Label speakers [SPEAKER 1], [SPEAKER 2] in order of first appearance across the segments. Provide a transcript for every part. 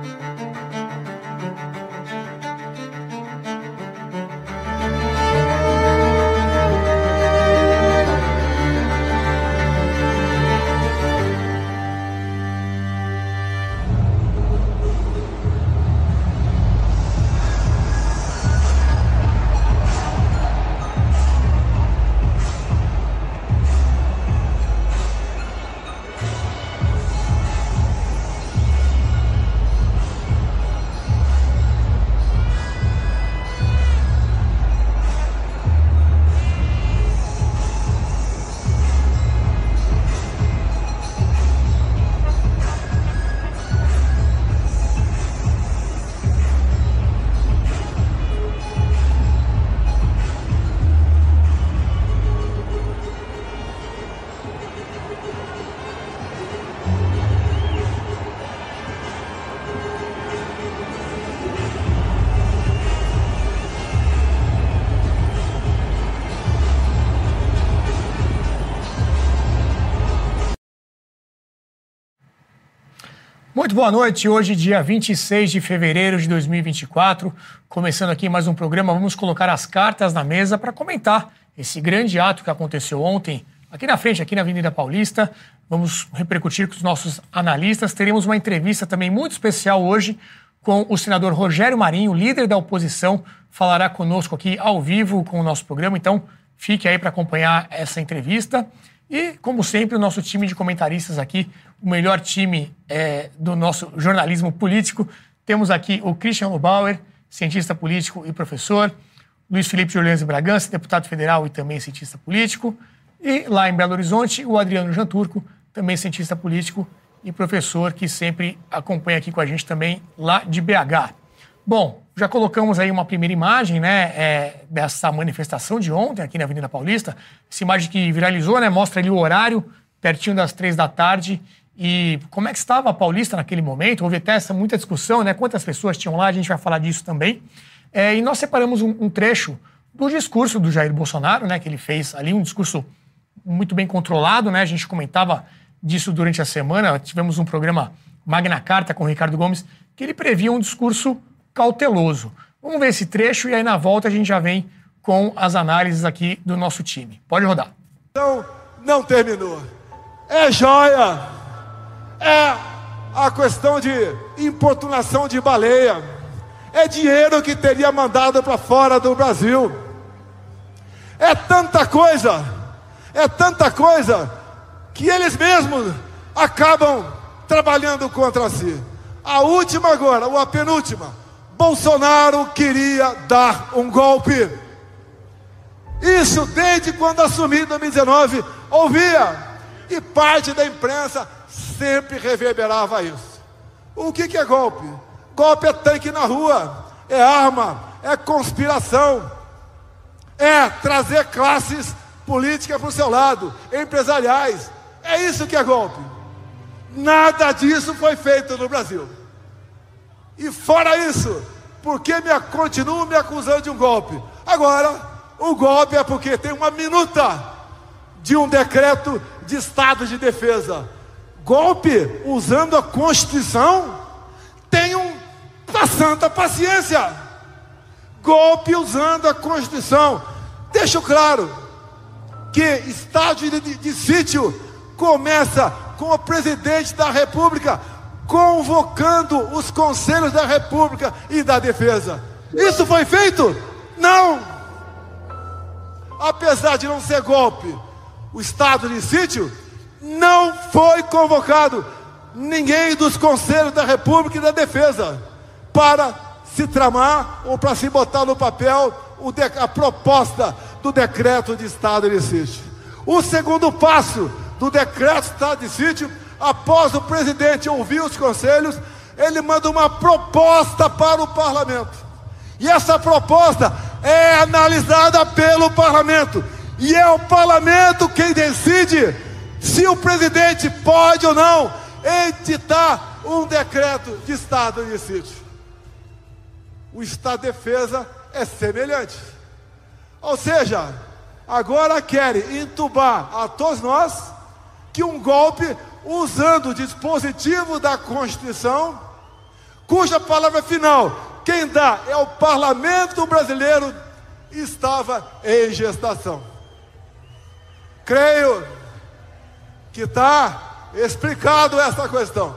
[SPEAKER 1] Música Muito boa noite. Hoje, dia 26 de fevereiro de 2024, começando aqui mais um programa, vamos colocar as cartas na mesa para comentar esse grande ato que aconteceu ontem aqui na frente, aqui na Avenida Paulista. Vamos repercutir com os nossos analistas. Teremos uma entrevista também muito especial hoje com o senador Rogério Marinho, líder da oposição, falará conosco aqui ao vivo com o nosso programa. Então, fique aí para acompanhar essa entrevista. E, como sempre, o nosso time de comentaristas aqui, o melhor time é, do nosso jornalismo político. Temos aqui o Christian Lobauer, cientista político e professor, Luiz Felipe de Orleans Bragança, deputado federal e também cientista político, e lá em Belo Horizonte, o Adriano Janturco, também cientista político e professor, que sempre acompanha aqui com a gente também lá de BH. Bom, já colocamos aí uma primeira imagem, né, é, dessa manifestação de ontem aqui na Avenida Paulista. Essa imagem que viralizou, né, mostra ali o horário, pertinho das três da tarde. E como é que estava a Paulista naquele momento? Houve até essa muita discussão, né? Quantas pessoas tinham lá? A gente vai falar disso também. É, e nós separamos um, um, trecho do discurso do Jair Bolsonaro, né? Que ele fez ali, um discurso muito bem controlado, né? A gente comentava disso durante a semana. Tivemos um programa Magna Carta com o Ricardo Gomes, que ele previa um discurso cauteloso. Vamos ver esse trecho e aí na volta a gente já vem com as análises aqui do nosso time. Pode rodar.
[SPEAKER 2] Então, não terminou. É joia. É a questão de importunação de baleia. É dinheiro que teria mandado para fora do Brasil. É tanta coisa, é tanta coisa que eles mesmos acabam trabalhando contra si. A última agora, ou a penúltima, Bolsonaro queria dar um golpe. Isso desde quando assumiu em 2019, ouvia. E parte da imprensa sempre reverberava isso. O que, que é golpe? Golpe é tanque na rua, é arma, é conspiração, é trazer classes políticas para o seu lado, empresariais. É isso que é golpe. Nada disso foi feito no Brasil. E fora isso, por que me, continuam me acusando de um golpe? Agora, o golpe é porque tem uma minuta de um decreto de estado de defesa. Golpe usando a Constituição? Tenham a santa paciência. Golpe usando a Constituição. Deixo claro que estado de, de, de sítio começa com o presidente da República convocando os conselhos da República e da Defesa. Isso foi feito? Não! Apesar de não ser golpe, o estado de sítio não foi convocado ninguém dos conselhos da República e da Defesa para se tramar ou para se botar no papel a proposta do decreto de estado de sítio. O segundo passo do decreto de estado de sítio após o presidente ouvir os conselhos, ele manda uma proposta para o parlamento. E essa proposta é analisada pelo parlamento. E é o parlamento quem decide se o presidente pode ou não editar um decreto de estado de sítio. O estado de defesa é semelhante. Ou seja, agora querem entubar a todos nós que um golpe usando o dispositivo da Constituição, cuja palavra final, quem dá é o parlamento brasileiro, estava em gestação. Creio que está explicado essa questão.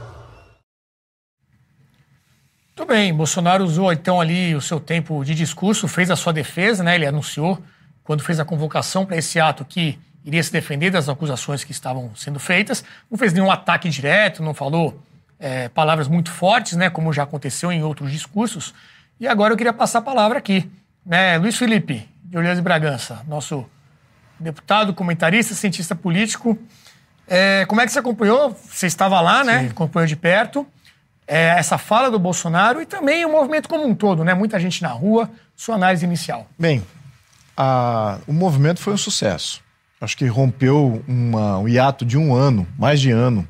[SPEAKER 1] Muito bem, Bolsonaro usou então ali o seu tempo de discurso, fez a sua defesa, né? Ele anunciou quando fez a convocação para esse ato que iria se defender das acusações que estavam sendo feitas. Não fez nenhum ataque direto, não falou é, palavras muito fortes, né? Como já aconteceu em outros discursos. E agora eu queria passar a palavra aqui, né? Luiz Felipe de Orleans e Bragança, nosso deputado, comentarista, cientista político. É, como é que você acompanhou? Você estava lá, né? Sim. Acompanhou de perto é, essa fala do Bolsonaro e também o movimento como um todo, né? Muita gente na rua. Sua análise inicial.
[SPEAKER 3] Bem, a, o movimento foi um sucesso. Acho que rompeu uma, um hiato de um ano, mais de ano,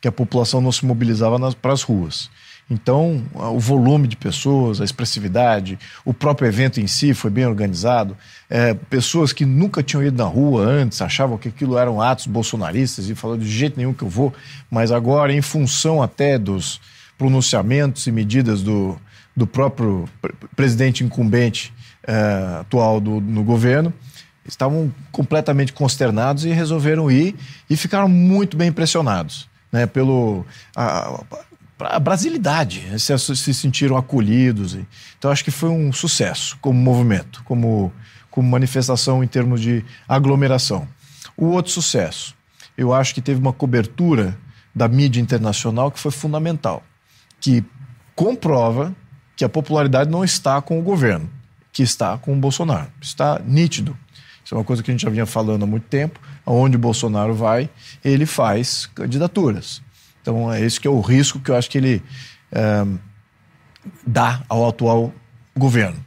[SPEAKER 3] que a população não se mobilizava para as ruas. Então, o volume de pessoas, a expressividade, o próprio evento em si foi bem organizado. É, pessoas que nunca tinham ido na rua antes achavam que aquilo eram atos bolsonaristas e falaram de jeito nenhum que eu vou, mas agora, em função até dos, pronunciamentos e medidas do, do próprio presidente incumbente uh, atual do, no governo, estavam completamente consternados e resolveram ir e ficaram muito bem impressionados né, pelo a, a brasilidade, se, se sentiram acolhidos. Então acho que foi um sucesso como movimento, como, como manifestação em termos de aglomeração. O outro sucesso, eu acho que teve uma cobertura da mídia internacional que foi fundamental que comprova que a popularidade não está com o governo, que está com o Bolsonaro. Está nítido. Isso é uma coisa que a gente já vinha falando há muito tempo. Aonde o Bolsonaro vai, ele faz candidaturas. Então, é esse que é o risco que eu acho que ele é, dá ao atual governo.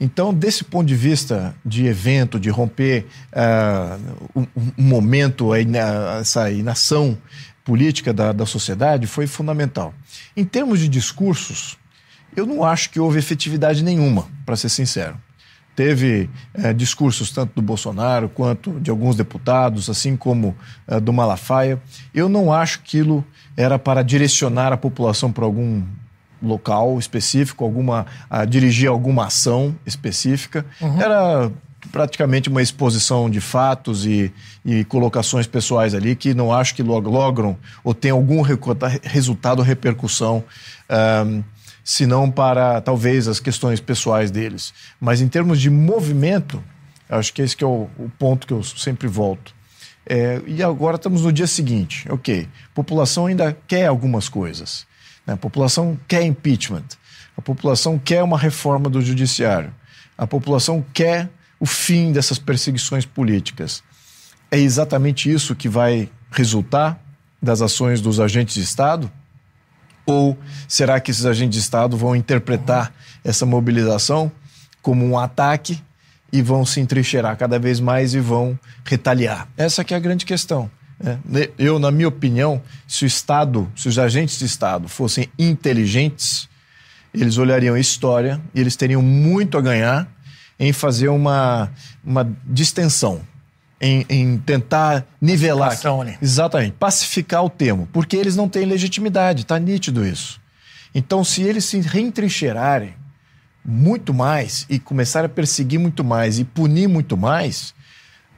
[SPEAKER 3] Então, desse ponto de vista de evento, de romper uh, um, um, momento, essa inação política da, da sociedade foi fundamental. Em termos de discursos, eu não acho que houve efetividade nenhuma, para ser sincero. Teve é, discursos tanto do Bolsonaro quanto de alguns deputados, assim como é, do Malafaia. Eu não acho que aquilo era para direcionar a população para algum local específico, alguma, a dirigir alguma ação específica. Uhum. Era praticamente uma exposição de fatos e, e colocações pessoais ali que não acho que logram ou tem algum resultado ou repercussão, um, senão para talvez as questões pessoais deles. Mas em termos de movimento, acho que esse que é o, o ponto que eu sempre volto. É, e agora estamos no dia seguinte, ok. População ainda quer algumas coisas. Né? A população quer impeachment. A população quer uma reforma do judiciário. A população quer o fim dessas perseguições políticas. É exatamente isso que vai resultar das ações dos agentes de Estado? Ou será que esses agentes de Estado vão interpretar essa mobilização como um ataque e vão se entrincheirar cada vez mais e vão retaliar? Essa que é a grande questão. Né? Eu, na minha opinião, se o Estado, se os agentes de Estado fossem inteligentes, eles olhariam a história e eles teriam muito a ganhar em fazer uma, uma distensão, em, em tentar nivelar. Exatamente, pacificar o termo, porque eles não têm legitimidade, está nítido isso. Então, se eles se reentrincheirarem muito mais e começarem a perseguir muito mais e punir muito mais,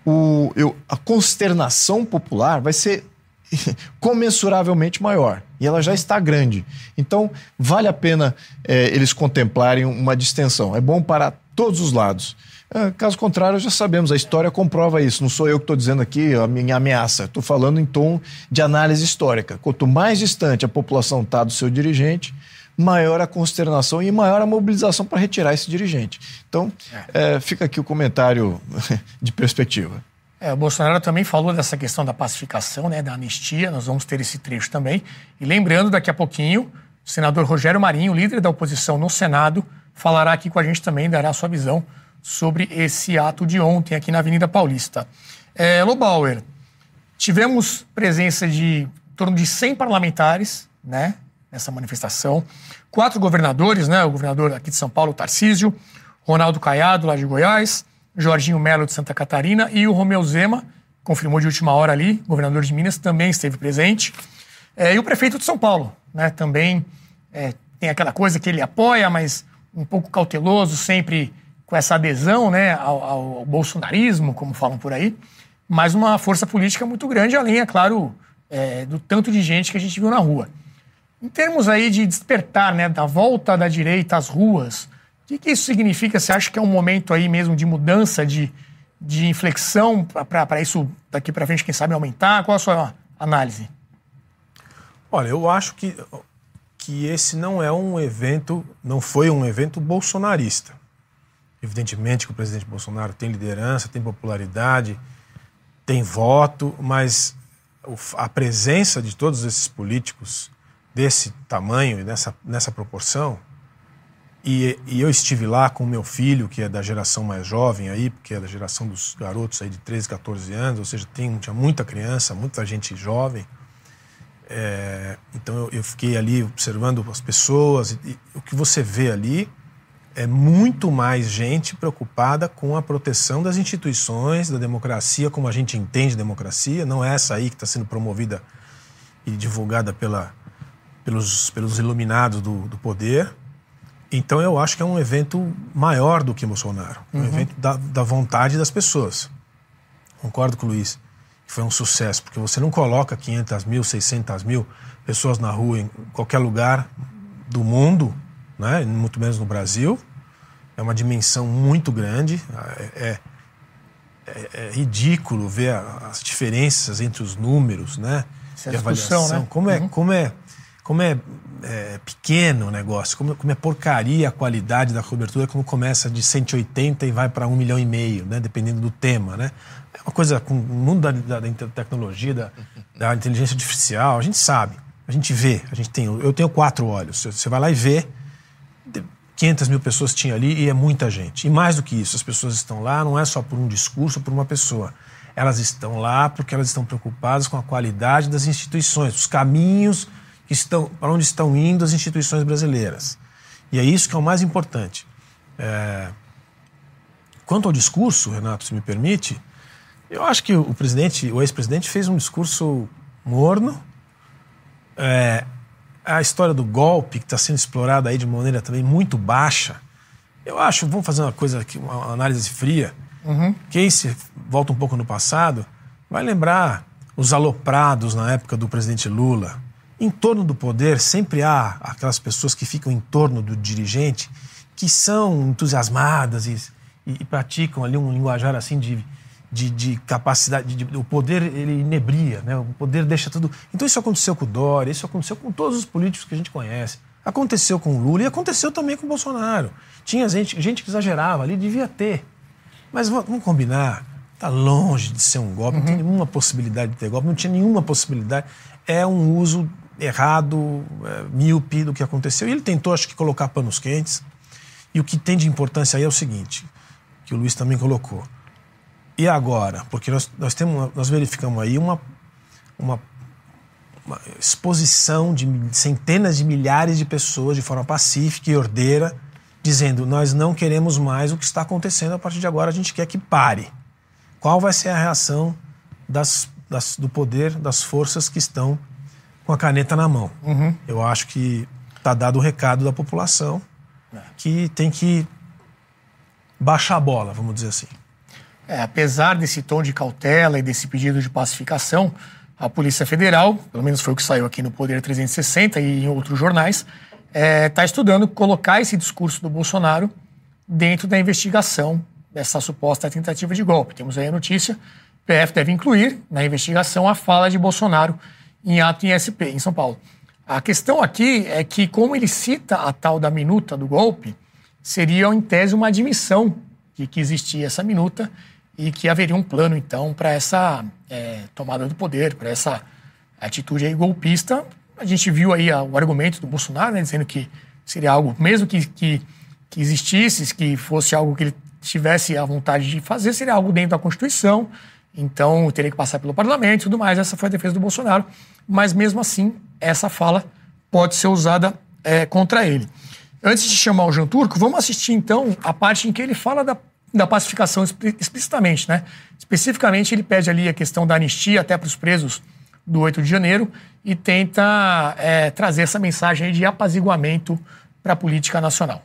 [SPEAKER 3] o, eu, a consternação popular vai ser comensuravelmente maior. E ela já está grande. Então, vale a pena é, eles contemplarem uma distensão. É bom para todos os lados. É, caso contrário, já sabemos, a história comprova isso. Não sou eu que estou dizendo aqui a minha ameaça. Estou falando em tom de análise histórica. Quanto mais distante a população está do seu dirigente, maior a consternação e maior a mobilização para retirar esse dirigente. Então, é. É, fica aqui o comentário de perspectiva.
[SPEAKER 1] É, o Bolsonaro também falou dessa questão da pacificação, né, da anistia. Nós vamos ter esse trecho também. E lembrando, daqui a pouquinho, o senador Rogério Marinho, líder da oposição no Senado, falará aqui com a gente também, dará a sua visão sobre esse ato de ontem aqui na Avenida Paulista. É, Lobauer, tivemos presença de em torno de 100 parlamentares né, nessa manifestação, quatro governadores, né, o governador aqui de São Paulo, Tarcísio, Ronaldo Caiado, lá de Goiás, Jorginho Melo de Santa Catarina e o Romeu Zema, confirmou de última hora ali, governador de Minas, também esteve presente. É, e o prefeito de São Paulo, né, também é, tem aquela coisa que ele apoia, mas um pouco cauteloso, sempre com essa adesão né, ao, ao bolsonarismo, como falam por aí, mas uma força política muito grande, além, é claro, é, do tanto de gente que a gente viu na rua. Em termos aí de despertar, né, da volta da direita às ruas, o que, que isso significa? Você acha que é um momento aí mesmo de mudança, de, de inflexão para isso daqui para frente, quem sabe, aumentar? Qual a sua análise?
[SPEAKER 4] Olha, eu acho que, que esse não é um evento, não foi um evento bolsonarista. Evidentemente que o presidente Bolsonaro tem liderança, tem popularidade, tem voto, mas a presença de todos esses políticos desse tamanho e nessa, nessa proporção, e, e, eu estive lá com meu filho, que é da geração mais jovem aí, porque é da geração dos garotos aí de 13, 14 anos, ou seja, tem, tinha muita criança, muita gente jovem. É, então eu, eu, fiquei ali observando as pessoas, e, e o que você vê ali é muito mais gente preocupada com a proteção das instituições, da democracia, como a gente entende democracia, não é essa aí que está sendo promovida e divulgada pela, pelos, pelos iluminados do, do, poder. Então eu acho que é um evento maior do que Bolsonaro, um uhum. evento da, da vontade das pessoas. Concordo com o Luiz, que foi um sucesso, porque você não coloca 500 mil, 600 mil pessoas na rua em qualquer lugar do mundo né? muito menos no Brasil. É uma dimensão muito grande. É, é, é ridículo ver as diferenças entre os números, né?
[SPEAKER 1] Essa de avaliação. Né?
[SPEAKER 4] Como é, uhum. como é, como é, é, pequeno o negócio, como, como é porcaria a qualidade da cobertura, como começa de 180 e vai para um milhão e meio, né? Dependendo do tema, né? É uma coisa com o mundo da, da, da tecnologia, da, da inteligência artificial, a gente sabe, a gente vê, a gente tem, eu tenho quatro olhos, você vai lá e vê 500 mil pessoas tinha ali e é muita gente. E mais do que isso, as pessoas estão lá não é só por um discurso, por uma pessoa. Elas estão lá porque elas estão preocupadas com a qualidade das instituições, os caminhos que estão, para onde estão indo as instituições brasileiras. E é isso que é o mais importante. É... Quanto ao discurso, Renato, se me permite, eu acho que o presidente, o ex-presidente, fez um discurso morno. É, a história do golpe, que está sendo explorada aí de maneira também muito baixa, eu acho, vamos fazer uma coisa aqui, uma análise fria. Uhum. Quem se volta um pouco no passado vai lembrar os aloprados na época do presidente Lula. Em torno do poder sempre há aquelas pessoas que ficam em torno do dirigente que são entusiasmadas e, e, e praticam ali um linguajar assim de de, de capacidade, de, de, o poder ele inebria, né? o poder deixa tudo. Então isso aconteceu com o Dória, isso aconteceu com todos os políticos que a gente conhece. Aconteceu com o Lula e aconteceu também com o Bolsonaro. Tinha gente, gente que exagerava ali, devia ter. Mas vamos combinar, está longe de ser um golpe, uhum. não tem uhum. nenhuma possibilidade de ter golpe, não tinha nenhuma possibilidade. É um uso errado, é, míope do que aconteceu. E ele tentou, acho que, colocar panos quentes. E o que tem de importância aí é o seguinte, que o Luiz também colocou e agora? Porque nós, nós, temos, nós verificamos aí uma, uma, uma exposição de centenas de milhares de pessoas de forma pacífica e ordeira, dizendo: nós não queremos mais o que está acontecendo, a partir de agora a gente quer que pare. Qual vai ser a reação das, das, do poder, das forças que estão com a caneta na mão? Uhum. Eu acho que está dado o recado da população é. que tem que baixar a bola, vamos dizer assim.
[SPEAKER 1] É, apesar desse tom de cautela e desse pedido de pacificação, a Polícia Federal, pelo menos foi o que saiu aqui no Poder 360 e em outros jornais, está é, tá estudando colocar esse discurso do Bolsonaro dentro da investigação dessa suposta tentativa de golpe. Temos aí a notícia: o PF deve incluir na investigação a fala de Bolsonaro em ato em SP, em São Paulo. A questão aqui é que, como ele cita a tal da minuta do golpe, seria, em tese, uma admissão de que existia essa minuta e que haveria um plano, então, para essa é, tomada do poder, para essa atitude aí golpista. A gente viu aí o argumento do Bolsonaro, né, dizendo que seria algo, mesmo que, que, que existisse, que fosse algo que ele tivesse a vontade de fazer, seria algo dentro da Constituição, então teria que passar pelo parlamento e tudo mais. Essa foi a defesa do Bolsonaro, mas mesmo assim, essa fala pode ser usada é, contra ele. Antes de chamar o Jean Turco, vamos assistir então a parte em que ele fala da da pacificação explicitamente, né? Especificamente, ele pede ali a questão da anistia até para os presos do 8 de janeiro e tenta é, trazer essa mensagem de apaziguamento para a política nacional.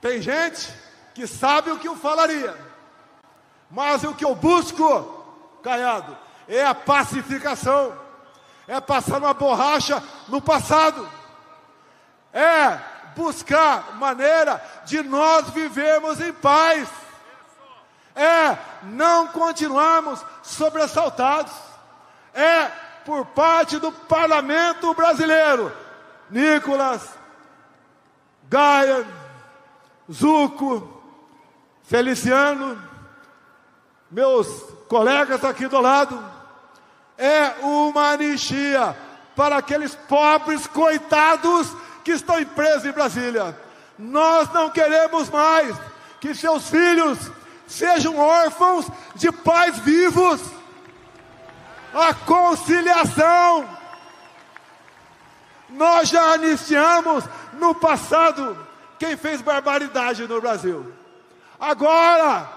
[SPEAKER 2] Tem gente que sabe o que eu falaria, mas o que eu busco, Caiado, é a pacificação, é passar uma borracha no passado, é buscar maneira de nós vivermos em paz, é não continuarmos sobressaltados, é por parte do parlamento brasileiro, Nicolas, Gaia, Zuco, Feliciano, meus colegas aqui do lado, é uma anistia para aqueles pobres coitados que estão presos em Brasília. Nós não queremos mais que seus filhos sejam órfãos de pais vivos. A conciliação. Nós já anistiamos no passado quem fez barbaridade no Brasil. Agora,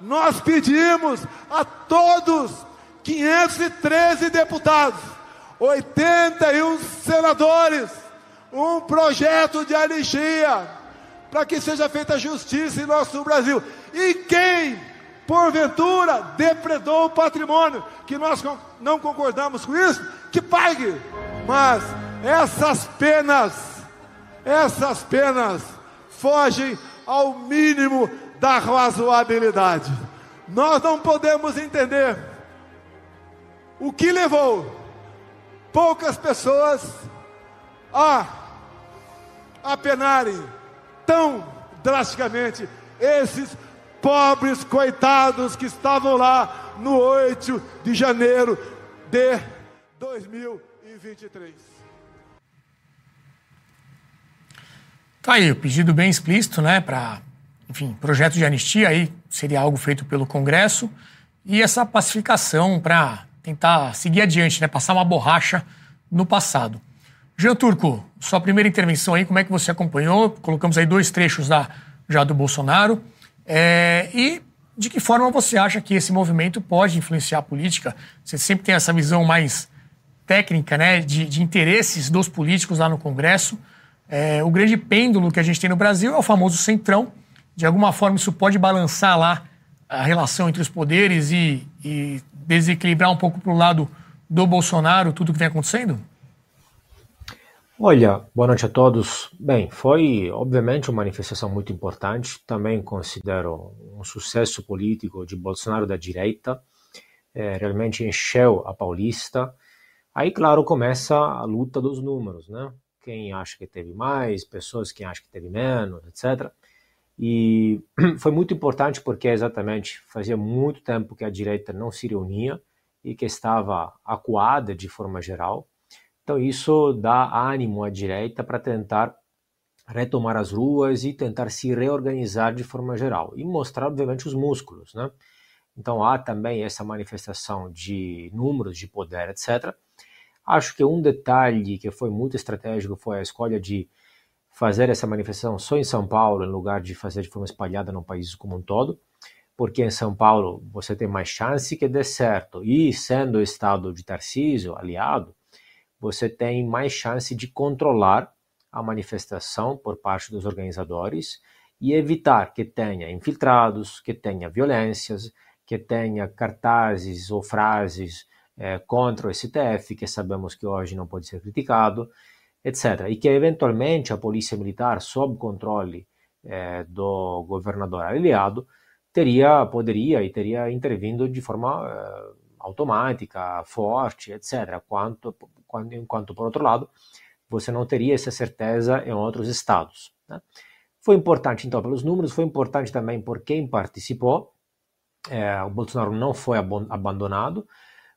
[SPEAKER 2] nós pedimos a todos 513 deputados, 81 senadores, um projeto de anistia para que seja feita justiça em nosso Brasil. E quem, porventura, depredou o patrimônio, que nós não concordamos com isso, que pague. Mas essas penas, essas penas fogem ao mínimo da razoabilidade. Nós não podemos entender o que levou poucas pessoas a apenarem tão drasticamente esses pobres coitados que estavam lá no 8 de janeiro de 2023.
[SPEAKER 1] Tá aí, o pedido bem explícito, né, para, enfim, projeto de anistia aí seria algo feito pelo Congresso e essa pacificação para tentar seguir adiante, né, passar uma borracha no passado. Jean Turco, sua primeira intervenção aí, como é que você acompanhou? Colocamos aí dois trechos da, já do Bolsonaro. É, e de que forma você acha que esse movimento pode influenciar a política? Você sempre tem essa visão mais técnica, né, de, de interesses dos políticos lá no Congresso. É, o grande pêndulo que a gente tem no Brasil é o famoso centrão. De alguma forma, isso pode balançar lá a relação entre os poderes e, e desequilibrar um pouco para o lado do Bolsonaro tudo que vem acontecendo?
[SPEAKER 5] Olha, boa noite a todos. Bem, foi obviamente uma manifestação muito importante. Também considero um sucesso político de Bolsonaro da direita. É, realmente encheu a Paulista. Aí, claro, começa a luta dos números, né? quem acha que teve mais, pessoas que acham que teve menos, etc. E foi muito importante porque exatamente fazia muito tempo que a direita não se reunia e que estava acuada de forma geral. Então isso dá ânimo à direita para tentar retomar as ruas e tentar se reorganizar de forma geral e mostrar obviamente os músculos, né? Então há também essa manifestação de números de poder, etc. Acho que um detalhe que foi muito estratégico foi a escolha de fazer essa manifestação só em São Paulo, em lugar de fazer de forma espalhada no país como um todo, porque em São Paulo você tem mais chance que dê certo, e sendo o estado de Tarcísio aliado, você tem mais chance de controlar a manifestação por parte dos organizadores e evitar que tenha infiltrados, que tenha violências, que tenha cartazes ou frases é, contra o STF, que sabemos que hoje não pode ser criticado, etc. E que eventualmente a polícia militar, sob controle é, do governador aliado, teria, poderia e teria intervindo de forma é, automática, forte, etc. Quanto, quando, enquanto, por outro lado, você não teria essa certeza em outros estados. Né? Foi importante, então, pelos números, foi importante também por quem participou. É, o Bolsonaro não foi abandonado,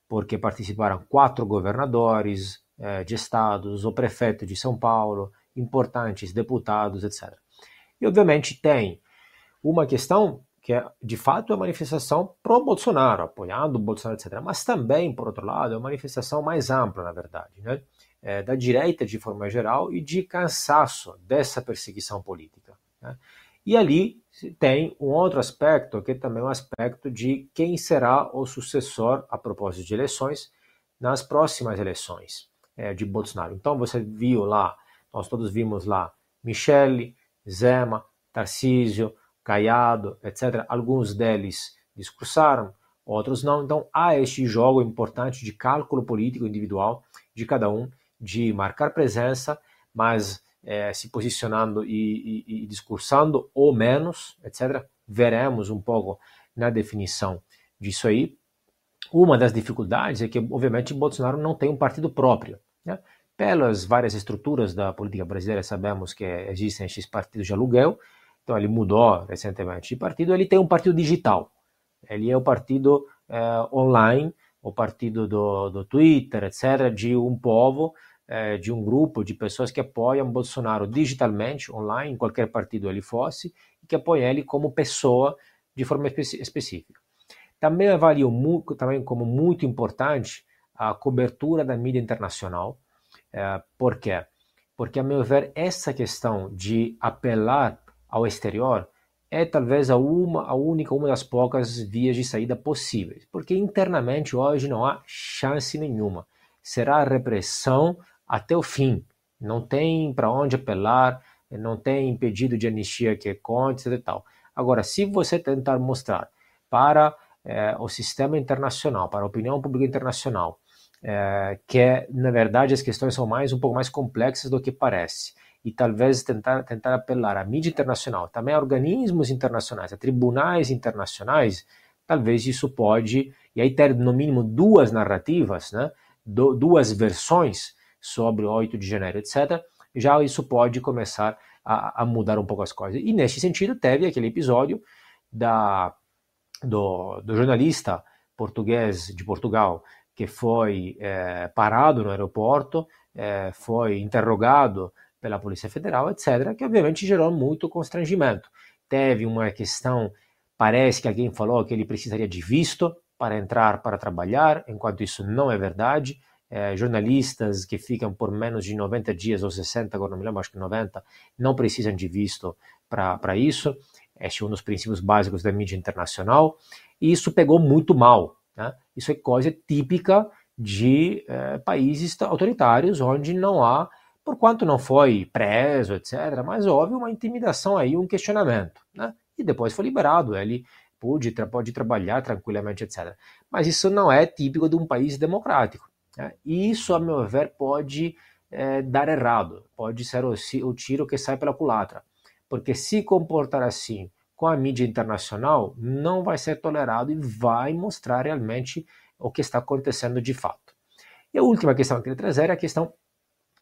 [SPEAKER 5] porque participaram quatro governadores eh, de estados, o prefeito de São Paulo, importantes deputados, etc. E, obviamente, tem uma questão que é, de fato é uma manifestação pró-Bolsonaro, apoiando o Bolsonaro, etc. Mas também, por outro lado, é uma manifestação mais ampla, na verdade, né? É, da direita de forma geral e de cansaço dessa perseguição política. Né? E ali tem um outro aspecto, que é também um aspecto de quem será o sucessor, a propósito de eleições, nas próximas eleições é, de Bolsonaro. Então você viu lá, nós todos vimos lá, Michele, Zema, Tarcísio, Caiado, etc. Alguns deles discursaram, outros não. Então há este jogo importante de cálculo político individual de cada um, de marcar presença, mas é, se posicionando e, e, e discursando ou menos, etc. Veremos um pouco na definição disso aí. Uma das dificuldades é que, obviamente, Bolsonaro não tem um partido próprio. Né? Pelas várias estruturas da política brasileira, sabemos que existem esses partidos de aluguel, então ele mudou recentemente de partido. Ele tem um partido digital, ele é o partido é, online, o partido do, do Twitter, etc., de um povo é, de um grupo de pessoas que apoiam Bolsonaro digitalmente, online, em qualquer partido ele fosse, e que apoiam ele como pessoa de forma específica. Também avalio muito, também como muito importante a cobertura da mídia internacional. É, por quê? Porque, a meu ver, essa questão de apelar ao exterior é talvez a, uma, a única, uma das poucas vias de saída possíveis. Porque internamente hoje não há chance nenhuma. Será a repressão até o fim. Não tem para onde apelar, não tem pedido de anistia que conte e tal. Agora, se você tentar mostrar para eh, o sistema internacional, para a opinião pública internacional, eh, que na verdade as questões são mais um pouco mais complexas do que parece, e talvez tentar tentar apelar à mídia internacional, também a organismos internacionais, a tribunais internacionais, talvez isso pode e aí ter no mínimo duas narrativas, né, duas versões sobre o 8 de janeiro, etc., já isso pode começar a, a mudar um pouco as coisas. E nesse sentido, teve aquele episódio da, do, do jornalista português de Portugal que foi é, parado no aeroporto, é, foi interrogado pela Polícia Federal, etc., que obviamente gerou muito constrangimento. Teve uma questão, parece que alguém falou que ele precisaria de visto para entrar para trabalhar, enquanto isso não é verdade é, jornalistas que ficam por menos de 90 dias ou 60, agora não me lembro, acho que 90, não precisam de visto para isso. Este é um dos princípios básicos da mídia internacional. E isso pegou muito mal. Né? Isso é coisa típica de é, países autoritários, onde não há, por quanto não foi preso, etc., mas houve uma intimidação aí, um questionamento. Né? E depois foi liberado, ele pôde, pode trabalhar tranquilamente, etc. Mas isso não é típico de um país democrático. Né? E isso, a meu ver, pode é, dar errado, pode ser o, o tiro que sai pela culatra. Porque se comportar assim com a mídia internacional, não vai ser tolerado e vai mostrar realmente o que está acontecendo de fato. E a última questão que eu queria trazer é a questão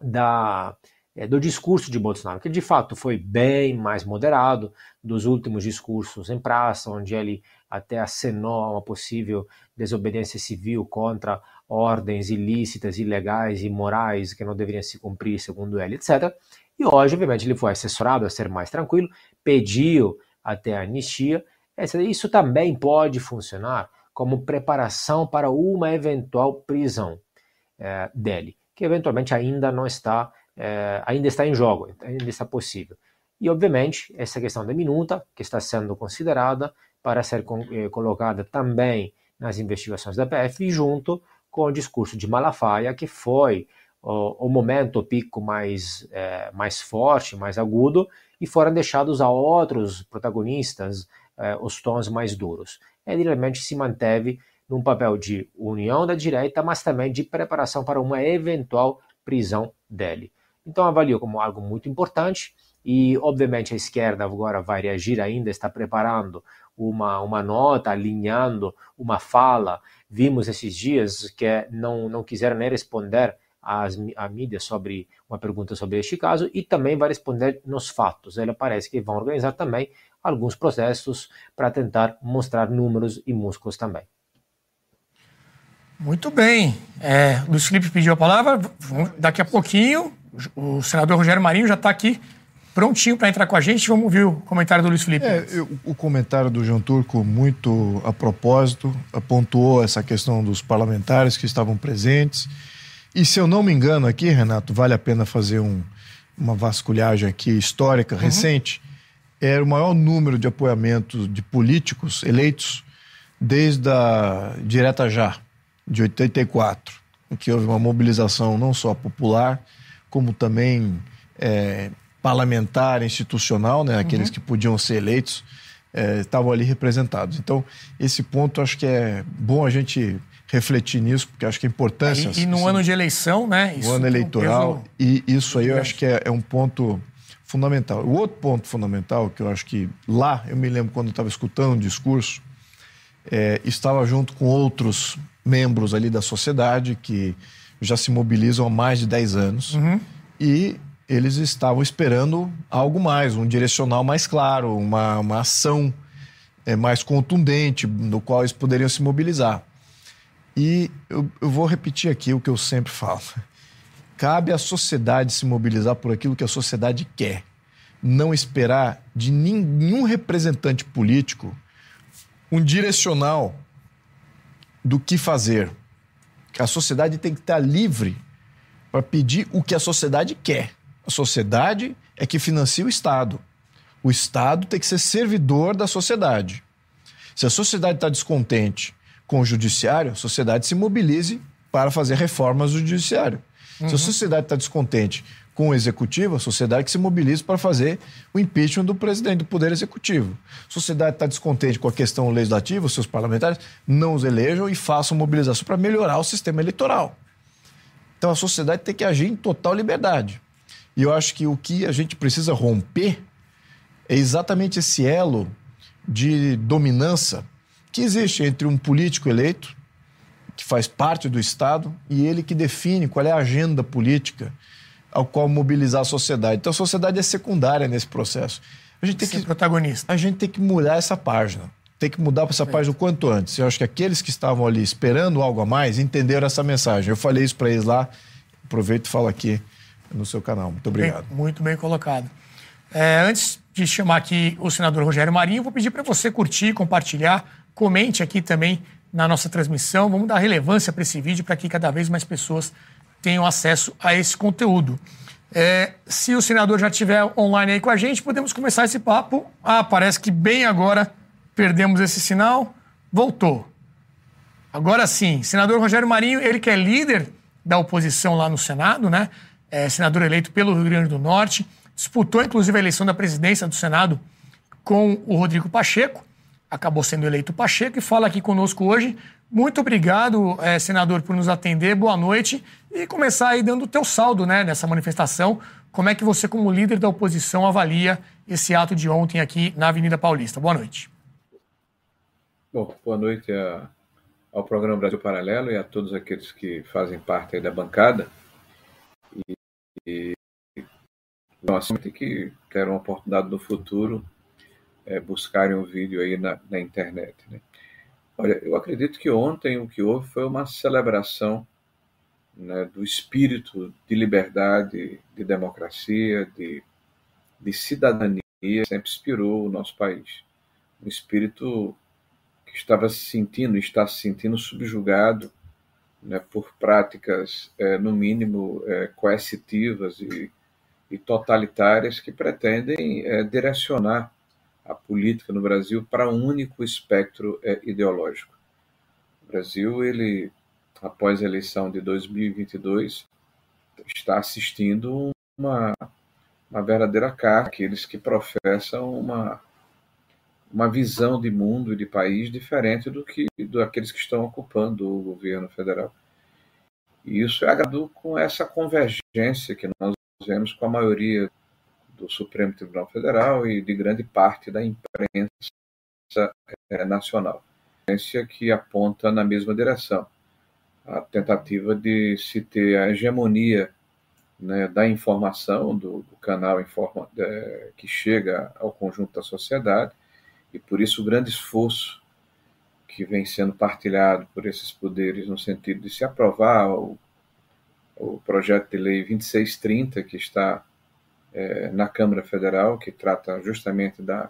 [SPEAKER 5] da, é, do discurso de Bolsonaro, que de fato foi bem mais moderado dos últimos discursos em praça, onde ele até acenou uma possível desobediência civil contra ordens ilícitas, ilegais e morais que não deveriam se cumprir, segundo ele, etc. E hoje, obviamente, ele foi assessorado a ser mais tranquilo, pediu até a anistia. Isso também pode funcionar como preparação para uma eventual prisão é, dele, que eventualmente ainda não está, é, ainda está em jogo, ainda está possível. E, obviamente, essa questão da minuta, que está sendo considerada para ser eh, colocada também nas investigações da PF, junto com o discurso de Malafaia, que foi o, o momento, o pico mais, é, mais forte, mais agudo, e foram deixados a outros protagonistas é, os tons mais duros. Ele realmente se manteve num papel de união da direita, mas também de preparação para uma eventual prisão dele. Então avalio como algo muito importante e obviamente a esquerda agora vai reagir ainda, está preparando uma, uma nota, alinhando uma fala. Vimos esses dias que não, não quiseram nem responder às, à mídia sobre uma pergunta sobre este caso e também vai responder nos fatos. Ela parece que vão organizar também alguns processos para tentar mostrar números e músculos também.
[SPEAKER 1] Muito bem. É, Luiz Felipe pediu a palavra. Daqui a pouquinho, o senador Rogério Marinho já está aqui prontinho para entrar com a gente. Vamos ouvir o comentário do Luiz Felipe.
[SPEAKER 3] É, eu, o comentário do João Turco, muito a propósito, apontou essa questão dos parlamentares que estavam presentes. E se eu não me engano aqui, Renato, vale a pena fazer um, uma vasculhagem aqui histórica, uhum. recente. era o maior número de apoiamentos de políticos eleitos desde a Direta Já, de 84, em que houve uma mobilização não só popular, como também é, parlamentar, institucional, né? aqueles uhum. que podiam ser eleitos, é, estavam ali representados. Então, esse ponto acho que é bom a gente refletir nisso, porque acho que a importância.
[SPEAKER 1] E, e no assim, ano de eleição, né?
[SPEAKER 3] No ano eleitoral, um e isso aí eu acho que é, é, um ponto fundamental. O outro ponto fundamental, que eu acho que lá, eu me lembro quando eu estava escutando um discurso, é, estava junto com outros membros ali da sociedade que já se mobilizam há mais de 10 anos. Uhum. E eles estavam esperando algo mais, um direcional mais claro, uma, uma ação é, mais contundente, no qual eles poderiam se mobilizar. E eu, eu vou repetir aqui o que eu sempre falo. Cabe à sociedade se mobilizar por aquilo que a sociedade quer. Não esperar de nenhum representante político um direcional do que fazer. A sociedade tem que estar livre para pedir o que a sociedade quer. A sociedade é que financia o Estado. O Estado tem que ser servidor da sociedade. Se a sociedade está descontente com o judiciário, a sociedade se mobilize para fazer reformas do judiciário. Uhum. Se a uhum. sociedade está descontente com o executivo, a sociedade que se mobilize para fazer o impeachment do presidente do Poder Executivo. A sociedade está descontente com a questão legislativa, os seus parlamentares não os elejam e façam mobilização para melhorar o sistema eleitoral. Então a sociedade tem que agir em total liberdade. E eu acho que o que a gente precisa romper é exatamente esse elo de dominância que existe entre um político eleito, que faz parte do Estado, e ele que define qual é a agenda política ao qual mobilizar a sociedade. Então a sociedade é secundária nesse processo. A gente tem
[SPEAKER 1] Ser que protagonista.
[SPEAKER 3] A gente tem que mudar essa página. Tem que mudar para essa página o quanto antes. Eu acho que aqueles que estavam ali esperando algo a mais entenderam essa mensagem. Eu falei isso para eles lá. Aproveito e falo aqui no seu canal. Muito obrigado.
[SPEAKER 1] Bem, muito bem colocado. É, antes de chamar aqui o senador Rogério Marinho, vou pedir para você curtir, compartilhar, comente aqui também na nossa transmissão. Vamos dar relevância para esse vídeo para que cada vez mais pessoas tenham acesso a esse conteúdo. É, se o senador já estiver online aí com a gente, podemos começar esse papo. Ah, parece que bem agora perdemos esse sinal. Voltou. Agora sim, senador Rogério Marinho, ele que é líder da oposição lá no Senado, né? é, senador eleito pelo Rio Grande do Norte, disputou inclusive a eleição da presidência do Senado com o Rodrigo Pacheco, acabou sendo eleito Pacheco e fala aqui conosco hoje. Muito obrigado, é, senador, por nos atender. Boa noite e começar aí dando o teu saldo né, nessa manifestação. Como é que você, como líder da oposição, avalia esse ato de ontem aqui na Avenida Paulista? Boa noite.
[SPEAKER 6] Bom, boa noite a, ao programa Brasil Paralelo e a todos aqueles que fazem parte da bancada. E e tem que ter uma oportunidade no futuro é, buscarem um vídeo aí na, na internet. Né? Olha, eu acredito que ontem o que houve foi uma celebração né, do espírito de liberdade, de democracia, de, de cidadania que sempre inspirou o nosso país. Um espírito que estava se sentindo, está se sentindo subjugado né, por práticas, é, no mínimo, é, coercitivas e, e, totalitárias que pretendem é, direcionar a política no Brasil para um único espectro é, ideológico. O Brasil, ele, após a eleição de 2022, está assistindo uma, uma verdadeira carga aqueles que professam uma uma visão de mundo e de país diferente do que daqueles que estão ocupando o governo federal. E isso é agravado com essa convergência que nós vemos com a maioria do Supremo Tribunal Federal e de grande parte da imprensa é, nacional. Que aponta na mesma direção. A tentativa de se ter a hegemonia né, da informação, do, do canal informa, é, que chega ao conjunto da sociedade, e por isso o grande esforço que vem sendo partilhado por esses poderes no sentido de se aprovar o, o projeto de lei 2630 que está é, na Câmara Federal, que trata justamente da,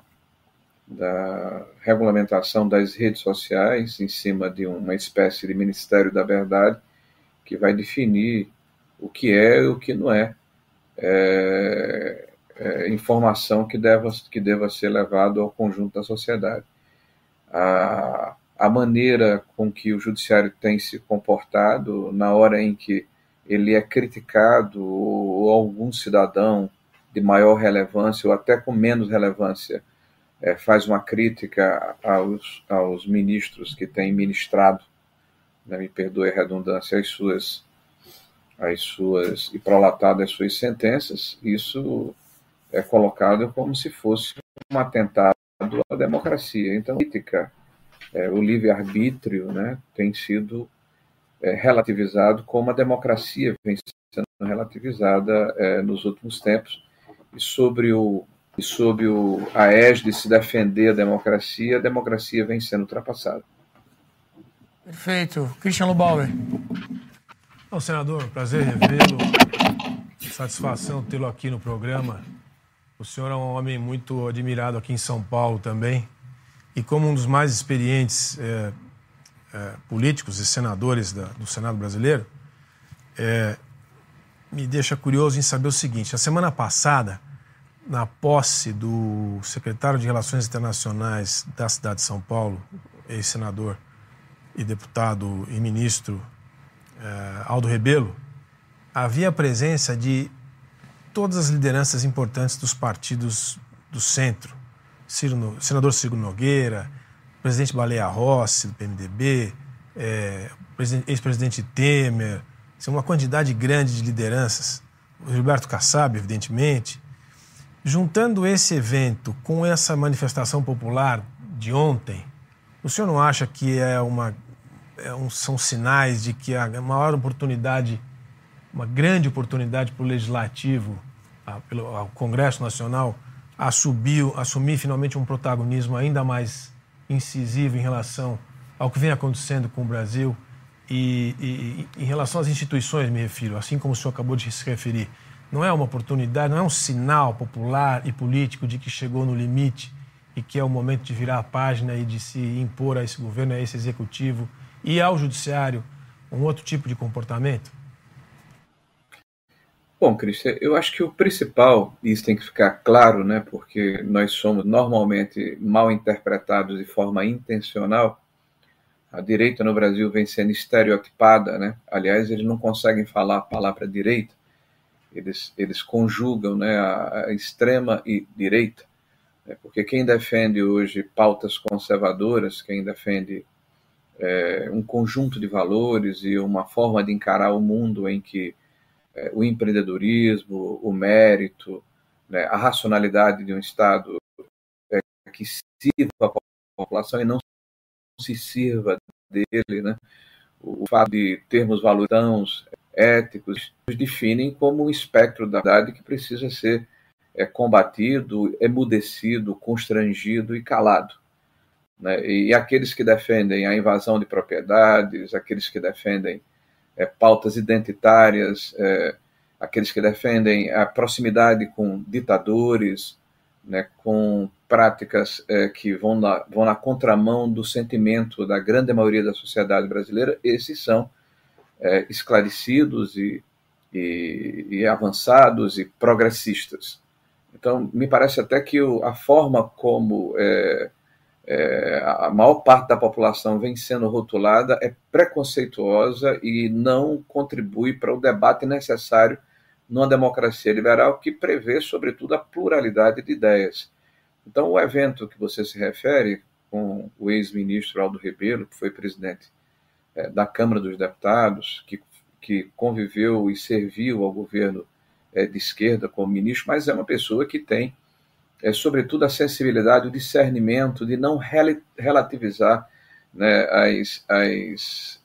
[SPEAKER 6] da regulamentação das redes sociais em cima de uma espécie de Ministério da Verdade que vai definir o que é e o que não é, é é, informação que deva, que deva ser levado ao conjunto da sociedade. A, a maneira com que o judiciário tem se comportado na hora em que ele é criticado ou algum cidadão de maior relevância ou até com menos relevância é, faz uma crítica aos, aos ministros que têm ministrado, né, me perdoe a redundância, as suas, as suas e prolatado as suas sentenças, isso é colocado como se fosse um atentado à democracia. Então, crítica, é, o livre-arbítrio né, tem sido é, relativizado como a democracia vem sendo relativizada é, nos últimos tempos, e sobre o e sob o, a égide de se defender a democracia, a democracia vem sendo ultrapassada.
[SPEAKER 1] Perfeito. Christian Lubauer.
[SPEAKER 4] Bom, senador, prazer revê-lo. Satisfação tê-lo aqui no programa. O senhor é um homem muito admirado aqui em São Paulo também. E como um dos mais experientes é, é, políticos e senadores da, do Senado brasileiro, é, me deixa curioso em saber o seguinte: a semana passada, na posse do secretário de Relações Internacionais da cidade de São Paulo, ex-senador e deputado e ministro Aldo Rebelo, havia a presença de todas as lideranças importantes dos partidos do centro. Ciro, senador Ciro Nogueira, presidente Baleia Rossi, do PMDB, é, ex-presidente Temer, assim, uma quantidade grande de lideranças, o Gilberto Kassab, evidentemente. Juntando esse evento com essa manifestação popular de ontem, o senhor não acha que é uma, é um, são sinais de que a maior oportunidade uma grande oportunidade para o Legislativo, a, pelo ao Congresso Nacional, assumir, assumir finalmente um protagonismo ainda mais incisivo em relação ao que vem acontecendo com o Brasil e, e, em relação às instituições, me refiro, assim como o senhor acabou de se referir. Não é uma oportunidade, não é um sinal popular e político de que chegou no limite e que é o momento de virar a página e de se impor a esse governo, a esse executivo e ao judiciário um outro tipo de comportamento?
[SPEAKER 6] Bom, Cristian, eu acho que o principal, e isso tem que ficar claro, né, porque nós somos normalmente mal interpretados de forma intencional, a direita no Brasil vem sendo estereotipada, né? Aliás, eles não conseguem falar a palavra direita, eles, eles conjugam né, a, a extrema e direita, né? porque quem defende hoje pautas conservadoras, quem defende é, um conjunto de valores e uma forma de encarar o mundo em que é, o empreendedorismo, o mérito, né, a racionalidade de um Estado é, que sirva a população e não se sirva dele, né? O fato de termos valores éticos nos definem como um espectro da verdade que precisa ser é, combatido, emudecido, constrangido e calado. Né? E aqueles que defendem a invasão de propriedades, aqueles que defendem é, pautas identitárias, é, aqueles que defendem a proximidade com ditadores, né, com práticas é, que vão na, vão na contramão do sentimento da grande maioria da sociedade brasileira, esses são é, esclarecidos e, e, e, avançados e progressistas. Então, me parece até que o, a forma como é, é, a maior parte da população vem sendo rotulada é preconceituosa e não contribui para o debate necessário numa democracia liberal que prevê, sobretudo, a pluralidade de ideias. Então, o evento que você se refere, com o ex-ministro Aldo Rebelo, que foi presidente é, da Câmara dos Deputados, que, que conviveu e serviu ao governo é, de esquerda como ministro, mas é uma pessoa que tem é, sobretudo a sensibilidade, o discernimento de não relativizar né, as, as,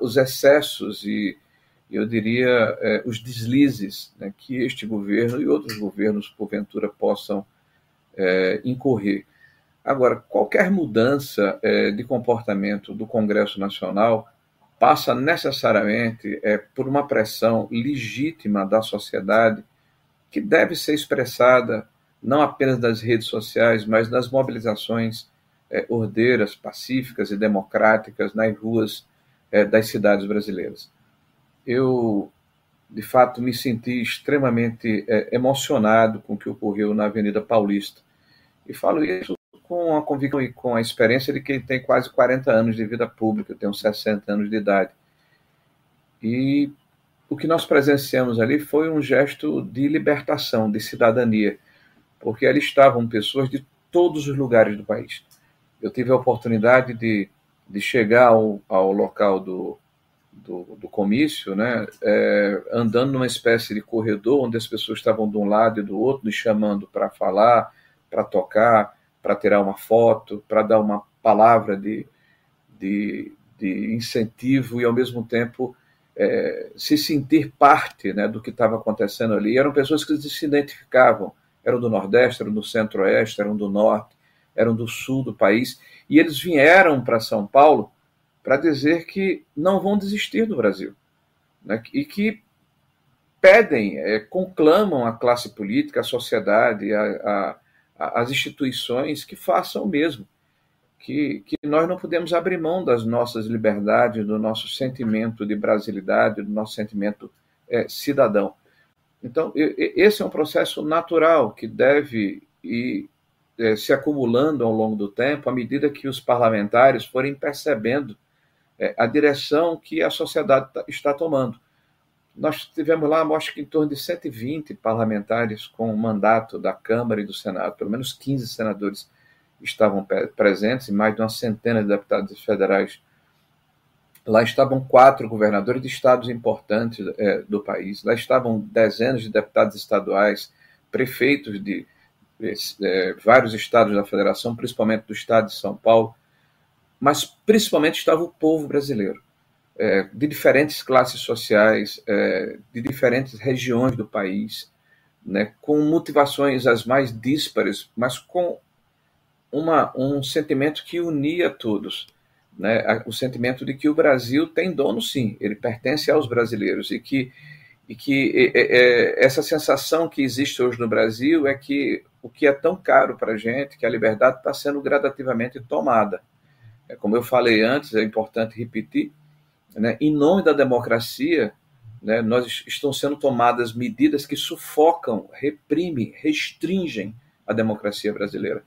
[SPEAKER 6] os excessos e, eu diria, é, os deslizes né, que este governo e outros governos, porventura, possam é, incorrer. Agora, qualquer mudança é, de comportamento do Congresso Nacional passa necessariamente é, por uma pressão legítima da sociedade que deve ser expressada não apenas nas redes sociais, mas nas mobilizações é, ordeiras, pacíficas e democráticas nas ruas é, das cidades brasileiras. Eu de fato, me senti extremamente é, emocionado com o que ocorreu na Avenida Paulista. E falo isso com a convicção e com a experiência de quem tem quase 40 anos de vida pública, eu tenho 60 anos de idade. E o que nós presenciamos ali foi um gesto de libertação, de cidadania, porque ali estavam pessoas de todos os lugares do país. Eu tive a oportunidade de, de chegar ao, ao local do, do, do comício, né, é, andando numa espécie de corredor onde as pessoas estavam de um lado e do outro, nos chamando para falar, para tocar, para tirar uma foto, para dar uma palavra de, de, de, incentivo e, ao mesmo tempo, é, se sentir parte né, do que estava acontecendo ali. E eram pessoas que se identificavam, eram do Nordeste, eram do Centro-Oeste, eram do Norte, eram do Sul do país, e eles vieram para São Paulo para dizer que não vão desistir do Brasil né, e que pedem, é, conclamam a classe política, a sociedade, a, a as instituições que façam o mesmo. Que, que nós não podemos abrir mão das nossas liberdades, do nosso sentimento de brasilidade, do nosso sentimento é, cidadão. Então, esse é um processo natural que deve ir é, se acumulando ao longo do tempo, à medida que os parlamentares forem percebendo é, a direção que a sociedade tá, está tomando. Nós tivemos lá, acho que em torno de 120 parlamentares com o mandato da Câmara e do Senado, pelo menos 15 senadores estavam presentes e mais de uma centena de deputados federais. Lá estavam quatro governadores de estados importantes é, do país, lá estavam dezenas de deputados estaduais, prefeitos de é, vários estados da federação, principalmente do estado de São Paulo, mas principalmente estava o povo brasileiro é, de diferentes classes sociais, é, de diferentes regiões do país, né, com motivações as mais díspares, mas com uma, um sentimento que unia todos. Né, o sentimento de que o Brasil tem dono, sim, ele pertence aos brasileiros e que, e que essa sensação que existe hoje no Brasil é que o que é tão caro para a gente, que a liberdade está sendo gradativamente tomada. É, como eu falei antes, é importante repetir, né, em nome da democracia, né, nós estão sendo tomadas medidas que sufocam, reprimem, restringem a democracia brasileira.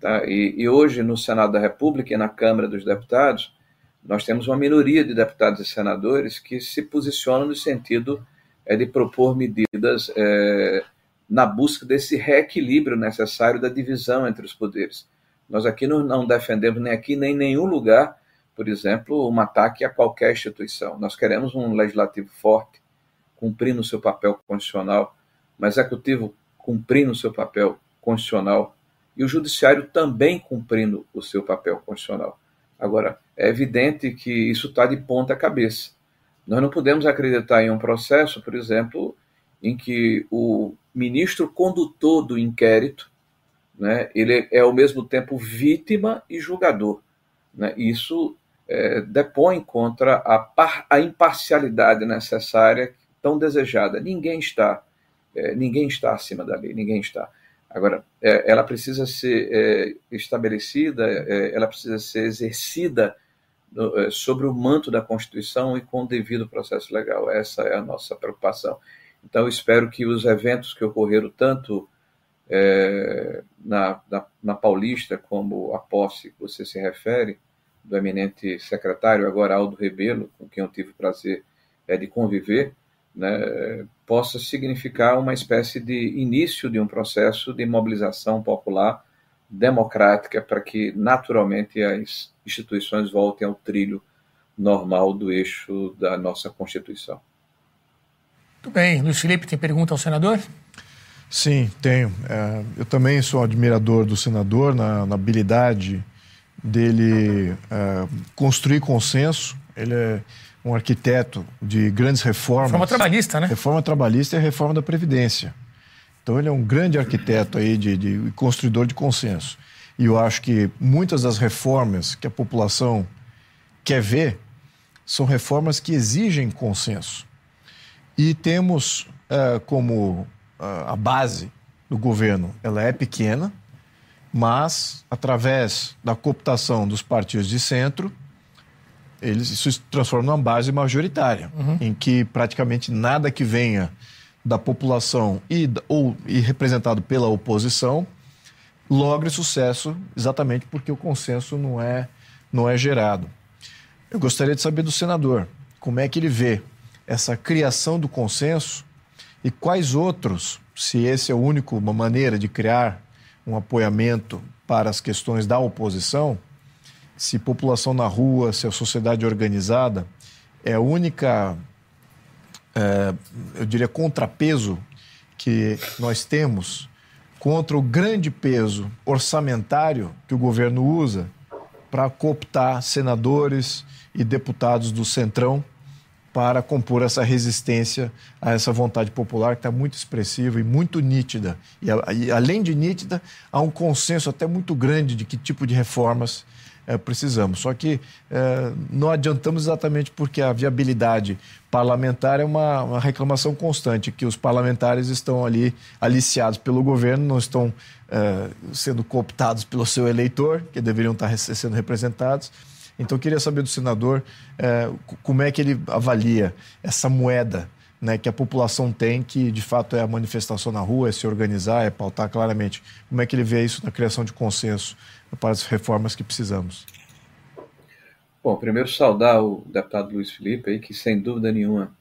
[SPEAKER 6] Tá? E, e, hoje, no Senado da República e na Câmara dos Deputados, nós temos uma minoria de deputados e senadores que se posicionam no sentido é, de propor medidas é, na busca desse reequilíbrio necessário da divisão entre os poderes. Nós aqui não, não defendemos nem aqui nem em nenhum lugar por exemplo, um ataque a qualquer instituição. Nós queremos um legislativo forte, cumprindo seu papel constitucional, um executivo cumprindo o seu papel constitucional e o judiciário também cumprindo o seu papel constitucional. Agora, é evidente que isso está de ponta cabeça. Nós não podemos acreditar em um processo, por exemplo, em que o ministro condutor do inquérito, né, ele é ao mesmo tempo vítima e julgador. Né? Isso é, depõe contra a, par, a, imparcialidade necessária tão desejada. Ninguém está, é, ninguém está acima da lei, ninguém está. Agora, é, ela precisa ser é, estabelecida, é, ela precisa ser exercida no, é, sobre o manto da Constituição e com o devido processo legal. Essa é a nossa preocupação. Então, espero que os eventos que ocorreram tanto na, na, na Paulista como a posse que você se refere, do eminente secretário, agora Aldo Rebelo, com quem eu tive o prazer é, de conviver, né, possa significar uma espécie de início de um processo de mobilização popular democrática para que, naturalmente, as instituições voltem ao trilho normal do eixo da nossa Constituição.
[SPEAKER 1] Muito bem. Luiz Felipe, tem pergunta ao senador?
[SPEAKER 3] Sim, tenho. É, eu também sou admirador do senador na, na habilidade dele uh, construir consenso. Ele é um arquiteto de grandes reformas.
[SPEAKER 1] Reforma trabalhista, né?
[SPEAKER 3] Reforma trabalhista e a reforma da Previdência. Então ele é um grande arquiteto aí de, de construidor de consenso. E eu acho que muitas das reformas que a população quer ver são reformas que exigem consenso. E temos uh, como a base do governo, ela é pequena, mas através da cooptação dos partidos de centro, eles, isso se transforma numa base majoritária, uhum. em que praticamente nada que venha da população e, ou, e representado pela oposição logre sucesso, exatamente porque o consenso não é, não é gerado. Eu gostaria de saber do senador como é que ele vê essa criação do consenso e quais outros, se esse é o único uma maneira de criar um apoiamento para as questões da oposição, se população na rua, se a sociedade organizada é a única, é, eu diria, contrapeso que nós temos contra o grande peso orçamentário que o governo usa para cooptar senadores e deputados do Centrão para compor essa resistência a essa vontade popular que está muito expressiva e muito nítida. E, e, além de nítida, há um consenso até muito grande de que tipo de reformas é, precisamos. Só que é, não adiantamos exatamente porque a viabilidade parlamentar é uma, uma, reclamação constante, que os parlamentares estão ali aliciados pelo governo, não estão é, sendo cooptados pelo seu eleitor, que deveriam estar sendo representados então, eu queria saber do senador é, como é que ele avalia essa moeda né, que a população tem, que de fato é a manifestação na rua, é se organizar, é pautar claramente. Como é que ele vê isso na criação de consenso para as reformas que precisamos?
[SPEAKER 6] Bom, primeiro saudar o deputado Luiz Felipe, aí, que sem dúvida nenhuma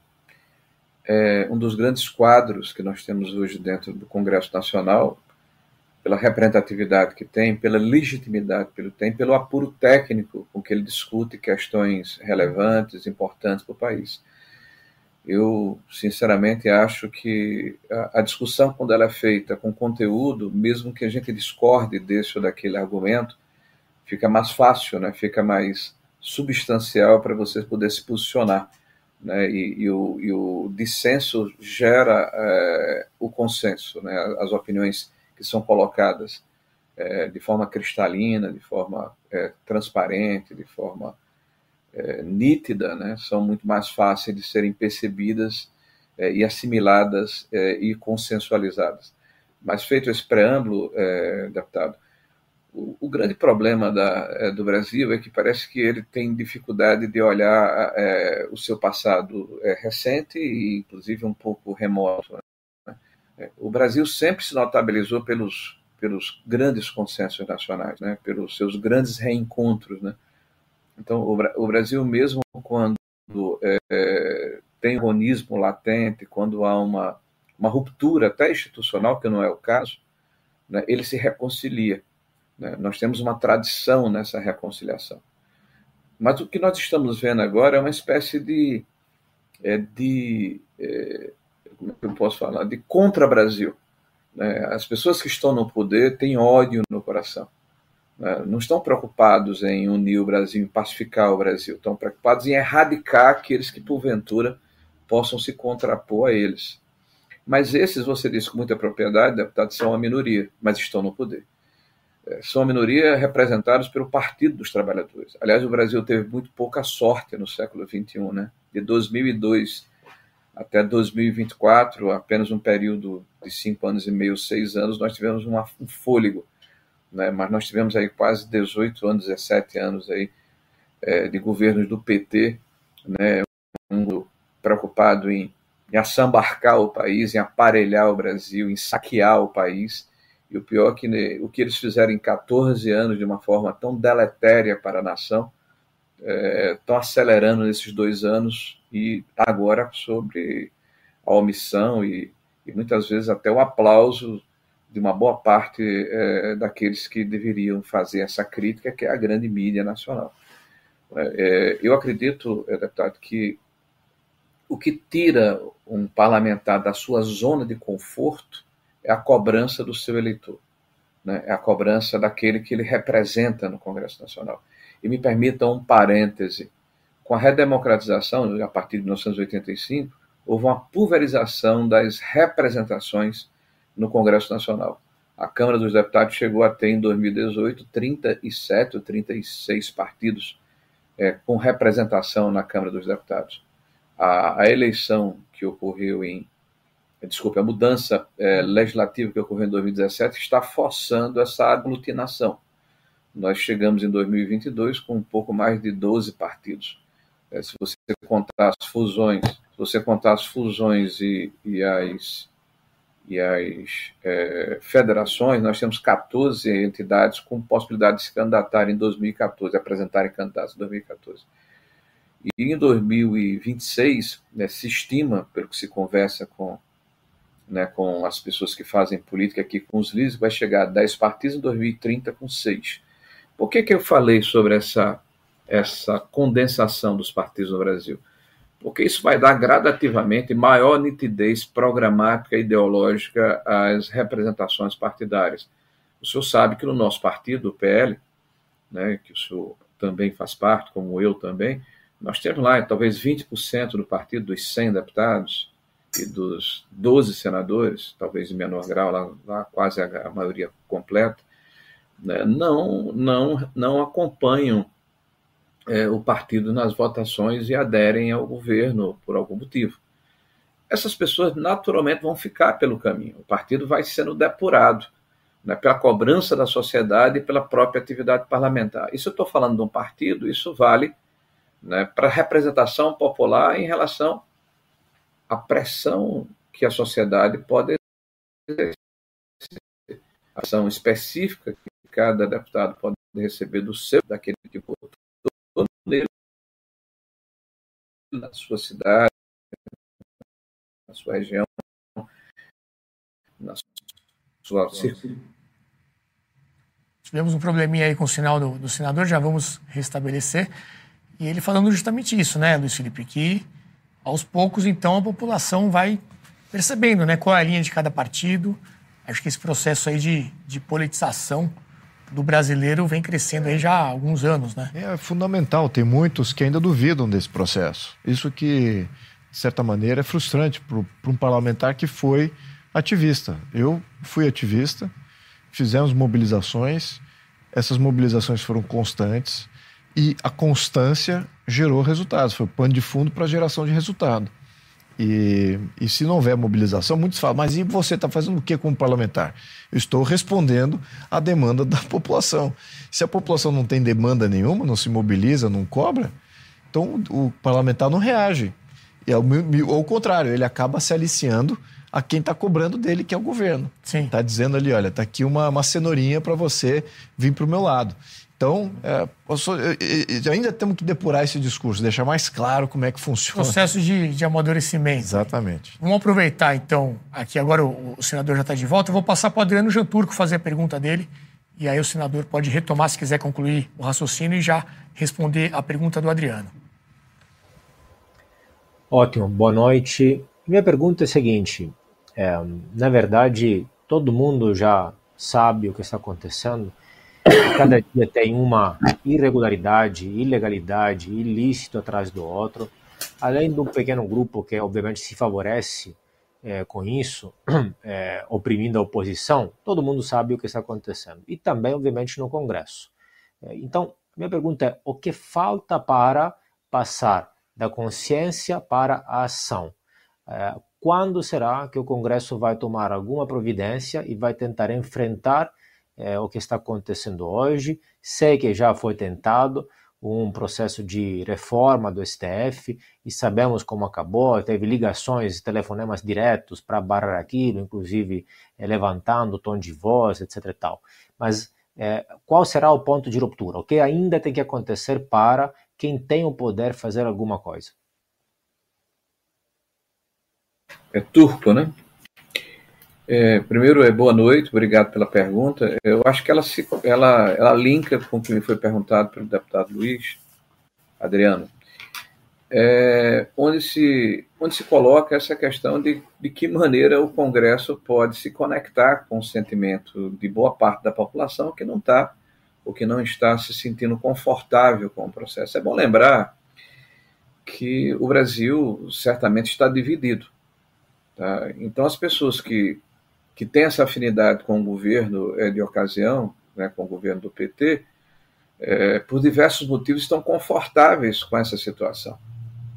[SPEAKER 6] é um dos grandes quadros que nós temos hoje dentro do Congresso Nacional, pela representatividade que tem, pela legitimidade que ele tem, pelo apuro técnico com que ele discute questões relevantes, importantes para o país. Eu, sinceramente, acho que a, a, discussão, quando ela é feita com conteúdo, mesmo que a gente discorde desse ou daquele argumento, fica mais fácil, né? fica mais substancial para você poder se posicionar. Né? E, e, o, e o dissenso gera é, o consenso, né? as opiniões que são colocadas é, de forma cristalina, de forma é, transparente, de forma é, nítida, né, são muito mais fáceis de serem percebidas é, e assimiladas é, e consensualizadas. Mas feito esse preâmbulo, é, deputado, o, o, grande problema da, do Brasil é que parece que ele tem dificuldade de olhar o seu passado recente e, inclusive, um pouco remoto. O Brasil sempre se notabilizou pelos, pelos grandes consensos nacionais, né? pelos seus grandes reencontros. Né? Então, o, o Brasil, mesmo quando é, tem um ronismo latente, quando há uma, uma ruptura até institucional, que não é o caso, né? ele se reconcilia. Né? Nós temos uma tradição nessa reconciliação. Mas o que nós estamos vendo agora é uma espécie de, é, de é, é eu posso falar, de contra-Brasil. Né? As pessoas que estão no poder têm ódio no coração. Né? Não estão preocupados em unir o Brasil, em pacificar o Brasil. Estão preocupados em erradicar aqueles que, porventura, possam se contrapor a eles. Mas esses, você disse com muita propriedade, deputados, são a minoria, mas estão no poder. É, são a minoria representados pelo Partido dos Trabalhadores. Aliás, o Brasil teve muito pouca sorte no século XXI. Né? De 2002 até 2024, apenas um período de cinco anos e meio, seis anos, nós tivemos uma, um fôlego, né? mas nós tivemos aí quase 18 anos, 17 anos aí, é, de governos do PT, né? um preocupado em, em assambarcar o país, em aparelhar o Brasil, em saquear o país, e o pior é que né, o que eles fizeram em 14 anos de uma forma tão deletéria para a nação, estão é, acelerando nesses dois anos e agora sobre a omissão e, e muitas vezes até o aplauso de uma boa parte é, daqueles que deveriam fazer essa crítica, que é a grande mídia nacional. É, é eu acredito, é, deputado, que o que tira um parlamentar da sua zona de conforto é a cobrança do seu eleitor, né? é a cobrança daquele que ele representa no Congresso Nacional. E me permita um parêntese com a redemocratização, a partir de 1985, houve uma pulverização das representações no Congresso Nacional. A Câmara dos Deputados chegou a ter, em 2018, 37 ou 36 partidos é, com representação na Câmara dos Deputados. A, a eleição que ocorreu em. Desculpe, a mudança é, legislativa que ocorreu em 2017 está forçando essa aglutinação. Nós chegamos em 2022 com um pouco mais de 12 partidos. É, se você contar as fusões, se você contar as fusões e, e as e as é, federações, nós temos 14 entidades com possibilidade de se candidatar em 2014, apresentarem candidatos em 2014. E em 2026, né, se estima, pelo que se conversa com, né, com as pessoas que fazem política aqui, com os líderes, vai chegar a 10 partidos em 2030 com 6. Por que, que eu falei sobre essa, essa condensação dos partidos no Brasil? Porque isso vai dar gradativamente maior nitidez programática e ideológica às representações partidárias. O senhor sabe que no nosso partido, o PL, né, que o senhor também faz parte, como eu também, nós temos lá talvez 20% do partido, dos 100 deputados e dos 12 senadores, talvez em menor grau, lá, lá quase a, maioria completa, né, não, não, não acompanham é, o partido nas votações e aderem ao governo por algum motivo. Essas pessoas naturalmente vão ficar pelo caminho. O partido vai sendo depurado né, pela cobrança da sociedade e pela própria atividade parlamentar. Isso eu estou falando de um partido, isso vale né, para a representação popular em relação à pressão que a sociedade pode exercer, a ação específica cada deputado pode receber do seu, daquele que votou nele, na sua cidade, na sua região, na sua círculo.
[SPEAKER 1] Tivemos um probleminha aí com o sinal do, do senador, já vamos restabelecer. E ele falando justamente isso, né, Luiz Felipe, que aos poucos, então, a população vai percebendo né, qual é a linha de cada partido. Acho que esse processo aí de, de politização do brasileiro vem crescendo aí já há alguns anos, né?
[SPEAKER 3] É fundamental, tem muitos que ainda duvidam desse processo. Isso que, de certa maneira, é frustrante para um parlamentar que foi ativista. Eu fui ativista, fizemos mobilizações, essas mobilizações foram constantes, e a constância gerou resultados, foi o pano de fundo para a geração de resultado. E, e se não houver mobilização, muitos falam, mas e você está fazendo o que como parlamentar? Eu estou respondendo à demanda da população. Se a população não tem demanda nenhuma, não se mobiliza, não cobra, então o parlamentar não reage. E ao, ao contrário, ele acaba se aliciando a quem está cobrando dele, que é o governo. Está dizendo ali, olha, está aqui uma, uma cenourinha para você vir para o meu lado. Então, é, sou, eu, eu, ainda temos que depurar esse discurso, deixar mais claro como é que funciona.
[SPEAKER 1] Processo de, de amadurecimento.
[SPEAKER 3] Exatamente.
[SPEAKER 1] Vamos aproveitar, então, aqui agora o, o senador já está de volta. Eu vou passar para o Adriano Janturco fazer a pergunta dele. E aí o senador pode retomar, se quiser concluir o raciocínio e já responder a pergunta do Adriano.
[SPEAKER 5] Ótimo, boa noite. Minha pergunta é a seguinte: é, na verdade, todo mundo já sabe o que está acontecendo Cada dia tem uma irregularidade, ilegalidade, ilícito atrás do outro. Além de um pequeno grupo que, obviamente, se favorece é, com isso, é, oprimindo a oposição, todo mundo sabe o que está acontecendo. E também, obviamente, no Congresso. É, então, minha pergunta é: o que falta para passar da consciência para a ação? É, quando será que o Congresso vai tomar alguma providência e vai tentar enfrentar é, o que está acontecendo hoje. Sei que já foi tentado um processo de reforma do STF e sabemos como acabou. Teve ligações, telefonemas diretos para barrar aquilo, inclusive é, levantando o tom de voz, etc. E tal. Mas é, qual será o ponto de ruptura? O que ainda tem que acontecer para quem tem o poder fazer alguma coisa?
[SPEAKER 6] É turco, né? É, primeiro, é boa noite, obrigado pela pergunta. Eu acho que ela, se, ela, ela linka com o que me foi perguntado pelo deputado Luiz Adriano, é, onde, se, onde se coloca essa questão de, de que maneira o Congresso pode se conectar com o sentimento de boa parte da população que não está ou que não está se sentindo confortável com o processo. É bom lembrar que o Brasil certamente está dividido. Tá? Então, as pessoas que que tem essa afinidade com o governo é, de ocasião, né, com o governo do PT, é, por diversos motivos estão confortáveis com essa situação.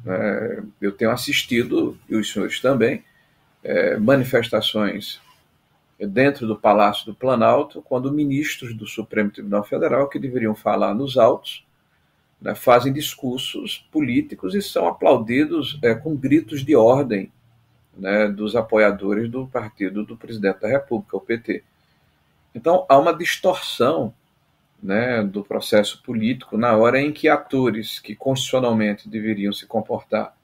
[SPEAKER 6] É, eu tenho assistido, e os senhores também, é, manifestações dentro do Palácio do Planalto, quando ministros do Supremo Tribunal Federal, que deveriam falar nos autos, né, fazem discursos políticos e são aplaudidos é, com gritos de ordem né, dos apoiadores do partido do presidente da República, o PT. Então, há uma distorção né, do processo político na hora em que atores que constitucionalmente deveriam se comportar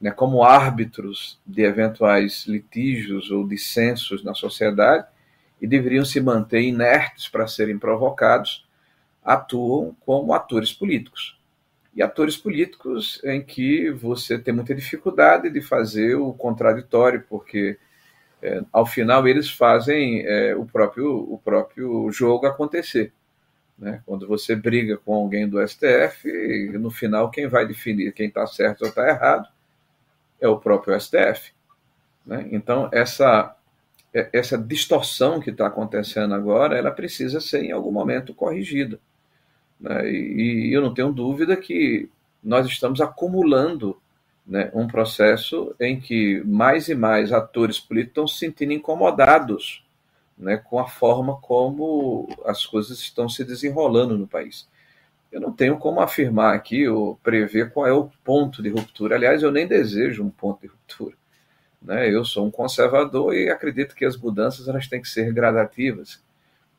[SPEAKER 6] né, como árbitros de eventuais litígios ou dissensos na sociedade e deveriam se manter inertes para serem provocados, atuam como atores políticos. E atores políticos em que você tem muita dificuldade de fazer o contraditório, porque é, ao final eles fazem é, o, próprio, o próprio jogo acontecer. Né? Quando você briga com alguém do STF, no final quem vai definir quem está certo ou está errado é o próprio STF. Né? Então, essa, é, essa distorção que está acontecendo agora, ela precisa ser em algum momento corrigida. Né? E, e, eu não tenho dúvida que nós estamos acumulando né, um processo em que mais e mais atores políticos estão se sentindo incomodados né, com a forma como as coisas estão se desenrolando no país. Eu não tenho como afirmar aqui ou prever qual é o ponto de ruptura. Aliás, eu nem desejo um ponto de ruptura. Né? Eu sou um conservador e acredito que as mudanças elas têm que ser gradativas.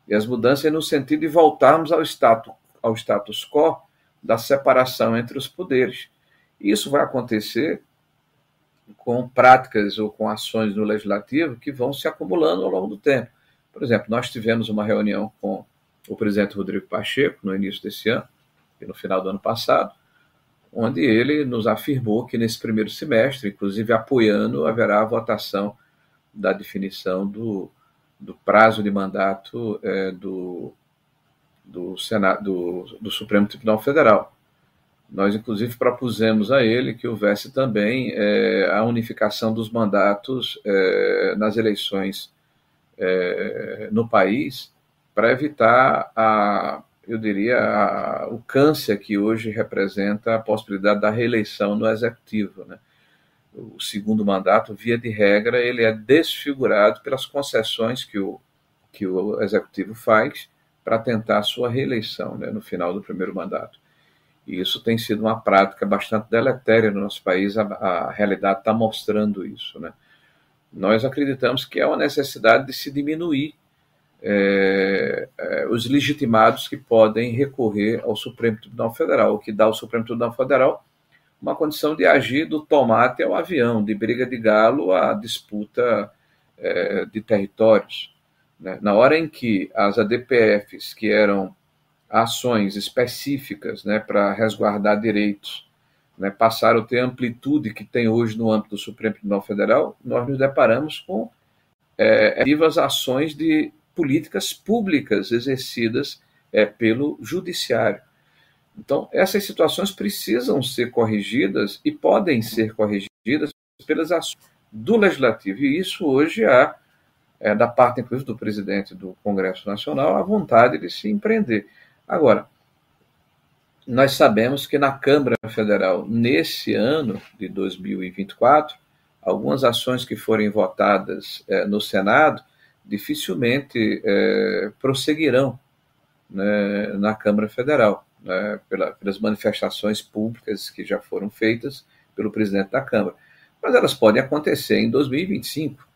[SPEAKER 6] E as mudanças é no sentido de voltarmos ao status, ao status quo da separação entre os poderes. E isso vai acontecer com práticas ou com ações no legislativo que vão se acumulando ao longo do tempo. Por exemplo, nós tivemos uma reunião com o presidente Rodrigo Pacheco no início desse ano, no final do ano passado, onde ele nos afirmou que nesse primeiro semestre, inclusive apoiando, haverá a votação da definição do, do prazo de mandato é, do, do, Senado, do, do Supremo Tribunal Federal. Nós, inclusive, propusemos a ele que houvesse também é, a unificação dos mandatos é, nas eleições é, no país, para evitar a eu diria, a, o câncer que hoje representa a possibilidade da reeleição no executivo. Né? O segundo mandato, via de regra, ele é desfigurado pelas concessões que o, que o executivo faz para tentar sua reeleição né, no final do primeiro mandato. E isso tem sido uma prática bastante deletéria no nosso país, a, a realidade está mostrando isso. Né? Nós acreditamos que é uma necessidade de se diminuir é, é, os legitimados que podem recorrer ao Supremo Tribunal Federal, o que dá ao Supremo Tribunal Federal uma condição de agir do tomate ao avião, de briga de galo à disputa é, de territórios. Né? Na hora em que as ADPFs, que eram ações específicas né, para resguardar direitos, né, passaram a ter a amplitude que tem hoje no âmbito do Supremo Tribunal Federal, nós nos deparamos com é, ações de políticas públicas exercidas é, pelo judiciário. Então, essas situações precisam ser corrigidas e podem ser corrigidas pelas ações do legislativo. E isso hoje há, é, da parte, inclusive, do presidente do Congresso Nacional, a vontade de se empreender. Agora, nós sabemos que na Câmara Federal, nesse ano de 2024, algumas ações que forem votadas é, no Senado dificilmente é, prosseguirão né, na Câmara Federal, né, pela, pelas manifestações públicas que já foram feitas pelo presidente da Câmara. Mas elas podem acontecer em 2025.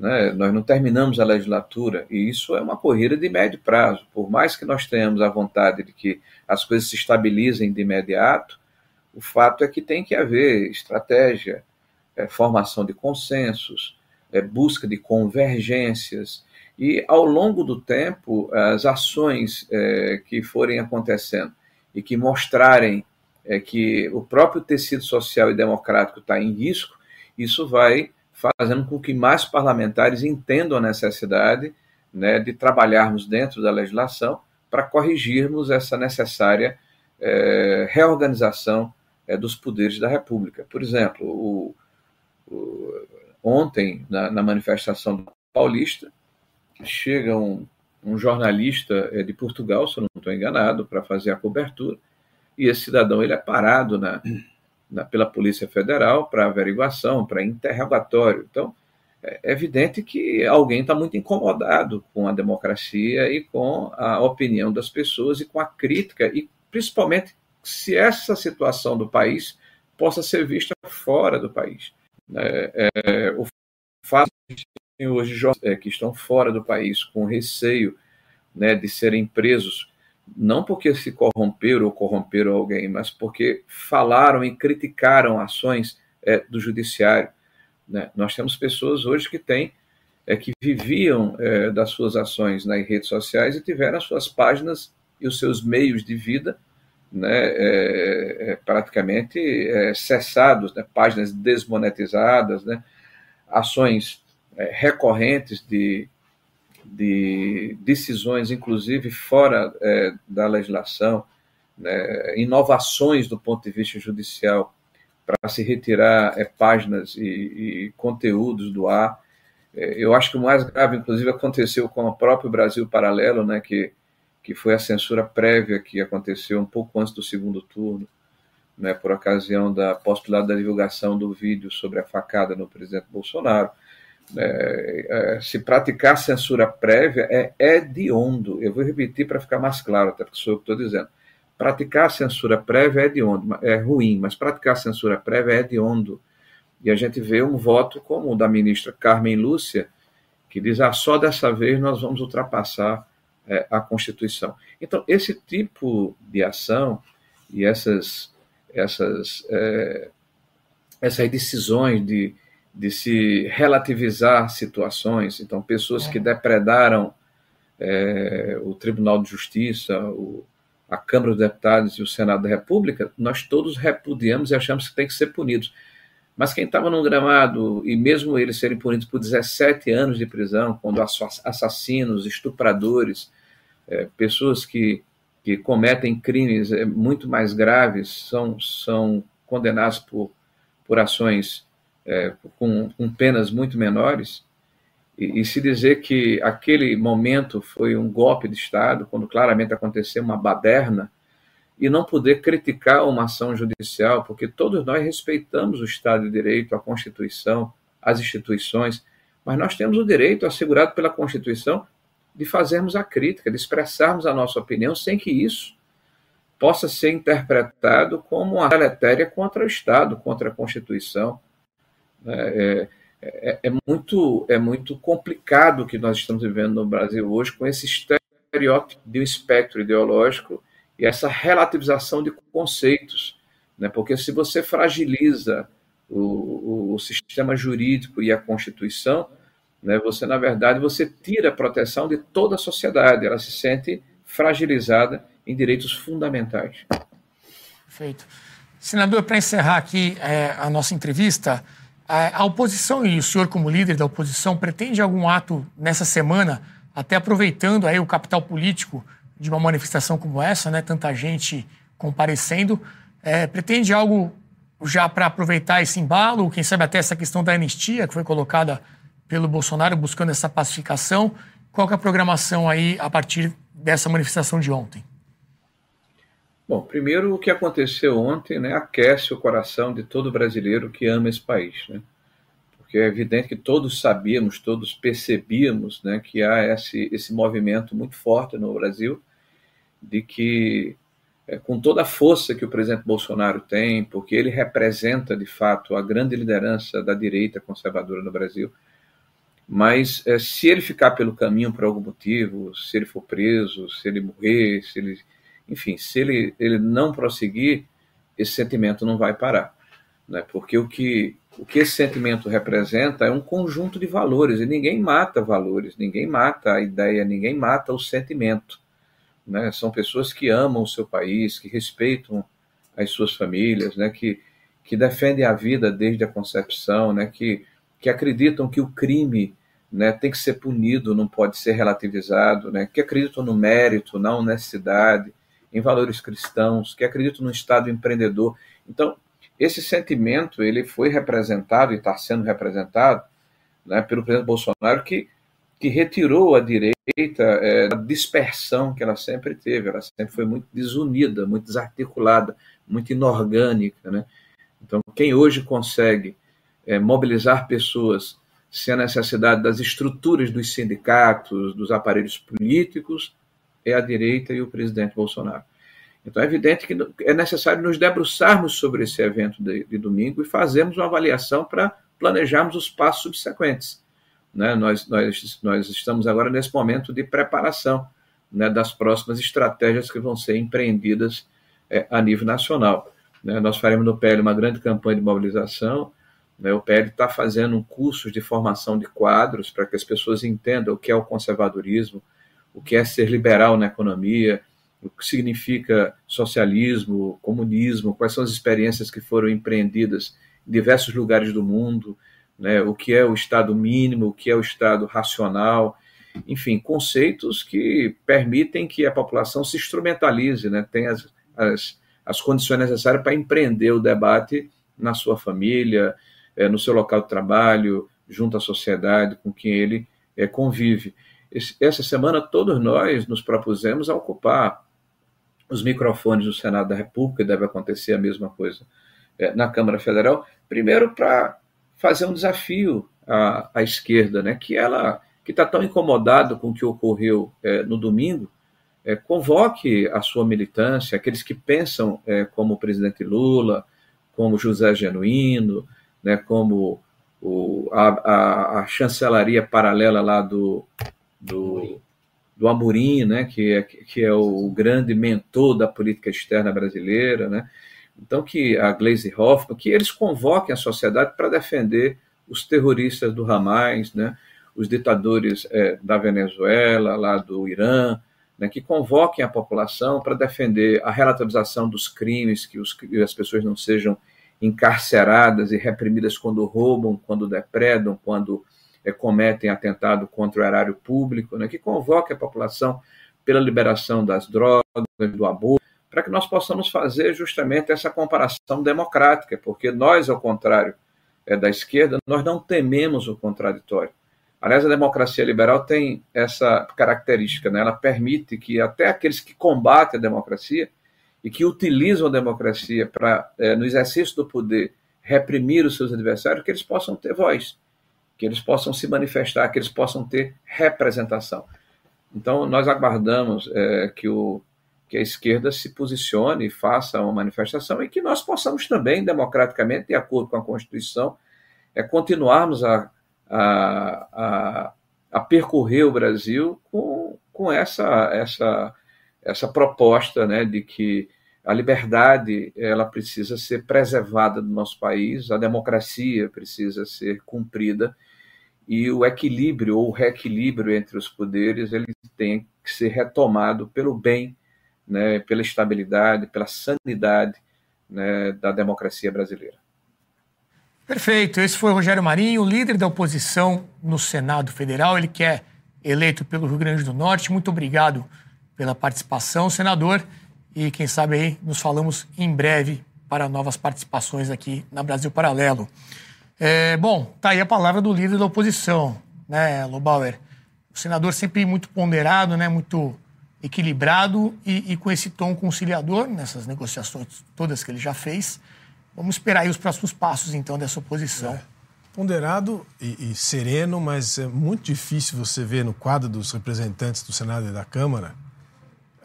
[SPEAKER 6] Né? Nós não terminamos a legislatura e isso é uma corrida de médio prazo. Por mais que nós tenhamos a vontade de que as coisas se estabilizem de imediato, o fato é que tem que haver estratégia, é, formação de consensos, é, busca de convergências, e ao longo do tempo, as ações é, que forem acontecendo e que mostrarem é, que o próprio tecido social e democrático está em risco, isso vai fazendo com que mais parlamentares entendam a necessidade né, de trabalharmos dentro da legislação para corrigirmos essa necessária é, reorganização é, dos poderes da República. Por exemplo, o, o, ontem, na, na manifestação paulista, chega um, um jornalista é, de Portugal, se eu não estou enganado, para fazer a cobertura, e esse cidadão ele é parado na, na pela Polícia Federal para averiguação, para interrogatório. Então, é evidente que alguém está muito incomodado com a democracia e com a opinião das pessoas e com a crítica, e principalmente se essa situação do país possa ser vista fora do país. É, é, o fato de hoje jovens é, que estão fora do país com receio né, de serem presos, não porque se corromperam ou corromperam alguém, mas porque falaram e criticaram ações é, do judiciário. Né? Nós temos pessoas hoje que têm é, que viviam é, das suas ações nas redes sociais e tiveram as suas páginas e os seus meios de vida né, é, é praticamente é, cessados, né, páginas desmonetizadas, né, ações recorrentes de, de decisões, inclusive fora é, da legislação, né, inovações do ponto de vista judicial para se retirar é, páginas e, e, conteúdos do ar. É, eu acho que o mais grave, inclusive, aconteceu com o próprio Brasil Paralelo, né, que, que foi a censura prévia que aconteceu um pouco antes do segundo turno, né, por ocasião da possibilidade da divulgação do vídeo sobre a facada no presidente Bolsonaro. É, é, se praticar censura prévia é hediondo. Eu vou repetir para ficar mais claro, até porque sou eu que estou dizendo. Praticar censura prévia é hediondo, é ruim, mas praticar censura prévia é hediondo. E a gente vê um voto como o da ministra Carmen Lúcia, que diz: ah, só dessa vez nós vamos ultrapassar é, a Constituição. Então, esse tipo de ação e essas, essas, é, essas decisões de de se relativizar situações. Então, pessoas que é. depredaram é, o Tribunal de Justiça, o, a Câmara dos Deputados e o Senado da República, nós todos repudiamos e achamos que tem que ser punidos. Mas quem estava no gramado, e mesmo eles serem punidos por 17 anos de prisão, quando assassinos, estupradores, é, pessoas que, que cometem crimes é, muito mais graves são, são condenados por, por ações é, com, com, penas muito menores, e, e, se dizer que aquele momento foi um golpe de Estado, quando claramente aconteceu uma baderna, e não poder criticar uma ação judicial, porque todos nós respeitamos o Estado de Direito, a Constituição, as instituições, mas nós temos o direito assegurado pela Constituição de fazermos a crítica, de expressarmos a nossa opinião, sem que isso possa ser interpretado como uma deletéria contra o Estado, contra a Constituição. É, é, é, muito, é muito complicado o que nós estamos vivendo no Brasil hoje com esse estereótipo de um espectro ideológico e essa relativização de conceitos. Né? Porque se você fragiliza o, o, o sistema jurídico e a Constituição, né, você, na verdade, você tira a proteção de toda a sociedade, ela se sente fragilizada em direitos fundamentais.
[SPEAKER 1] Perfeito. Senador, para encerrar aqui é, a nossa entrevista, a oposição e o senhor, como líder da oposição, pretende algum ato nessa semana, até aproveitando aí o capital político de uma manifestação como essa, né? Tanta gente comparecendo. É, pretende algo já para aproveitar esse embalo, quem sabe até essa questão da anistia que foi colocada pelo Bolsonaro buscando essa pacificação. Qual é a programação aí a partir dessa manifestação de ontem?
[SPEAKER 6] Bom, primeiro o que aconteceu ontem né, aquece o coração de todo brasileiro que ama esse país. Né? Porque é evidente que todos sabíamos, todos percebíamos né, que há esse, esse movimento muito forte no Brasil de que, é, com toda a força que o presidente Bolsonaro tem, porque ele representa de fato a grande liderança da direita conservadora no Brasil, mas é, se ele ficar pelo caminho por algum motivo, se ele for preso, se ele morrer, se ele enfim, se ele, ele não prosseguir, esse sentimento não vai parar. Né? Porque o que, o que esse sentimento representa é um conjunto de valores, e ninguém mata valores, ninguém mata a ideia, ninguém mata o sentimento. Né? São pessoas que amam o seu país, que respeitam as suas famílias, né? que, que defendem a vida desde a concepção, né? que, que acreditam que o crime né, tem que ser punido, não pode ser relativizado, né, que acreditam no mérito, na honestidade, em valores cristãos, que acreditam no Estado empreendedor. Então, esse sentimento ele foi representado e está sendo representado né, pelo presidente Bolsonaro, que, que retirou a direita é, da dispersão que ela sempre teve. Ela sempre foi muito desunida, muito desarticulada, muito inorgânica. Né? Então, quem hoje consegue é, mobilizar pessoas sem a necessidade das estruturas dos sindicatos, dos aparelhos políticos, é a direita e o presidente Bolsonaro. Então é evidente que é necessário nos debruçarmos sobre esse evento de, de domingo e fazermos uma avaliação para planejarmos os passos subsequentes. Né? Nós, nós, nós estamos agora nesse momento de preparação né, das próximas estratégias que vão ser empreendidas é, a nível nacional. Né? Nós faremos no PL uma grande campanha de mobilização. Né? O PL está fazendo um curso de formação de quadros para que as pessoas entendam o que é o conservadorismo, o que é ser liberal na economia, o que significa socialismo, comunismo, quais são as experiências que foram empreendidas em diversos lugares do mundo, né? o que é o Estado mínimo, o que é o Estado racional, enfim, conceitos que permitem que a população se instrumentalize, né? tenha as, as, as condições necessárias para empreender o debate na sua família, é, no seu local de trabalho, junto à sociedade com quem ele é, convive. Essa semana, todos nós nos propusemos a ocupar os microfones do Senado da República, deve acontecer a mesma coisa é, na Câmara Federal, primeiro para fazer um desafio à, à, esquerda, né, que ela que está tão incomodada com o que ocorreu é, no domingo, é, convoque a sua militância, aqueles que pensam é, como o presidente Lula, como José Genuíno, né, como o, a, a, a, chancelaria paralela lá do, do, do Amorim, né, que, é, que é o grande mentor da política externa brasileira, né, então que a Glaze Hoffman, que eles convoquem a sociedade para defender os terroristas do Hamas, né, os ditadores é, da Venezuela, lá do Irã, né, que convoquem a população para defender a relativização dos crimes, que, os, que as pessoas não sejam encarceradas e reprimidas quando roubam, quando depredam, quando é, cometem atentado contra o erário público, né, que convoque a população pela liberação das drogas, do aborto, para que nós possamos fazer justamente essa comparação democrática, porque nós, ao contrário é, da esquerda, nós não tememos o contraditório. Aliás, a democracia liberal tem essa característica, né? ela permite que até aqueles que combatem a democracia e que utilizam a democracia para, é, no exercício do poder, reprimir os seus adversários, que eles possam ter voz, que eles possam se manifestar, que eles possam ter representação. Então, nós aguardamos é, que, o, que a esquerda se posicione e faça uma manifestação e que nós possamos também, democraticamente, de acordo com a Constituição, é, continuarmos a a, a, a percorrer o Brasil com, com essa, essa, essa proposta né, de que a liberdade ela precisa ser preservada no nosso país, a democracia precisa ser cumprida e o equilíbrio ou o reequilíbrio entre os poderes ele tem que ser retomado pelo bem, né, pela estabilidade, pela sanidade né, da democracia brasileira.
[SPEAKER 1] Perfeito. Esse foi o Rogério Marinho, líder da oposição no Senado Federal. Ele que é eleito pelo Rio Grande do Norte. Muito obrigado pela participação, senador. E quem sabe aí nos falamos em breve para novas participações aqui na Brasil Paralelo. É, bom, tá aí a palavra do líder da oposição, né, Lobauer? O senador sempre muito ponderado, né, muito equilibrado e, e com esse tom conciliador nessas negociações todas que ele já fez. Vamos esperar aí os próximos passos, então, dessa oposição. É.
[SPEAKER 4] Ponderado e, e, sereno, mas é muito difícil você ver no quadro dos representantes do Senado e da Câmara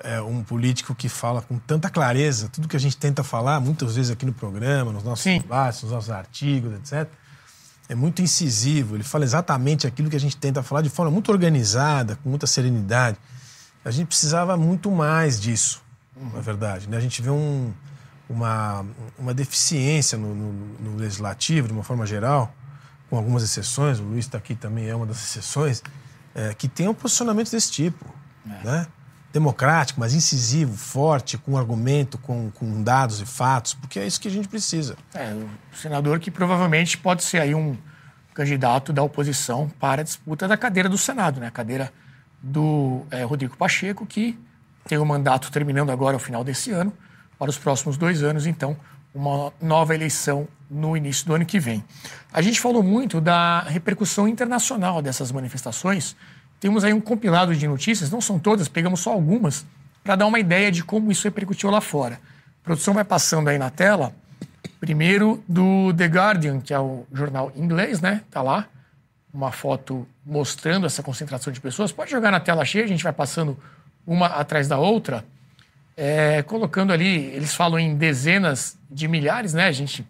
[SPEAKER 4] é, um político que fala com tanta clareza tudo que a gente tenta falar, muitas vezes aqui no programa, nos nossos Sim. debates, nos nossos artigos, etc. É muito incisivo, ele fala exatamente aquilo que a gente tenta falar de forma muito organizada, com muita serenidade. A gente precisava muito mais disso, uhum. na verdade. Né? A gente vê um, uma, uma deficiência no, no, no, legislativo, de uma forma geral, com algumas exceções, o Luiz está aqui também, é uma das exceções, é, que tem um posicionamento desse tipo. É. Né? Democrático, mas incisivo, forte, com argumento, com, com dados e fatos, porque é isso que a gente precisa.
[SPEAKER 1] É, o senador que provavelmente pode ser aí um candidato da oposição para a disputa da cadeira do Senado, né? a cadeira do é, Rodrigo Pacheco, que tem o mandato terminando agora ao final desse ano para os próximos dois anos, então, uma nova eleição no início do ano que vem. A gente falou muito da repercussão internacional dessas manifestações. Temos aí um compilado de notícias, não são todas, pegamos só algumas, para dar uma ideia de como isso repercutiu lá fora. A produção vai passando aí na tela. Primeiro do The Guardian, que é o jornal inglês, né? Tá lá uma foto mostrando essa concentração de pessoas. Pode jogar na tela cheia, a gente vai passando uma atrás da outra. é, colocando ali, eles falam em dezenas de milhares, né? A gente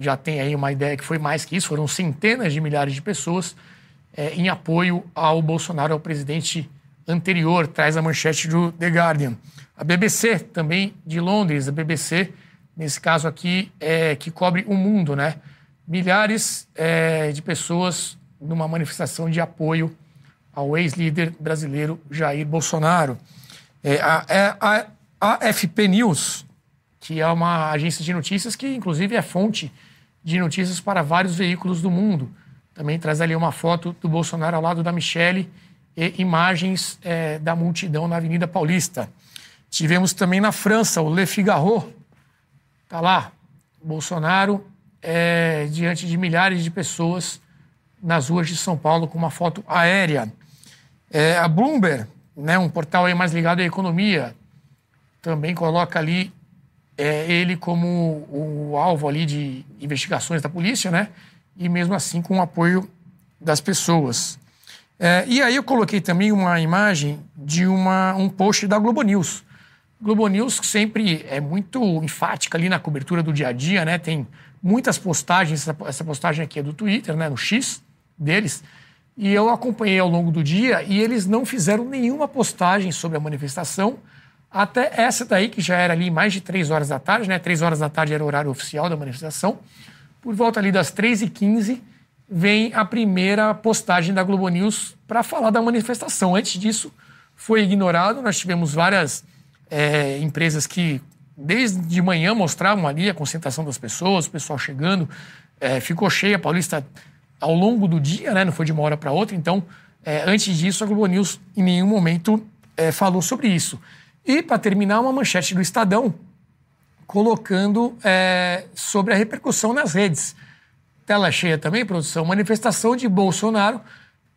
[SPEAKER 1] já tem aí uma ideia que foi mais que isso, foram centenas de milhares de pessoas é, em apoio ao Bolsonaro, ao presidente anterior, traz a manchete do The Guardian. A BBC, também de Londres, a BBC, nesse caso aqui, é, que cobre o mundo, né? Milhares é, de pessoas numa manifestação de apoio ao ex-líder brasileiro Jair Bolsonaro. É, a, é, a, a AFP News, que é uma agência de notícias que, inclusive, é fonte de notícias para vários veículos do mundo. Também traz ali uma foto do Bolsonaro ao lado da Michelle e imagens é, da multidão na Avenida Paulista. Tivemos também na França o Le Figaro. Está lá, Bolsonaro é, diante de milhares de pessoas nas ruas de São Paulo com uma foto aérea. É, a Bloomberg, né, um portal aí mais ligado à economia, também coloca ali é, ele como o alvo ali de investigações da polícia, né? E mesmo assim com o apoio das pessoas. É, e aí eu coloquei também uma imagem de uma, um post da Globo News. Globo News sempre é muito enfática ali na cobertura do dia a dia, né? Tem muitas postagens, essa, essa postagem aqui é do Twitter, né? No X deles. E eu acompanhei ao longo do dia e eles não fizeram nenhuma postagem sobre a manifestação até essa daí, que já era ali mais de três horas da tarde, né? Três horas da tarde era o horário oficial da manifestação. Por volta ali das 3h15, vem a primeira postagem da Globo News para falar da manifestação. Antes disso, foi ignorado. Nós tivemos várias é, empresas que, desde de manhã, mostravam ali a concentração das pessoas, o pessoal chegando. É, ficou cheia a Paulista ao longo do dia, né? não foi de uma hora para outra. Então, é, antes disso, a Globo News em nenhum momento falou sobre isso. E, para terminar, uma manchete do Estadão colocando é, sobre a repercussão nas redes. Tela cheia também, produção. Manifestação de Bolsonaro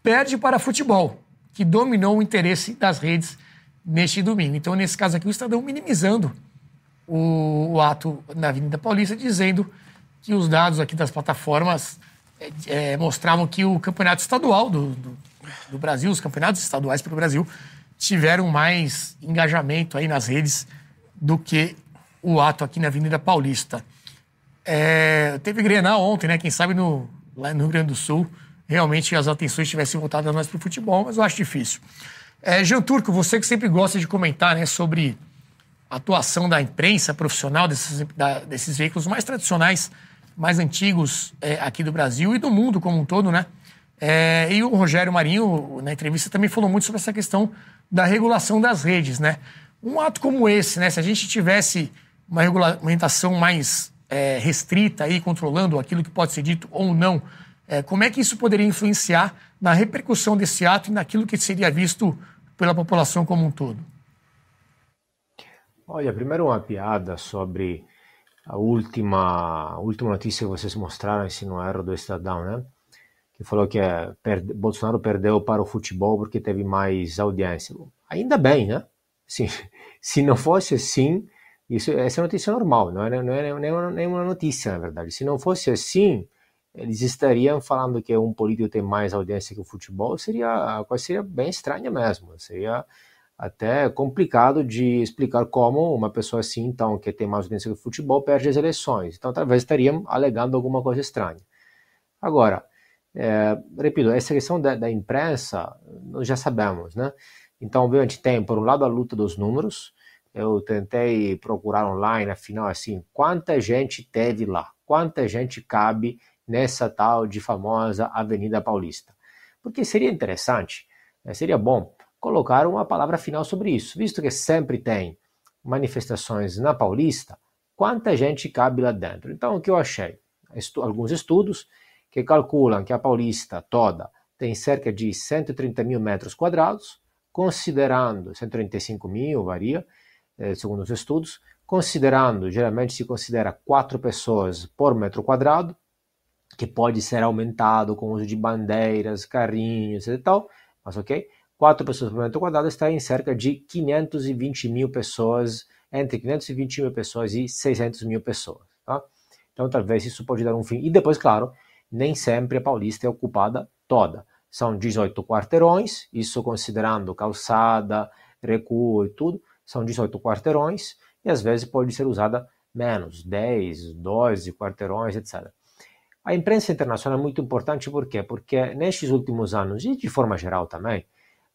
[SPEAKER 1] perde para futebol, que dominou o interesse das redes neste domingo. Então, nesse caso aqui, o Estadão minimizando o, o ato na Avenida Paulista, dizendo que os dados aqui das plataformas é, é, mostravam que o campeonato estadual do, do, do Brasil, os campeonatos estaduais para o Brasil, tiveram mais engajamento aí nas redes do que o ato aqui na Avenida Paulista. É, teve Grenal ontem, né? Quem sabe no, lá no Rio Grande do Sul realmente as atenções tivessem voltado mais para o futebol, mas eu acho difícil. É, Jean Turco, você que sempre gosta de comentar né, sobre a atuação da imprensa profissional desses, da, desses veículos mais tradicionais, mais antigos é, aqui do Brasil e do mundo como um todo, né? É, e o Rogério Marinho, na entrevista, também falou muito sobre essa questão da regulação das redes, né? Um ato como esse, né? Se a gente tivesse uma regulamentação mais é, restrita aí, controlando aquilo que pode ser dito ou não, é, como é que isso poderia influenciar na repercussão desse ato e naquilo que seria visto pela população como um todo?
[SPEAKER 5] Olha, primeiro uma piada sobre a última, a última notícia que vocês mostraram, se não erro, do Estadão, né? que falou que é, perde, Bolsonaro perdeu para o futebol porque teve mais audiência. Ainda bem, né? Sim, se não fosse assim, isso, essa é notícia normal, não é, não é nenhuma notícia, na verdade. Se não fosse assim, eles estariam falando que um político tem mais audiência que o futebol, seria a coisa seria bem estranha mesmo. Seria até complicado de explicar como uma pessoa assim, então, que tem mais audiência que o futebol, perde as eleições. Então, talvez estariam alegando alguma coisa estranha. Agora, é, repito, essa questão da, da, imprensa, nós já sabemos, né? Então, obviamente, tem, por um lado, a luta dos números. Eu tentei procurar online, afinal, assim, quanta gente teve lá? Quanta gente cabe nessa tal de famosa Avenida Paulista? Porque seria interessante, né, seria bom colocar uma palavra final sobre isso, visto que sempre tem manifestações na Paulista, quanta gente cabe lá dentro? Então, o que eu achei? Estu alguns estudos que calculam que a Paulista toda tem cerca de 130 mil metros quadrados, considerando 135 mil, varia, segundo os estudos, considerando, geralmente se considera quatro pessoas por metro quadrado, que pode ser aumentado com o uso de bandeiras, carrinhos e tal, mas ok, quatro pessoas por metro quadrado está em cerca de 520 mil pessoas, entre 520 mil pessoas e 600 mil pessoas, tá? Então talvez isso pode dar um fim. E depois, claro, nem sempre a Paulista é ocupada toda. São 18 quarteirões, isso considerando calçada, recuo e tudo. São 18 quarteirões e às vezes pode ser usada menos, 10, 12 quarteirões, etc. A imprensa internacional é muito importante por quê? Porque nestes últimos anos, e de forma geral também,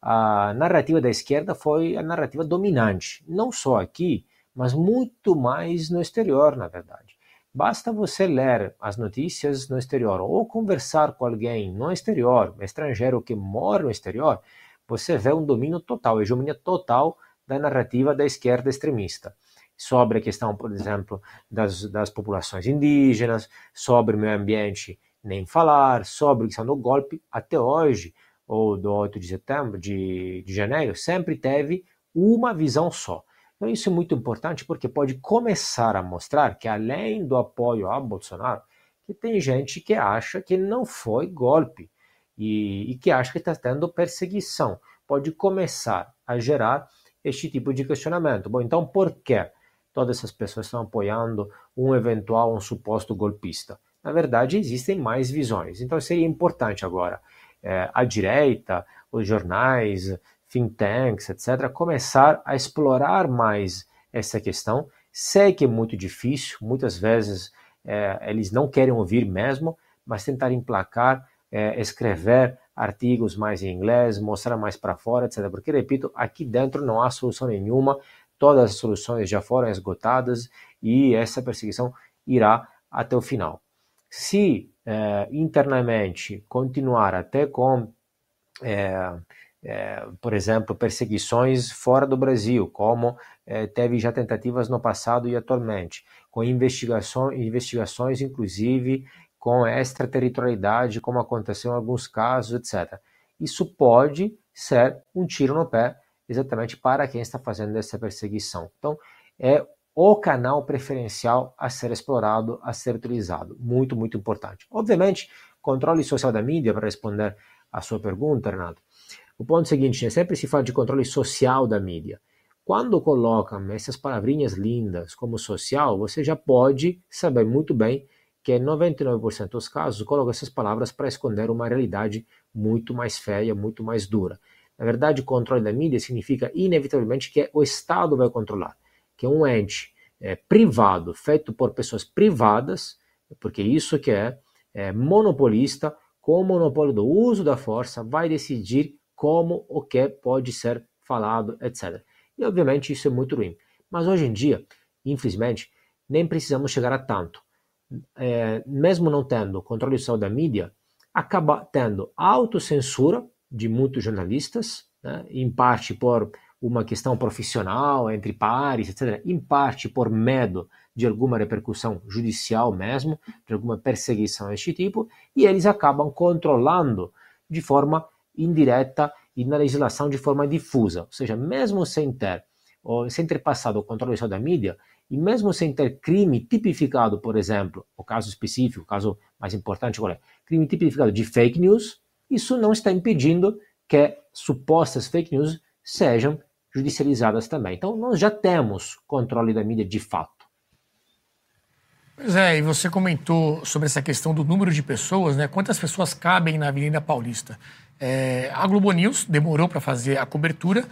[SPEAKER 5] a narrativa da esquerda foi a narrativa dominante, não só aqui, mas muito mais no exterior, na verdade. Basta você ler as notícias no exterior ou conversar com alguém no exterior, estrangeiro que mora no exterior, você vê um domínio total, hegemonia total da narrativa da esquerda extremista sobre a questão, por exemplo, das, das populações indígenas, sobre o meio ambiente, nem falar, sobre a questão do golpe, até hoje, ou do 8 de setembro, de, de janeiro, sempre teve uma visão só. Então isso é muito importante porque pode começar a mostrar que além do apoio a Bolsonaro, que tem gente que acha que não foi golpe e, e que acha que está tendo perseguição. Pode começar a gerar este tipo de questionamento. Bom, então por quê? todas essas pessoas estão apoiando um eventual, um suposto golpista. Na verdade, existem mais visões. Então, seria importante agora é, a direita, os jornais, think tanks, etc., começar a explorar mais essa questão. Sei que é muito difícil, muitas vezes é, eles não querem ouvir mesmo, mas tentar emplacar, é, escrever artigos mais em inglês, mostrar mais para fora, etc. Porque, repito, aqui dentro não há solução nenhuma todas as soluções já foram esgotadas e essa perseguição irá até o final. Se eh, internamente continuar até com, eh, eh, por exemplo, perseguições fora do Brasil, como teve já tentativas no passado e atualmente, com investigações, investigações inclusive com extraterritorialidade, como aconteceu em alguns casos, etc. Isso pode ser um tiro no pé exatamente para quem está fazendo essa perseguição. Então, é o canal preferencial a ser explorado, a ser utilizado. Muito, muito importante. Obviamente, controle social da mídia, para responder à sua pergunta, Renato. O ponto seguinte, né, sempre se fala de controle social da mídia. Quando colocam essas palavrinhas lindas como social, você já pode saber muito bem que em 99% dos casos colocam essas palavras para esconder uma realidade muito mais feia, muito mais dura. Na verdade, controle da mídia significa inevitavelmente que o Estado vai controlar, que é um ente é, privado, feito por pessoas privadas, porque isso que é, é monopolista, com o monopólio do uso da força, vai decidir como o que pode ser falado, etc. E obviamente isso é muito ruim. Mas hoje em dia, infelizmente, nem precisamos chegar a tanto. É, mesmo não tendo controle social da mídia, acaba tendo autocensura, de muitos jornalistas, né, em parte por uma questão profissional entre pares, etc., em parte por medo de alguma repercussão judicial mesmo, de alguma perseguição deste tipo, e eles acabam controlando de forma indireta e na legislação de forma difusa, ou seja, mesmo sem ter, ou sem ter passado o controle da mídia, e mesmo sem ter crime tipificado, por exemplo, o caso específico, o caso mais importante qual é? Crime tipificado de fake news, isso não está impedindo que supostas fake news sejam judicializadas também. Então, nós já temos controle da mídia de fato.
[SPEAKER 1] Pois é, e você comentou sobre essa questão do número de pessoas, né? Quantas pessoas cabem na Avenida Paulista? É, a Globo News demorou para fazer a cobertura,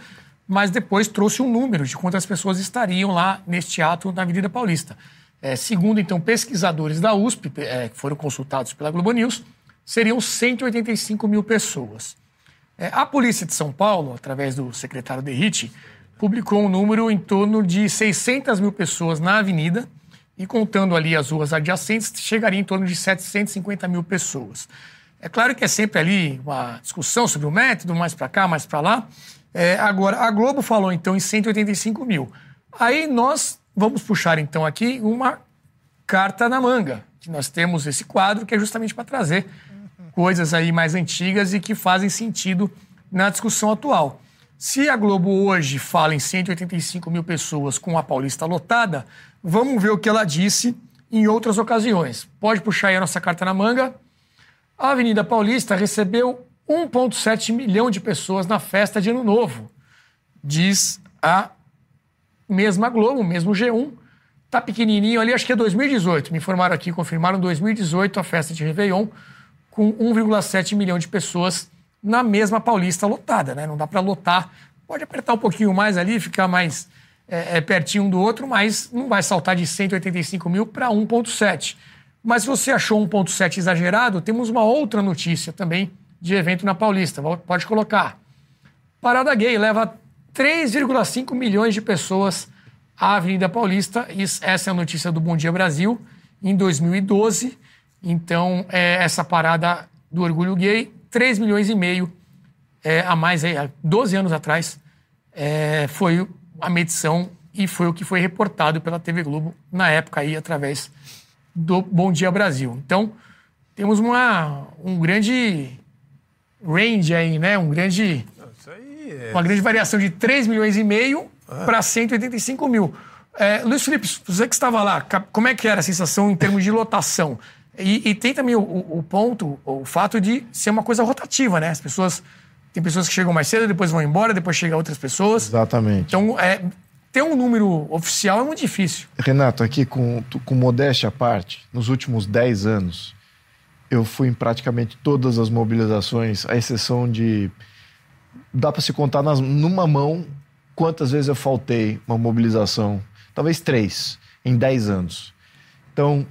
[SPEAKER 1] mas depois trouxe um número de quantas pessoas estariam lá neste ato na Avenida Paulista. É, segundo, então, pesquisadores da USP, é, que foram consultados pela Globo News, seriam 185 mil pessoas. É, a Polícia de São Paulo, através do secretário Derrite, publicou um número em torno de 600 mil pessoas na avenida e, contando ali as ruas adjacentes, chegaria em torno de 750 mil pessoas. É claro que é sempre ali uma discussão sobre o método, mais para cá, mais para lá. É, agora, a Globo falou então em 185 mil. Aí nós vamos puxar então aqui uma carta na manga, que nós temos esse quadro que é justamente para trazer coisas aí mais antigas e que fazem sentido na discussão atual. Se a Globo hoje fala em 185 mil pessoas com a Paulista lotada, vamos ver o que ela disse em outras ocasiões. Pode puxar aí a nossa carta na manga. A Avenida Paulista recebeu 1,7 milhão de pessoas na festa de Ano Novo, diz a mesma Globo, mesmo G1. Tá pequenininho ali, acho que é 2018. Me informaram aqui, confirmaram 2018 a festa de Réveillon com 1,7 milhão de pessoas na mesma Paulista lotada, né? Não dá para lotar. Pode apertar um pouquinho mais ali, ficar mais é, é pertinho um do outro, mas não vai saltar de 185 mil para 1,7. Mas se você achou 1,7 exagerado, temos uma outra notícia também de evento na Paulista. Pode colocar. Parada Gay leva 3,5 milhões de pessoas à Avenida Paulista. Essa é a notícia do Bom Dia Brasil, em 2012. Então, é, essa parada do orgulho gay, 3 milhões e meio é, a mais, há 12 anos atrás, é, foi a medição e foi o que foi reportado pela TV Globo na época aí, através do Bom Dia Brasil. Então, temos uma, um grande range aí, né? Um grande, é... Uma grande variação de 3 milhões e meio ah. para 185 mil. É, Luiz Felipe, você que estava lá, como é que era a sensação em termos de lotação? E, e tem também o, o, ponto, o fato de ser uma coisa rotativa, né? As pessoas. Tem pessoas que chegam mais cedo, depois vão embora, depois chegam outras pessoas.
[SPEAKER 3] Exatamente.
[SPEAKER 1] Então, é, ter um número oficial é muito difícil.
[SPEAKER 3] Renato, aqui com, com modéstia à parte, nos últimos 10 anos, eu fui em praticamente todas as mobilizações, à exceção de. Dá para se contar nas, numa mão quantas vezes eu faltei uma mobilização. Talvez três, em 10 anos. Então,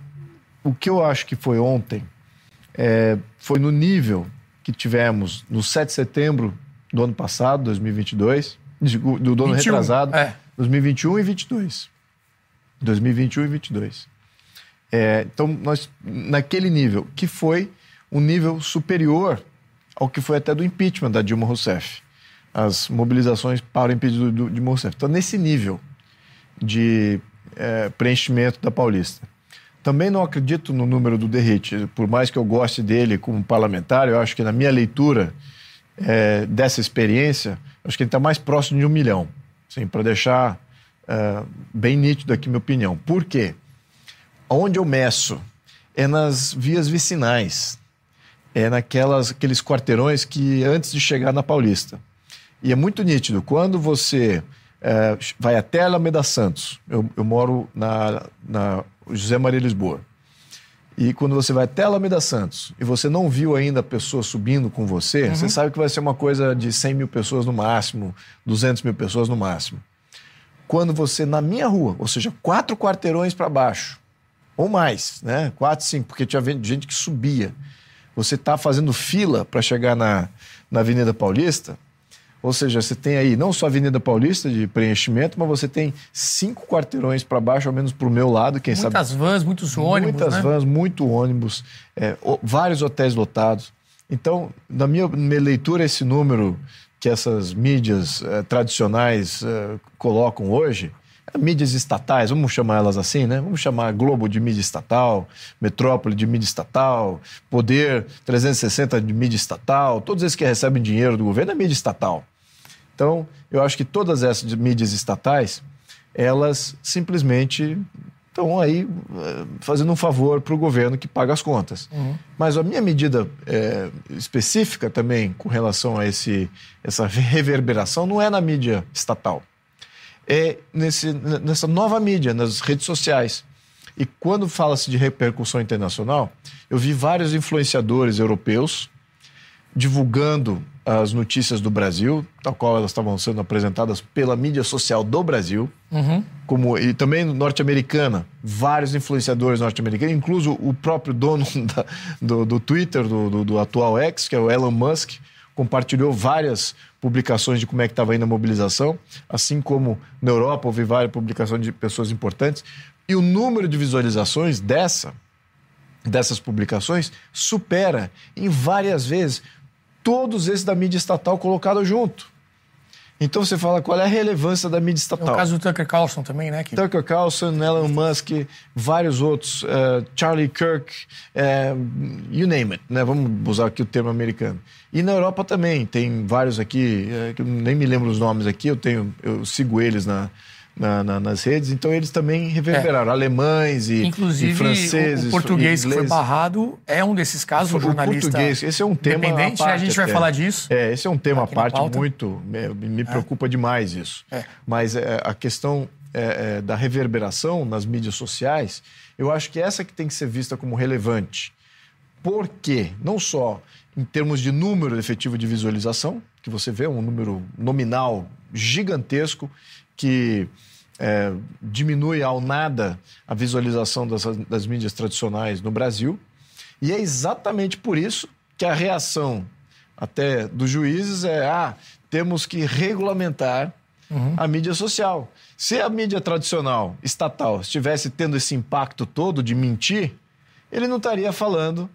[SPEAKER 3] o que eu acho que foi ontem é, foi no nível que tivemos no 7 de setembro do ano passado, 2022, do, do ano 21, retrasado, é. 2021 e 22. 2021 e 22. É, então, nós, naquele nível, que foi um nível superior ao que foi até do impeachment da Dilma Rousseff. As mobilizações para o impeachment de Dilma Rousseff. Então, nesse nível de é, preenchimento da Paulista. Também não acredito no número do Derrite, por mais que eu goste dele como parlamentar, eu acho que na minha leitura é, dessa experiência, acho que ele está mais próximo de um milhão, assim, para deixar é, bem nítido aqui minha opinião. Por quê? Onde eu meço é nas vias vicinais, é naquelas aqueles quarteirões que antes de chegar na Paulista. E é muito nítido, quando você é, vai até Alameda Santos, eu, eu moro na, na José Maria Lisboa. E quando você vai até Alameda Santos e você não viu ainda a pessoa subindo com você, uhum. você sabe que vai ser uma coisa de 100 mil pessoas no máximo, 200 mil pessoas no máximo. Quando você, na minha rua, ou seja, quatro quarteirões para baixo, ou mais, né? Quatro, cinco, porque tinha gente que subia. Você está fazendo fila para chegar na, na Avenida Paulista, ou seja, você tem aí não só a Avenida Paulista de preenchimento, mas você tem cinco quarteirões para baixo, ao menos para o meu lado, quem
[SPEAKER 1] Muitas
[SPEAKER 3] sabe.
[SPEAKER 1] Muitas vans, muitos ônibus.
[SPEAKER 3] Muitas
[SPEAKER 1] né?
[SPEAKER 3] vans, muito ônibus, é, vários hotéis lotados. Então, na minha, minha, leitura, esse número que essas mídias é, tradicionais é, colocam hoje, mídias estatais, vamos chamar elas assim, né? Vamos chamar Globo de mídia estatal, Metrópole de mídia estatal, Poder 360 de mídia estatal, todos esses que recebem dinheiro do governo é mídia estatal. Então, eu acho que todas essas mídias estatais, elas simplesmente estão aí eh, fazendo um favor para o governo que paga as contas. Uhum. Mas a minha medida é, específica também com relação a esse, essa reverberação não é na mídia estatal. É nesse, nessa nova mídia, nas redes sociais. E quando fala-se de repercussão internacional, eu vi vários influenciadores europeus divulgando as notícias do Brasil, tal qual elas estavam sendo apresentadas pela mídia social do Brasil, uhum. como e também norte-americana, vários influenciadores norte-americanos, incluso o próprio dono da, do, do, Twitter, do, do, do, atual X, que é o Elon Musk, compartilhou várias publicações de como é que estava indo a mobilização, assim como na Europa houve várias publicações de pessoas importantes, e o número de visualizações dessa dessas publicações supera em várias vezes todos esses da mídia estatal colocados junto. Então você fala qual é a relevância da mídia estatal. É
[SPEAKER 1] o caso do Tucker Carlson também, né?
[SPEAKER 3] Que... Tucker Carlson, Elon Musk, vários outros, uh, Charlie Kirk, uh, you name it, né? Vamos usar aqui o termo americano. E na Europa também, tem vários aqui, uh, que eu nem me lembro os nomes aqui, eu tenho, eu sigo eles na, na, na, nas redes, então eles também reverberaram, é. alemães e,
[SPEAKER 1] Inclusive,
[SPEAKER 3] e franceses.
[SPEAKER 1] O, o português que foi barrado é um desses casos, um jornalista.
[SPEAKER 3] O português, esse é um tema
[SPEAKER 1] independente,
[SPEAKER 3] parte,
[SPEAKER 1] a gente vai
[SPEAKER 3] até.
[SPEAKER 1] falar disso.
[SPEAKER 3] É, esse é um tema à parte muito. Me, me é. preocupa é. demais isso. É. Mas é, a questão é, da reverberação nas mídias sociais, eu acho que essa que tem que ser vista como relevante. Por quê? Não só em termos de número efetivo de visualização, que você vê um número nominal gigantesco, que é, diminui ao nada a visualização das, das mídias tradicionais no Brasil. E é exatamente por isso que a reação até dos juízes é: ah, temos que regulamentar uhum. a mídia social. Se a mídia tradicional, estatal, estivesse tendo esse impacto todo de mentir, ele não estaria falando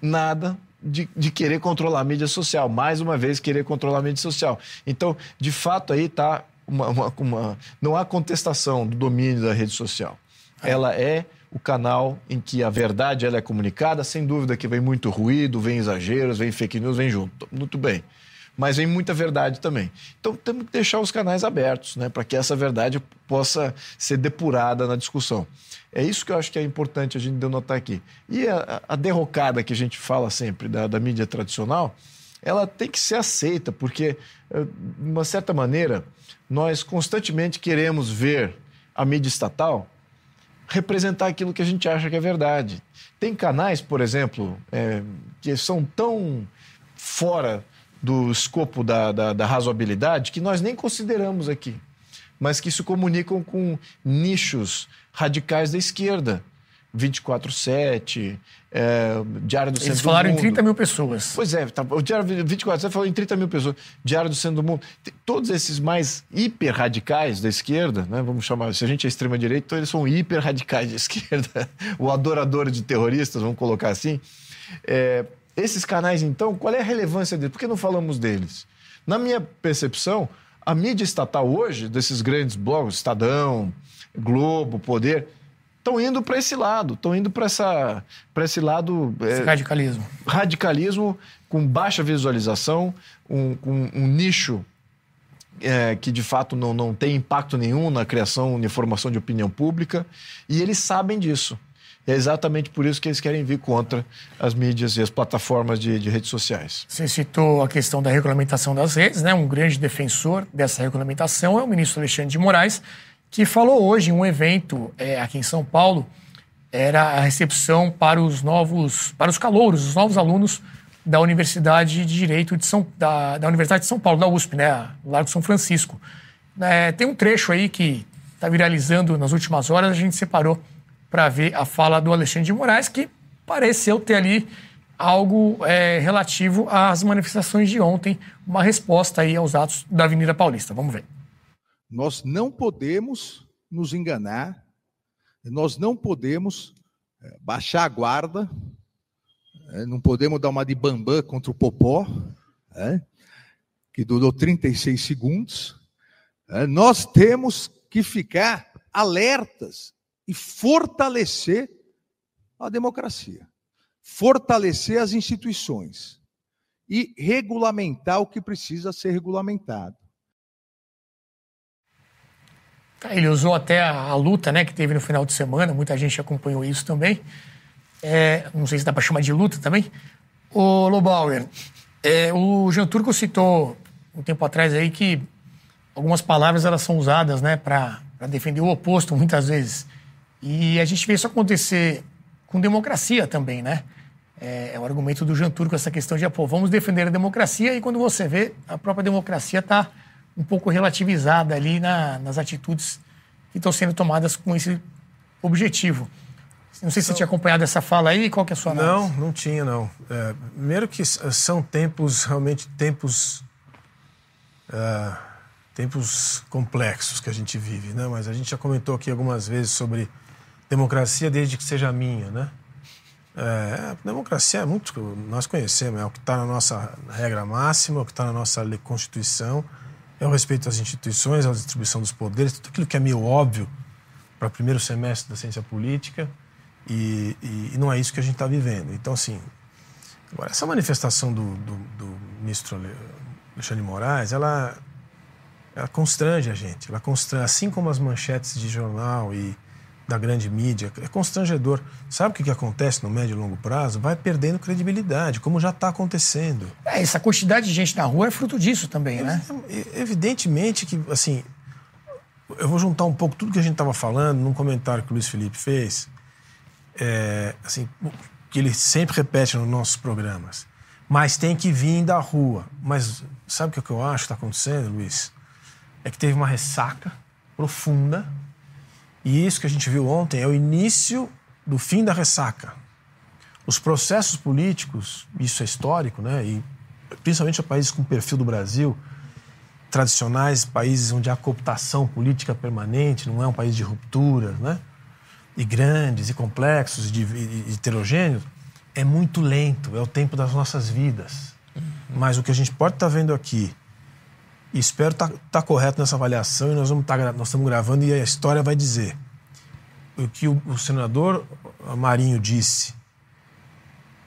[SPEAKER 3] nada de, de, querer controlar a mídia social. Mais uma vez, querer controlar a mídia social. Então, de fato, aí está uma, uma, uma, Não há contestação do domínio da rede social. Ela é o canal em que a verdade ela é comunicada, sem dúvida que vem muito ruído, vem exageros, vem fake news, vem junto. Muito bem. Mas vem muita verdade também. Então temos que deixar os canais abertos, né, para que essa verdade possa ser depurada na discussão. É isso que eu acho que é importante a gente denotar aqui. E a, a derrocada que a gente fala sempre da, da mídia tradicional, ela tem que ser aceita, porque, de uma certa maneira, nós constantemente queremos ver a mídia estatal representar aquilo que a gente acha que é verdade. Tem canais, por exemplo, é, que são tão fora do escopo da, da, da razoabilidade que nós nem consideramos aqui, mas que se comunicam com nichos radicais da esquerda. 24-7, é, Diário do Centro
[SPEAKER 1] Eles falaram
[SPEAKER 3] do Mundo.
[SPEAKER 1] em 30 mil pessoas.
[SPEAKER 3] Pois é, tá, o Diário 24 falou em 30 mil pessoas. Diário do Centro do Mundo. Todos esses mais hiper radicais da esquerda, né, vamos chamar, se a gente é extrema-direita, então eles são hiper radicais da esquerda, o adorador de terroristas, vamos colocar assim. É, esses canais, então, qual é a relevância deles? Por que não falamos deles? Na minha percepção, a mídia estatal hoje, desses grandes blogs, Estadão, Globo, Poder, estão indo para esse lado, estão indo para esse lado.
[SPEAKER 1] Esse é, radicalismo.
[SPEAKER 3] Radicalismo com baixa visualização, um, com um nicho é, que de fato não, não tem impacto nenhum na criação e formação de opinião pública, e eles sabem disso. É exatamente por isso que eles querem vir contra as mídias e as plataformas de, de, redes sociais.
[SPEAKER 1] Você citou a questão da regulamentação das redes, né? Um grande defensor dessa regulamentação é o ministro Alexandre de Moraes, que falou hoje em um evento é, aqui em São Paulo, era a recepção para os novos, para os calouros, os novos alunos da Universidade de Direito de São, da, da Universidade de São Paulo, da USP, né, Largo São Francisco. É, tem um trecho aí que está viralizando nas últimas horas, a gente separou para ver a fala do Alexandre de Moraes, que pareceu ter ali algo é, relativo às manifestações de ontem, uma resposta aí aos atos da Avenida Paulista. Vamos ver.
[SPEAKER 7] Nós não podemos nos enganar, nós não podemos é, baixar a guarda, é, não podemos dar uma de bambã contra o Popó, é, que durou 36 segundos. Nós temos que ficar alertas e fortalecer a democracia, fortalecer as instituições e regulamentar o que precisa ser regulamentado.
[SPEAKER 1] Tá, ele usou até a, luta né, que teve no final de semana, muita gente acompanhou isso também. É, não sei se dá para chamar de luta também. O Lobauer, é, o Jean Turco citou um tempo atrás aí que algumas palavras elas são usadas né, para defender o oposto muitas vezes. E a gente vê isso acontecer com democracia também, né? É, é o argumento do Jean Turco, essa questão de, pô, vamos defender a democracia, e quando você vê, a própria democracia está um pouco relativizada ali na, nas atitudes que estão sendo tomadas com esse objetivo. Não sei se você tinha acompanhado essa fala aí, qual que é a sua
[SPEAKER 4] análise? Não, não tinha, não. É, primeiro que são tempos, realmente, tempos... Uh, tempos complexos que a gente vive, né? Mas a gente já comentou aqui algumas vezes sobre democracia desde que seja minha, né? É, democracia é muito. Nós conhecemos, é o que está na nossa regra máxima, é o que está na nossa Constituição é o respeito às instituições, à distribuição dos poderes, tudo aquilo que é meio óbvio para o primeiro semestre da ciência política, e, e, e não é isso que a gente está vivendo. Então, assim, agora, essa manifestação do, do, do ministro Alexandre Moraes, ela, ela constrange a gente, ela constrange, assim como as manchetes de jornal e da grande mídia. É constrangedor. Sabe o que, que acontece no médio e longo prazo? Vai perdendo credibilidade, como já está acontecendo.
[SPEAKER 1] É, essa quantidade de gente na rua é fruto disso também, né?
[SPEAKER 4] É, evidentemente que, assim, eu vou juntar um pouco tudo que a gente estava falando num comentário que o Luiz Felipe fez, é, assim, que ele sempre repete nos nossos programas. Mas tem que vir da rua. Mas sabe o que eu acho que está acontecendo, Luiz? É que teve uma ressaca profunda. E isso que a gente viu ontem é o início do fim da ressaca. Os processos políticos, isso é histórico, né? E principalmente países com o perfil do Brasil, tradicionais, países onde há cooptação política permanente, não é um país de ruptura, né? E grandes, e complexos, e, e, e heterogêneos, é muito lento, é o tempo das nossas vidas. Mas o que a gente pode estar tá vendo aqui, e espero estar tá, tá correto nessa avaliação, e nós, vamos tá, nós estamos gravando e a história vai dizer. O que o, o senador Marinho disse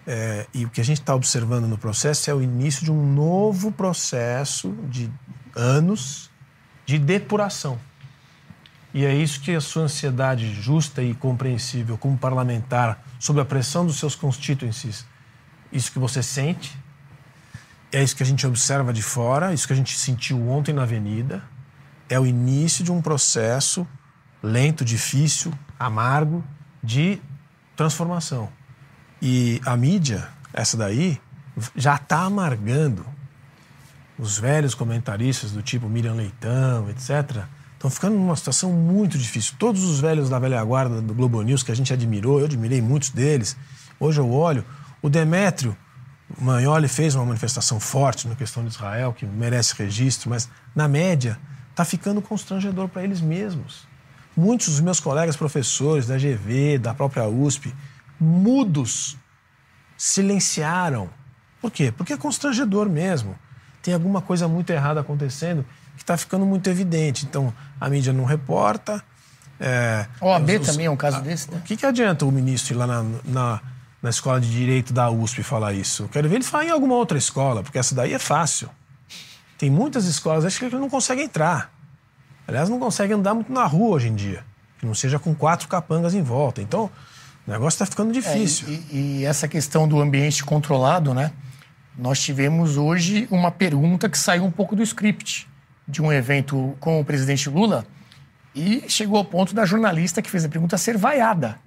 [SPEAKER 4] é, e o que a gente está observando no processo é o início de um novo processo de anos de depuração. E é isso que a sua ansiedade justa e compreensível como parlamentar, sob a pressão dos seus constituencies, isso que você sente, é isso que a gente observa de fora, isso que a gente sentiu ontem na avenida, é o início de um processo lento, difícil, amargo de transformação. E a mídia, essa daí, já está amargando. Os velhos comentaristas do tipo Miriam Leitão, etc., estão ficando numa situação muito difícil. Todos os velhos da velha guarda do Globo News que a gente admirou, eu admirei muitos deles, hoje eu olho. O Demétrio Magnoli fez uma manifestação forte na questão de Israel, que merece registro, mas, na média, está ficando constrangedor para eles mesmos. Muitos dos meus colegas professores da GV, da própria USP, mudos, silenciaram. Por quê? Porque é constrangedor mesmo. Tem alguma coisa muito errada acontecendo que está ficando muito evidente. Então, a mídia não reporta.
[SPEAKER 1] É, o OAB os, também é um caso a, desse, né?
[SPEAKER 4] O que, que adianta o ministro ir lá na, na, na escola de direito da USP falar isso? Eu quero ver ele falar em alguma outra escola, porque essa daí é fácil. Tem muitas escolas, acho que ele não consegue entrar. Aliás, não consegue andar muito na rua hoje em dia. Que não seja com quatro capangas em volta. Então, o negócio está ficando difícil.
[SPEAKER 1] É, e, e, essa questão do ambiente controlado, né? Nós tivemos hoje uma pergunta que saiu um pouco do script de um evento com o presidente Lula e chegou ao ponto da jornalista que fez a pergunta ser vaiada.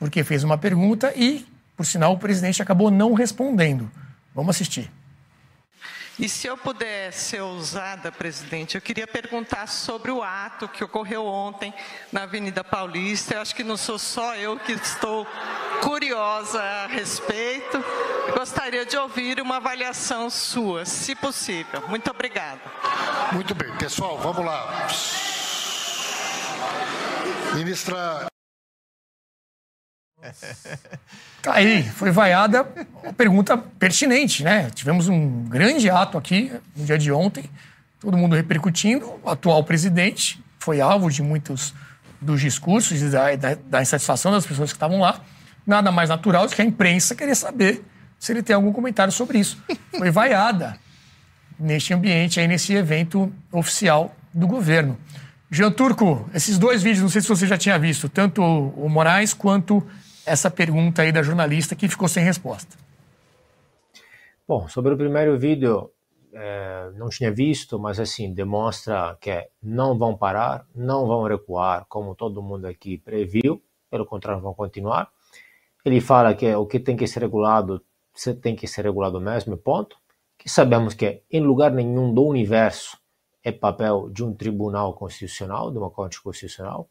[SPEAKER 1] Porque fez uma pergunta e, por sinal, o presidente acabou não respondendo. Vamos assistir.
[SPEAKER 8] E se eu puder ser ousada, presidente, eu queria perguntar sobre o ato que ocorreu ontem na Avenida Paulista. Eu acho que não sou só eu que estou curiosa a respeito. Eu gostaria de ouvir uma avaliação sua, se possível. Muito obrigada.
[SPEAKER 9] Muito bem, pessoal, vamos lá. Ministra
[SPEAKER 1] Tá aí, foi vaiada uma pergunta pertinente, né? Tivemos um grande ato aqui no dia de ontem, todo mundo repercutindo. O atual presidente foi alvo de muitos dos discursos e da, da, da, insatisfação das pessoas que estavam lá. Nada mais natural do que a imprensa querer saber se ele tem algum comentário sobre isso. Foi vaiada neste ambiente, aí nesse evento oficial do governo. Jean Turco, esses dois vídeos, não sei se você já tinha visto, tanto o Moraes quanto essa pergunta aí da jornalista que ficou sem resposta.
[SPEAKER 5] Bom, sobre o primeiro vídeo, é, não tinha visto, mas assim, demonstra que não vão parar, não vão recuar, como todo mundo aqui previu, pelo contrário, vão continuar. Ele fala que o que tem que ser regulado, tem que ser regulado mesmo, ponto. Que sabemos que em lugar nenhum do universo é papel de um tribunal constitucional, de uma corte constitucional.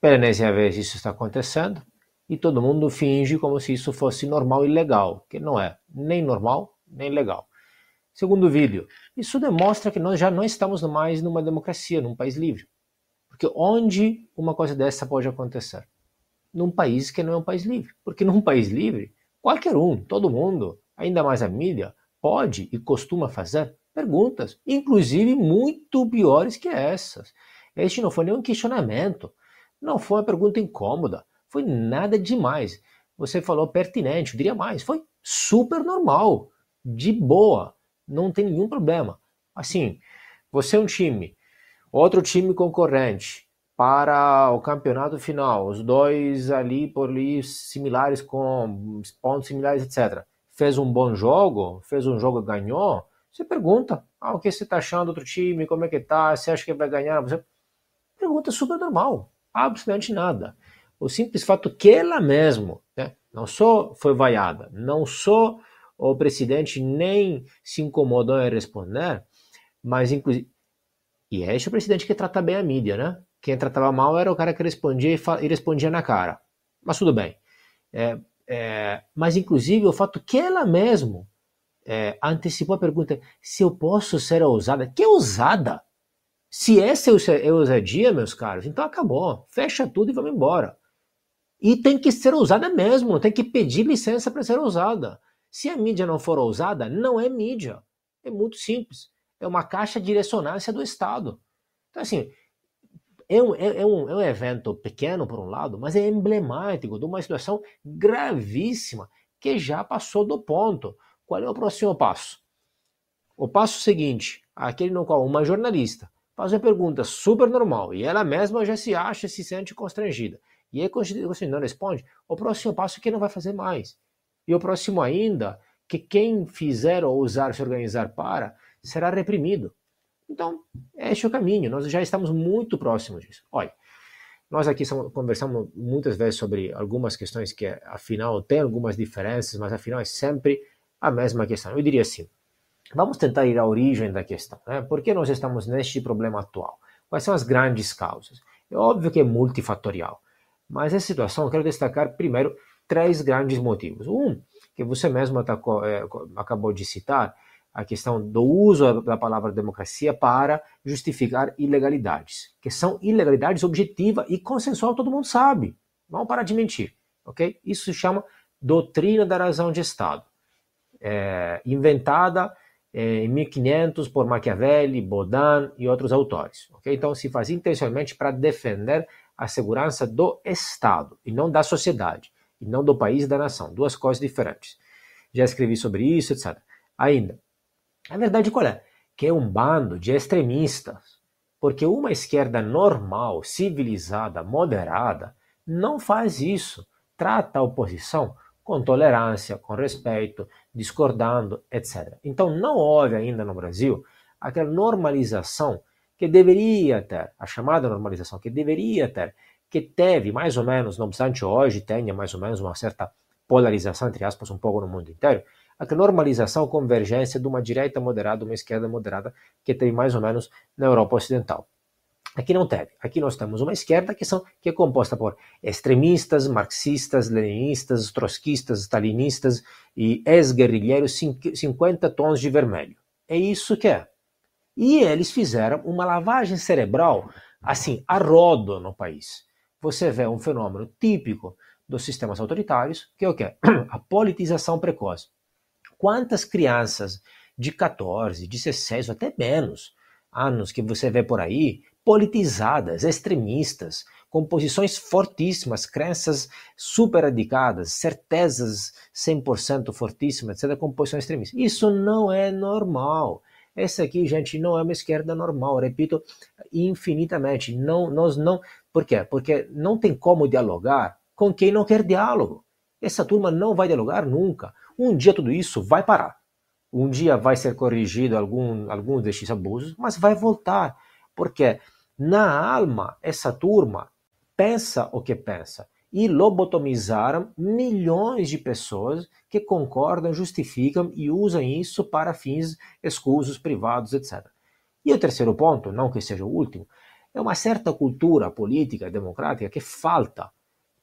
[SPEAKER 5] Pela enésima vez isso está acontecendo e todo mundo finge como se isso fosse normal e legal, que não é nem normal nem legal. Segundo vídeo, isso demonstra que nós já não estamos mais numa democracia, num país livre. Porque onde uma coisa dessa pode acontecer? Num país que não é um país livre. Porque num país livre, qualquer um, todo mundo, ainda mais a mídia, pode e costuma fazer perguntas, inclusive muito piores que essas. Este não foi nenhum questionamento, não foi uma pergunta incômoda, foi nada demais. Você falou pertinente, eu diria mais, foi super normal, de boa, não tem nenhum problema. Assim, você é um time, outro time concorrente para o campeonato final, os dois ali por ali similares com pontos similares, etc. Fez um bom jogo, fez um jogo ganhou, você pergunta, ah, o que você está achando do outro time, como é que tá, você acha que vai ganhar? Você pergunta super normal, absolutamente nada o simples fato que ela mesmo, né, não só foi vaiada, não só o presidente nem se incomodou em responder, mas inclusive E é esse o presidente que trata bem a mídia, né? Quem tratava mal era o cara que respondia e, respondia na cara. Mas tudo bem. É, é, mas, inclusive, o fato que ela mesmo é, antecipou a pergunta se eu posso ser ousada. Que ousada? Se essa é ousadia, meus caros, então acabou. Fecha tudo e vamos embora. E tem que ser ousada mesmo, tem que pedir licença para ser ousada. Se a mídia não for ousada, não é mídia. É muito simples. É uma caixa de ressonância do Estado. Então, assim, é um, é, é, um, é um evento pequeno, por um lado, mas é emblemático de uma situação gravíssima que já passou do ponto. Qual é o próximo passo? O passo seguinte, aquele no qual uma jornalista faz uma pergunta super normal e ela mesma já se acha, se sente constrangida. E aí, quando você não responde, o próximo passo é que não vai fazer mais. E o próximo ainda, que quem fizer ou usar se organizar para, será reprimido. Então, este é o caminho. Nós já estamos muito próximos disso. Olha, nós aqui conversamos muitas vezes sobre algumas questões que, afinal, tem algumas diferenças, mas afinal é sempre a mesma questão. Eu diria assim: vamos tentar ir à origem da questão. Né? Por que nós estamos neste problema atual? Quais são as grandes causas? É óbvio que é multifatorial, mas essa situação eu quero destacar primeiro três grandes motivos. Um, que você mesmo atacou, é, acabou de citar, a questão do uso da palavra democracia para justificar ilegalidades, que são ilegalidades objetiva e consensual, todo mundo sabe. Vamos parar de mentir, ok? Isso se chama doutrina da razão de Estado é, inventada é, em 1500 por Machiavelli, Baudin e outros autores. Okay? Então, se faz intencionalmente para defender a segurança do Estado e não da sociedade, e não do país e da nação. Duas coisas diferentes. Já escrevi sobre isso, etc. Ainda, a verdade qual é? Que é um bando de extremistas. Porque uma esquerda normal, civilizada, moderada, não faz isso. Trata a oposição com tolerância, com respeito, discordando, etc. Então não houve ainda no Brasil aquela normalização que deveria ter, a chamada normalização que deveria ter, que teve mais ou menos, não obstante hoje tenha mais ou menos uma certa polarização, entre aspas, um pouco no mundo inteiro, a normalização, convergência de uma direita moderada, uma esquerda moderada, que teve mais ou menos na Europa Ocidental. Aqui não teve. Aqui nós temos uma esquerda que, são, que é composta por extremistas, marxistas, leninistas, trotskistas, stalinistas e ex-guerrilheiros 50 tons de vermelho. É isso que é. E eles fizeram uma lavagem cerebral, assim, a rodo no país. Você vê um fenômeno típico dos sistemas autoritários, que é o quê? A politização precoce. Quantas crianças de 14, 16 ou até menos anos que você vê por aí politizadas, extremistas, com posições fortíssimas, crenças super radicadas, certezas 100% fortíssimas, etc., com posições extremistas. Isso não é normal. Essa aqui, gente, não é uma esquerda normal, repito infinitamente. Não, nós não. Por quê? Porque não tem como dialogar com quem não quer diálogo. Essa turma não vai dialogar nunca. Um dia tudo isso vai parar. Um dia vai ser corrigido algum, algum destes abusos, mas vai voltar. Porque na alma, essa turma pensa o que pensa. E lobotomizaram milhões de pessoas que concordam, justificam e usam isso para fins escusos, privados, etc. E o terceiro ponto, não que seja o último, é uma certa cultura política democrática que falta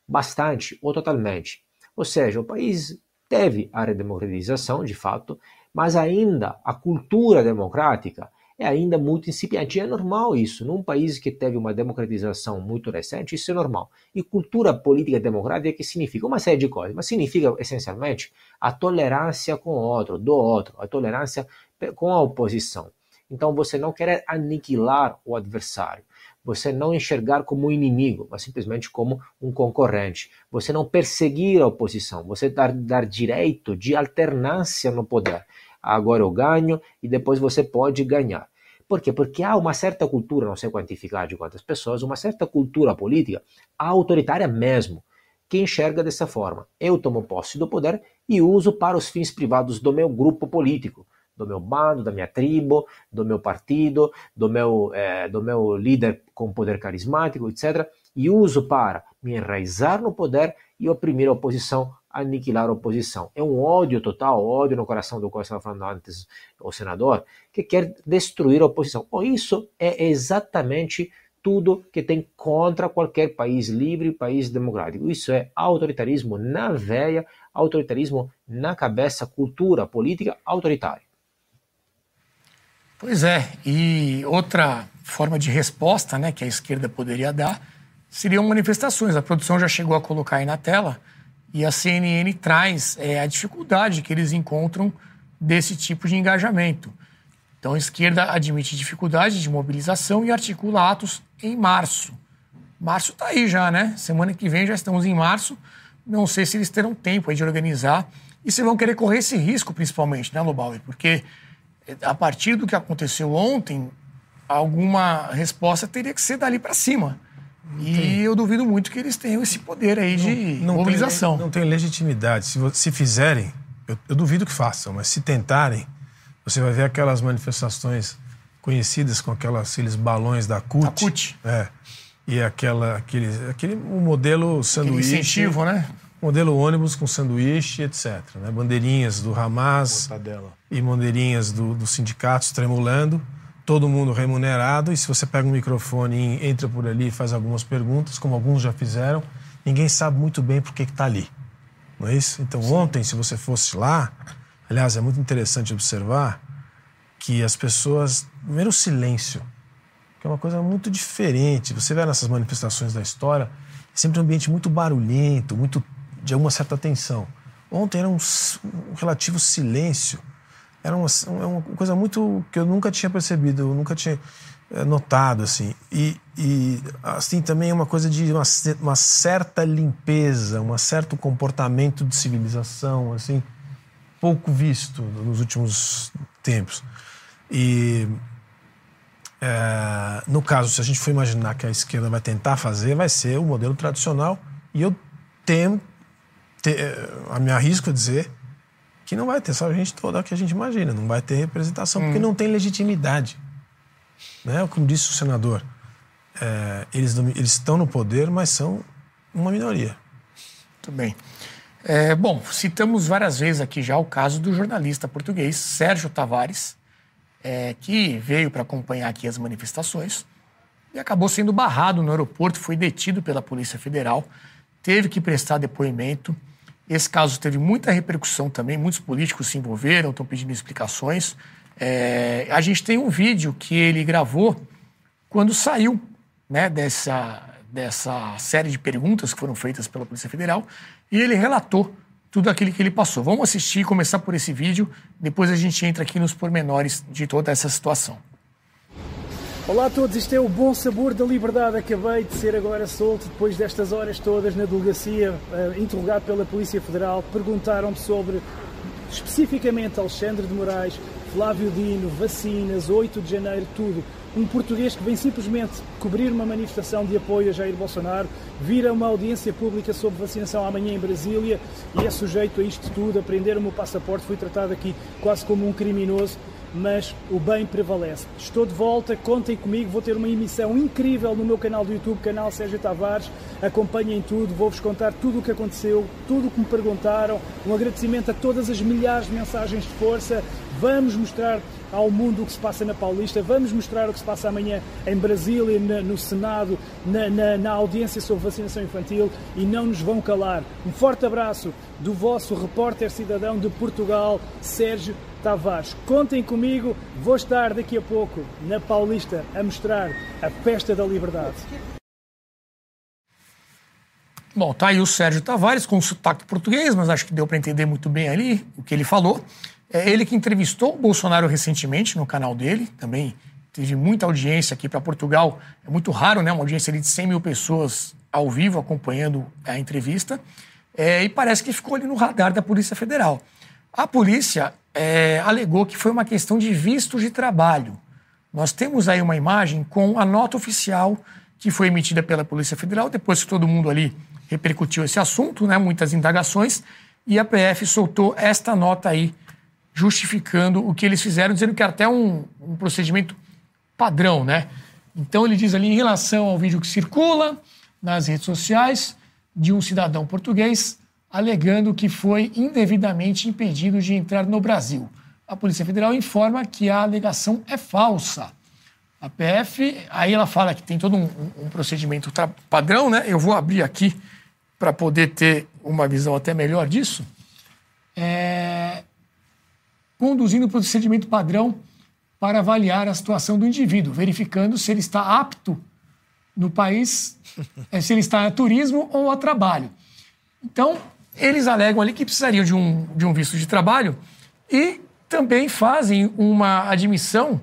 [SPEAKER 5] bastante ou totalmente. Ou seja, o país teve a redemocratização, de fato, mas ainda a cultura democrática é ainda muito incipiente. E é normal isso. Num país que teve uma democratização muito recente, isso é normal. E cultura política democrática que significa uma série de coisas, mas significa essencialmente a tolerância com o outro, do outro, a tolerância com a oposição. Então você não quer aniquilar o adversário, você não enxergar como inimigo, mas simplesmente como um concorrente. Você não perseguir a oposição, você dar, dar direito de alternância no poder agora eu ganho e depois você pode ganhar. Por quê? Porque há uma certa cultura, não sei quantificar de quantas pessoas, uma certa cultura política autoritária mesmo, que enxerga dessa forma. Eu tomo posse do poder e uso para os fins privados do meu grupo político, do meu bando, da minha tribo, do meu partido, do meu, é, do meu líder com poder carismático, etc. E uso para me enraizar no poder e oprimir a oposição aniquilar a oposição. É um ódio total, ódio no coração do qual estava falando antes o senador, que quer destruir a oposição. Bom, isso é exatamente tudo que tem contra qualquer país livre, país democrático. Isso é autoritarismo na veia, autoritarismo na cabeça, cultura política autoritária.
[SPEAKER 1] Pois é, e outra forma de resposta né, que a esquerda poderia dar seriam manifestações. A produção já chegou a colocar aí na tela e a CNN traz é, a dificuldade que eles encontram desse tipo de engajamento. Então, a esquerda admite dificuldade de mobilização e articula atos em março. Março está aí já, né? Semana que vem já estamos em março. Não sei se eles terão tempo de organizar e se vão querer correr esse risco, principalmente, né, Lobauer? Porque eh, a partir do que aconteceu ontem, alguma resposta teria que ser dali para cima. E eu duvido muito que eles tenham esse poder aí de
[SPEAKER 4] não
[SPEAKER 1] mobilização.
[SPEAKER 4] Tem, não tem legitimidade. Se, se fizerem, eu, eu duvido que façam, mas se tentarem, você vai ver aquelas manifestações conhecidas com aquelas, aqueles balões da CUT.
[SPEAKER 1] A CUT.
[SPEAKER 4] É. E aquela, aquele, aquele um modelo sanduíche.
[SPEAKER 1] Aquele incentivo, né?
[SPEAKER 4] Modelo ônibus com sanduíche, etc. Né? Bandeirinhas do Hamas
[SPEAKER 3] Mortadela.
[SPEAKER 4] e bandeirinhas do, dos sindicatos tremulando, todo mundo remunerado. E se você pega um microfone e entra por ali e faz algumas perguntas, como alguns já fizeram, ninguém sabe muito bem por que está ali. Não é isso? Então, ontem, se você fosse lá, aliás, é muito interessante observar que as pessoas. Primeiro, o silêncio, que é uma coisa muito diferente. Você vê nessas manifestações da história, é sempre um ambiente muito barulhento, muito de alguma certa tensão. Ontem era um, um relativo silêncio. Era uma, uma, coisa muito que eu nunca tinha percebido, eu nunca tinha é, notado assim. E, e assim também é uma coisa de uma, uma certa limpeza, um certo comportamento de civilização, assim, pouco visto nos últimos tempos. E é, no caso, se a gente for imaginar que a esquerda vai tentar fazer, vai ser o modelo tradicional. E eu temo, te, a me arrisco a dizer que não vai ter só a gente toda que a gente imagina, não vai ter representação, hum. porque não tem legitimidade. Né? Como disse o senador, é, eles, eles estão no poder, mas são uma minoria.
[SPEAKER 1] Muito bem. É, bom, citamos várias vezes aqui já o caso do jornalista português Sérgio Tavares, é, que veio para acompanhar aqui as manifestações e acabou sendo barrado no aeroporto, foi detido pela Polícia Federal, teve que prestar depoimento. Esse caso teve muita repercussão também, muitos políticos se envolveram, estão pedindo explicações. É, a gente tem um vídeo que ele gravou quando saiu né, dessa, dessa série de perguntas que foram feitas pela Polícia Federal e ele relatou tudo aquilo que ele passou. Vamos assistir, começar por esse vídeo, depois a gente entra aqui nos pormenores de toda essa situação.
[SPEAKER 10] Olá a todos, isto é o Bom Sabor da Liberdade. Acabei de ser agora solto depois destas horas todas na delegacia, uh, interrogado pela Polícia Federal. Perguntaram-me sobre especificamente Alexandre de Moraes, Flávio Dino, vacinas, 8 de janeiro, tudo um português que vem simplesmente cobrir uma manifestação de apoio a Jair Bolsonaro, vira uma audiência pública sobre vacinação amanhã em Brasília e é sujeito a isto tudo, a prender o passaporte, fui tratado aqui quase como um criminoso, mas o bem prevalece. Estou de volta, contem comigo, vou ter uma emissão incrível no meu canal do YouTube, canal Sérgio Tavares, acompanhem tudo, vou-vos contar tudo o que aconteceu, tudo o que me perguntaram, um agradecimento a todas as milhares de mensagens de força, vamos mostrar ao mundo o que se passa na Paulista, vamos mostrar o que se passa amanhã em Brasília, no Senado, na, na, na, audiência sobre vacinação infantil e não nos vão calar. Um forte abraço do vosso repórter cidadão de Portugal, Sérgio Tavares. Contem comigo, vou estar daqui a pouco na Paulista a mostrar a festa da liberdade.
[SPEAKER 1] Bom, tá aí o Sérgio Tavares com sotaque português, mas acho que deu para entender muito bem ali o que ele falou. É ele que entrevistou o Bolsonaro recentemente no canal dele, também teve muita audiência aqui para Portugal. É muito raro, né? Uma audiência de 100 mil pessoas ao vivo acompanhando a entrevista. É, e parece que ficou ali no radar da Polícia Federal. A polícia é, alegou que foi uma questão de visto de trabalho. Nós temos aí uma imagem com a nota oficial que foi emitida pela Polícia Federal, depois que todo mundo ali repercutiu esse assunto, né, muitas indagações, e a PF soltou esta nota aí justificando o que eles fizeram, dizendo que é até um, um procedimento padrão, né? Então ele diz ali em relação ao vídeo que circula nas redes sociais de um cidadão português, alegando que foi indevidamente impedido de entrar no Brasil. A Polícia Federal informa que a alegação é falsa. A PF, aí ela fala que tem todo um, um procedimento padrão, né? Eu vou abrir aqui para poder ter uma visão até melhor disso. É... Conduzindo o procedimento padrão para avaliar a situação do indivíduo, verificando se ele está apto no país, é, se ele está a turismo ou a trabalho. Então, eles alegam ali que precisariam de um, de um visto de trabalho e também fazem uma admissão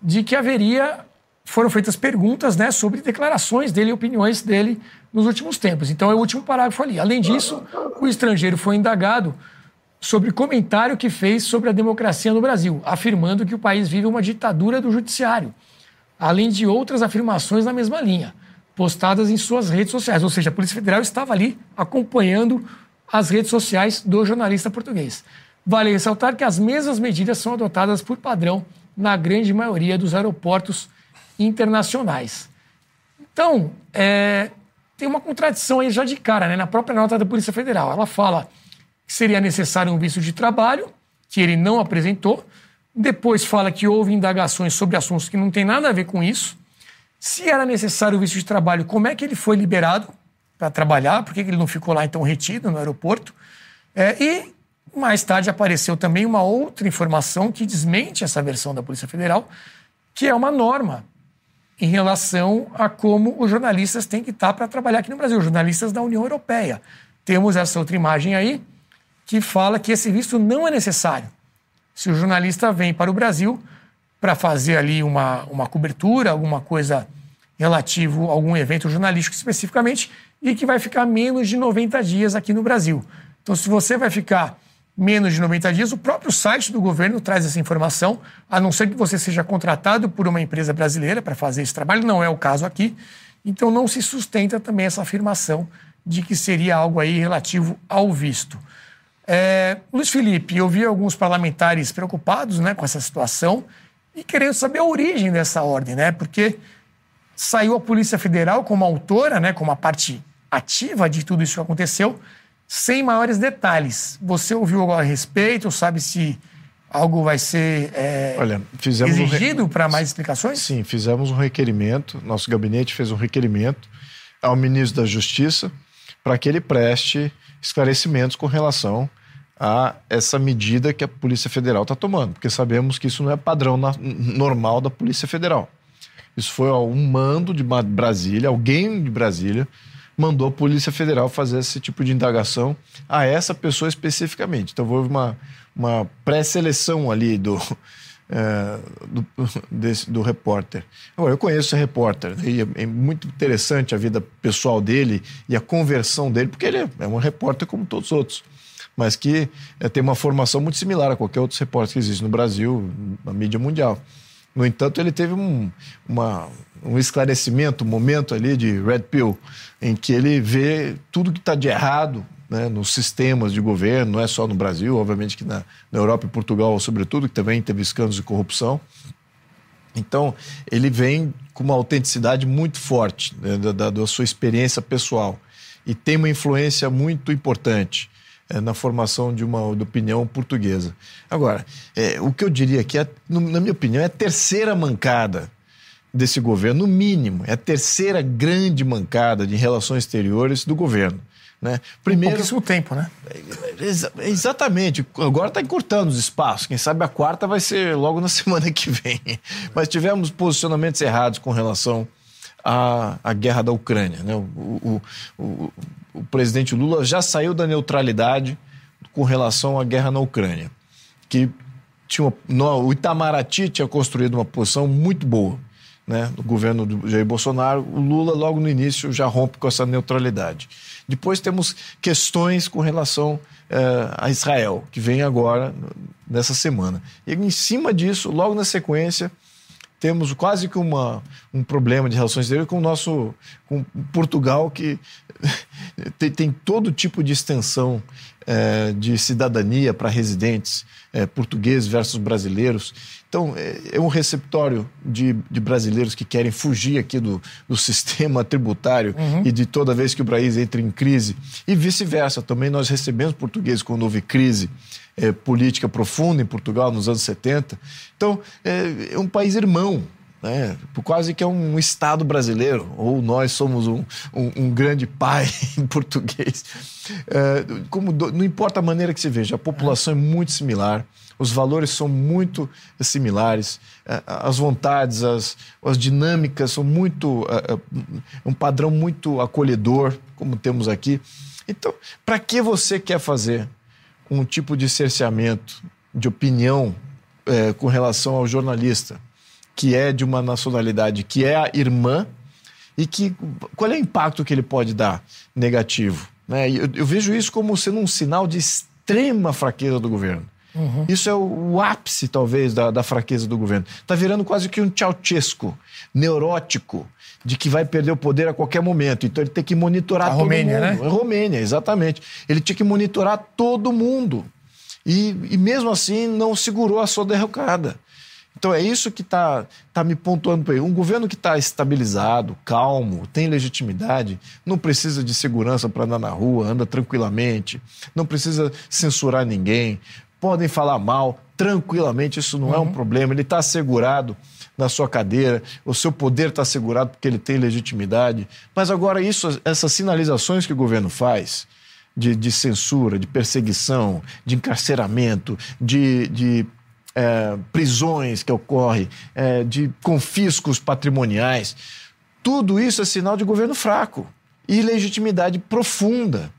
[SPEAKER 1] de que haveria foram feitas perguntas né, sobre declarações dele e opiniões dele nos últimos tempos. Então é o último parágrafo ali. Além disso, o estrangeiro foi indagado sobre comentário que fez sobre a democracia no Brasil, afirmando que o país vive uma ditadura do judiciário, além de outras afirmações na mesma linha, postadas em suas redes sociais. Ou seja, a Polícia Federal estava ali acompanhando as redes sociais do jornalista português. Vale ressaltar que as mesmas medidas são adotadas por padrão na grande maioria dos aeroportos internacionais. Então, é, tem uma contradição aí já de cara, né? na própria nota da Polícia Federal. Ela fala que seria necessário um visto de trabalho, que ele não apresentou. Depois fala que houve indagações sobre assuntos que não tem nada a ver com isso. Se era necessário o visto de trabalho, como é que ele foi liberado para trabalhar? Por que ele não ficou lá então retido no aeroporto? É, e mais tarde apareceu também uma outra informação que desmente essa versão da Polícia Federal, que é uma norma em relação a como os jornalistas têm que estar para trabalhar aqui no Brasil, os jornalistas da União Europeia. Temos essa outra imagem aí que fala que esse visto não é necessário. Se o jornalista vem para o Brasil para fazer ali uma, uma cobertura, alguma coisa relativo a algum evento jornalístico especificamente, e que vai ficar menos de 90 dias aqui no Brasil. Então, se você vai ficar menos de 90 dias, o próprio site do governo traz essa informação, a não ser que você seja contratado por uma empresa brasileira para fazer esse trabalho, não é o caso aqui. Então não se sustenta também essa afirmação de que seria algo aí relativo ao visto. É, Luiz Felipe, eu vi alguns parlamentares preocupados né, com essa situação e querendo saber a origem dessa ordem, né? Porque saiu a Polícia Federal como autora, né, como a parte ativa de tudo isso que aconteceu, sem maiores detalhes. Você ouviu algo a respeito? Sabe se algo vai ser é, Olha, fizemos exigido um re... para mais explicações?
[SPEAKER 3] Sim, fizemos um requerimento, nosso gabinete fez um requerimento ao ministro da Justiça para que ele preste esclarecimentos com relação a essa medida que a Polícia Federal está tomando, porque sabemos que isso não é padrão na, normal da Polícia Federal. Isso foi ó, um mando de Brasília, alguém de Brasília mandou a Polícia Federal fazer esse tipo de indagação a essa pessoa especificamente. Então houve uma, uma pré-seleção ali do, é, do, desse, do repórter. eu conheço esse repórter e é, é, muito interessante a vida pessoal dele e a conversão dele, porque ele é, é um repórter como todos os outros, mas que é, tem uma formação muito similar a qualquer outro repórter que existe no Brasil, na mídia mundial. No entanto, ele teve um, uma, um esclarecimento, um momento ali de Red Pill, em que ele vê tudo que está de errado né, nos sistemas de governo, não é só no Brasil, obviamente que na, na Europa e Portugal, sobretudo, que também teve escândalos de corrupção. Então, ele vem com uma autenticidade muito forte né, da, da, sua experiência pessoal e tem uma influência muito importante é, na formação de uma de opinião portuguesa. Agora, é, o que eu diria aqui, é, na minha opinião, é a terceira mancada desse governo, no mínimo, é a terceira grande mancada de relações exteriores do governo. Né?
[SPEAKER 1] Primeiro, pouquíssimo tempo, né?
[SPEAKER 3] É, exatamente. Agora está encurtando os espaços. Quem sabe a quarta vai ser logo na semana que vem. Mas tivemos posicionamentos errados com relação à, à guerra da Ucrânia. Né? O, o, o, o presidente Lula já saiu da neutralidade com relação à guerra na Ucrânia, que tinha uma, no, o Itamaraty tinha construído uma posição muito boa, né, do governo do Jair Bolsonaro. O Lula logo no início já rompe com essa neutralidade. Depois temos questões com relação eh, a Israel, que vem agora nessa semana. E em cima disso, logo na sequência, temos quase que uma, um problema de relações exteriores com o nosso com Portugal, que tem, tem todo tipo de extensão é, de cidadania para residentes é, portugueses versus brasileiros. Então, é, é um receptório de, de, brasileiros que querem fugir aqui do, do sistema tributário uhum. e de toda vez que o país entra em crise. E vice-versa, também nós recebemos portugueses quando houve crise é, política profunda em Portugal nos anos 70. Então, é, é um país irmão né? quase que é um Estado brasileiro, ou nós somos um, um, um grande pai em português. É, como do, não importa a maneira que se veja, a população é muito similar, os valores são muito similares, é, as vontades, as, as dinâmicas são muito. É, é um padrão muito acolhedor, como temos aqui. Então, para que você quer fazer um tipo de cerceamento de opinião é, com relação ao jornalista? que é de uma nacionalidade que é a irmã e que qual é o impacto que ele pode dar negativo? Né? Eu, eu vejo isso como sendo um sinal de extrema fraqueza do governo. Uhum. Isso é o, o, ápice, talvez, da, da fraqueza do governo. Está virando quase que um Ceausescu, neurótico, de que vai perder o poder a qualquer momento. Então ele tem que monitorar a todo Romênia, mundo. Né? A Romênia, exatamente. Ele tinha que monitorar todo mundo. E, e mesmo assim não segurou a sua derrocada. Então é isso que está tá me pontuando para ele. Um governo que está estabilizado, calmo, tem legitimidade, não precisa de segurança para andar na rua, anda tranquilamente, não precisa censurar ninguém, podem falar mal tranquilamente, isso não uhum. é um uhum. problema. Ele está assegurado na sua cadeira, o seu poder está assegurado porque ele tem legitimidade. Mas agora, isso, essas sinalizações que o governo faz. De, de censura, de perseguição, de encarceramento, de, de é, prisões que ocorrem, é, de confiscos patrimoniais. Tudo isso é sinal de governo fraco e ilegitimidade profunda.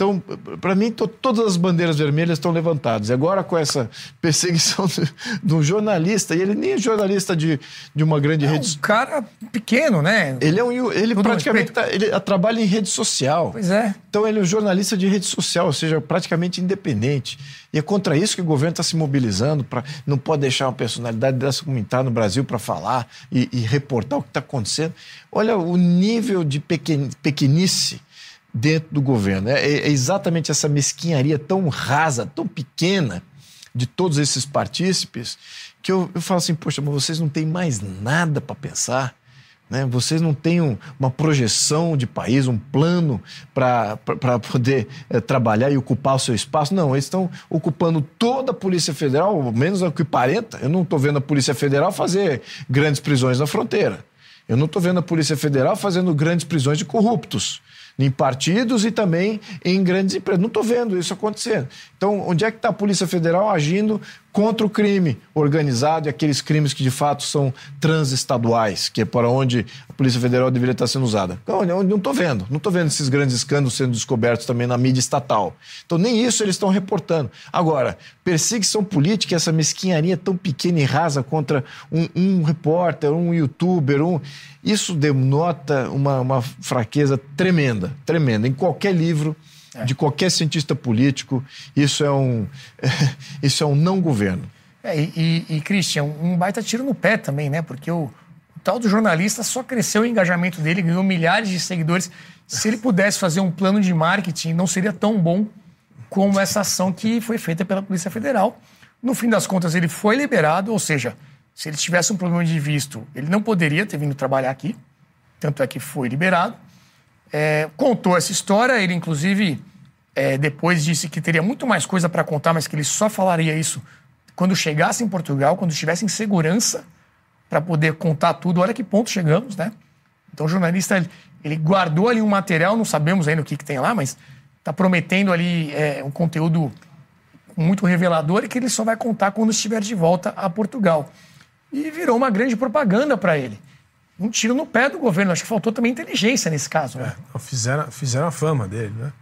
[SPEAKER 3] Então, para mim, todas as bandeiras vermelhas estão levantadas. Agora, com essa perseguição de um jornalista, e ele nem é jornalista de, de uma grande
[SPEAKER 1] é
[SPEAKER 3] rede.
[SPEAKER 1] um cara pequeno, né?
[SPEAKER 3] Ele é um. Ele praticamente tá, ele trabalha em rede social.
[SPEAKER 1] Pois é.
[SPEAKER 3] Então, ele é um jornalista de rede social, ou seja, praticamente independente. E é contra isso que o governo está se mobilizando. Pra, não pode deixar uma personalidade dessa como está no Brasil para falar e, e, reportar o que está acontecendo. Olha o nível de pequen, pequenice dentro do governo. É, é, exatamente essa mesquinharia tão rasa, tão pequena de todos esses partícipes que eu, eu falo assim, poxa, mas vocês não têm mais nada para pensar. Né? Vocês não têm um, uma projeção de país, um plano para poder é, trabalhar e ocupar o seu espaço. Não, eles estão ocupando toda a Polícia Federal, menos o que parenta. Eu não estou vendo a Polícia Federal fazer grandes prisões na fronteira. Eu não estou vendo a Polícia Federal fazendo grandes prisões de corruptos em partidos e também em grandes empresas. Não estou vendo isso acontecer. Então, onde é que está a Polícia Federal agindo contra o crime organizado e aqueles crimes que de fato são transestaduais, que é para onde a Polícia Federal deveria estar sendo usada. Então, não estou vendo. Não estou vendo esses grandes escândalos sendo descobertos também na mídia estatal. Então, nem isso eles estão reportando. Agora, perseguição política, essa mesquinharia tão pequena e rasa contra um, um repórter, um youtuber, um... isso denota uma, uma fraqueza tremenda, tremenda. Em qualquer livro é. de qualquer cientista político, isso é um, isso é um não governo.
[SPEAKER 1] É, e, e, Christian, um baita tiro no pé também, né? Porque o, o tal do jornalista só cresceu o engajamento dele, ganhou milhares de seguidores. Se ele pudesse fazer um plano de marketing, não seria tão bom como essa ação que foi feita pela Polícia Federal. No fim das contas, ele foi liberado, ou seja, se ele tivesse um problema de visto, ele não poderia ter vindo trabalhar aqui, tanto é que foi liberado é, contou essa história. Ele, inclusive, é, depois disse que teria muito mais coisa para contar, mas que ele só falaria isso quando chegasse em Portugal, quando estivesse em segurança para poder contar tudo. Olha que ponto chegamos, né? Então, o jornalista ele, guardou ali um material, não sabemos ainda o que, que tem lá, mas está prometendo ali é, um conteúdo muito revelador e que ele só vai contar quando estiver de volta a Portugal. E virou uma grande propaganda para ele um tiro no pé do governo. Acho que faltou também inteligência nesse caso. Né?
[SPEAKER 4] É, fizeram, fizeram a fama dele, né?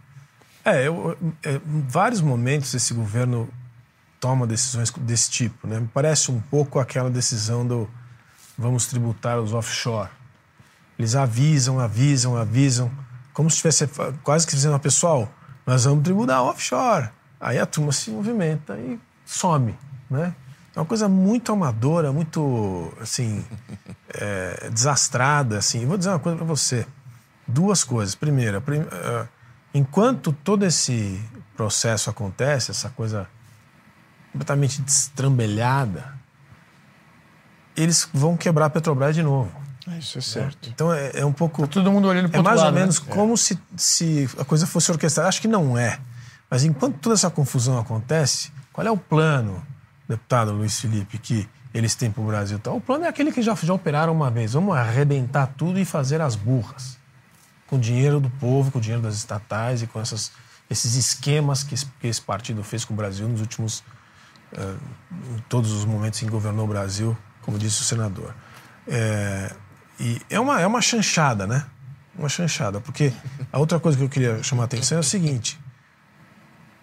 [SPEAKER 4] É, eu, é, em vários momentos esse governo toma decisões desse tipo, né? Me parece um pouco aquela decisão do vamos tributar os offshore. Eles avisam, avisam, avisam, como se estivesse quase que dizendo, pessoal, nós vamos tributar offshore. Aí a turma se movimenta e some, né? É uma coisa muito amadora, muito, assim, é, desastrada, assim. vou dizer uma coisa para você. Duas coisas. Primeira, prim, uh, enquanto todo esse processo acontece, essa coisa completamente destrambelhada, eles vão quebrar a Petrobras de novo.
[SPEAKER 3] Isso é certo.
[SPEAKER 4] Então é, é um pouco.
[SPEAKER 1] Tá todo mundo olhando para
[SPEAKER 4] É mais
[SPEAKER 1] lado,
[SPEAKER 4] ou
[SPEAKER 1] né?
[SPEAKER 4] menos como se, se a coisa fosse orquestrada. Acho que não é. Mas enquanto toda essa confusão acontece, qual é o plano, deputado Luiz Felipe, que eles têm para o Brasil? Então, o plano é aquele que já, já operaram uma vez. Vamos arrebentar tudo e fazer as burras. Com o dinheiro do povo, com o dinheiro das estatais e com essas, esses esquemas que que esse partido fez com o Brasil nos últimos. eh, em todos os momentos em que governou o Brasil, como disse o senador. É, e é uma, é uma chanchada, né? Uma chanchada. Porque a outra coisa que eu queria chamar a atenção é o seguinte: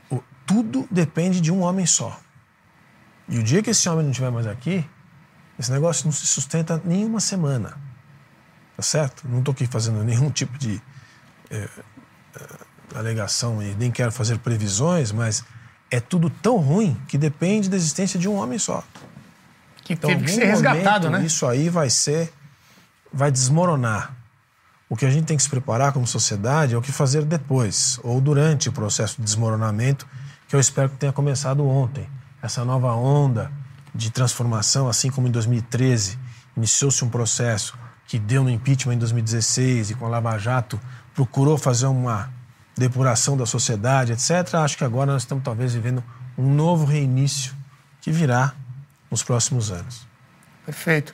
[SPEAKER 4] o- tudo depende de um homem só. E o dia que esse homem não estiver mais aqui, esse negócio não se sustenta nem uma semana. Tá certo? Não estou aqui fazendo nenhum tipo de eh, eh, alegação e nem quero fazer previsões, mas é tudo tão ruim que depende da existência de um homem só.
[SPEAKER 1] Que
[SPEAKER 4] Então,
[SPEAKER 1] teve que ser resgatado,
[SPEAKER 4] momento,
[SPEAKER 1] né?
[SPEAKER 4] Isso aí vai ser. vai desmoronar. O que a gente tem que se preparar como sociedade é o que fazer depois, ou durante o processo de desmoronamento, que eu espero que tenha começado ontem. Essa nova onda de transformação, assim como em 2013 iniciou-se um processo que deu no impeachment em 2016 e com a Lava Jato procurou fazer uma depuração da sociedade, etc. Acho que agora nós estamos talvez vivendo um novo reinício que virá nos próximos anos.
[SPEAKER 1] Perfeito.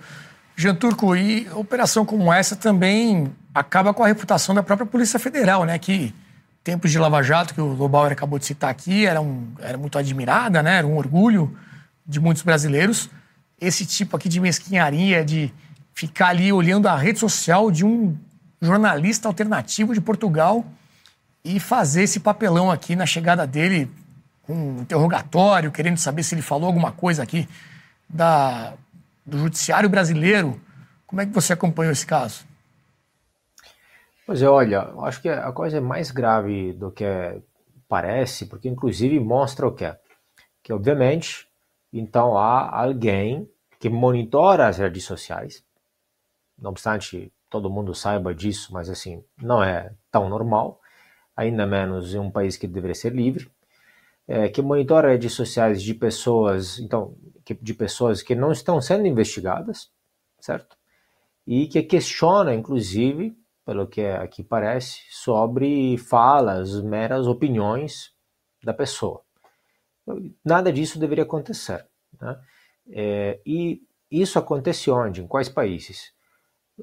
[SPEAKER 1] Jean Turco, e operação como essa também acaba com a reputação da própria Polícia Federal, né? Que tempos de Lava Jato, que o Lobauer acabou de citar aqui, era, um, era muito admirada, né? Era um orgulho de muitos brasileiros. Esse tipo aqui de mesquinharia, de ficar ali olhando a rede social de um jornalista alternativo de Portugal e fazer esse papelão aqui na chegada dele com um interrogatório, querendo saber se ele falou alguma coisa aqui da, do judiciário brasileiro. Como é que você acompanhou esse caso?
[SPEAKER 5] Pois é, olha, acho que a coisa é mais grave do que parece, porque inclusive mostra o quê? Que obviamente, então há alguém que monitora as redes sociais, não obstante todo mundo saiba disso, mas assim, não é tão normal, ainda menos em um país que deveria ser livre, é, que monitora redes sociais de pessoas, então, que, de pessoas que não estão sendo investigadas, certo? E que questiona, inclusive, pelo que aqui parece, sobre falas, meras opiniões da pessoa. Nada disso deveria acontecer. Né? É, e isso acontece onde? Em quais países?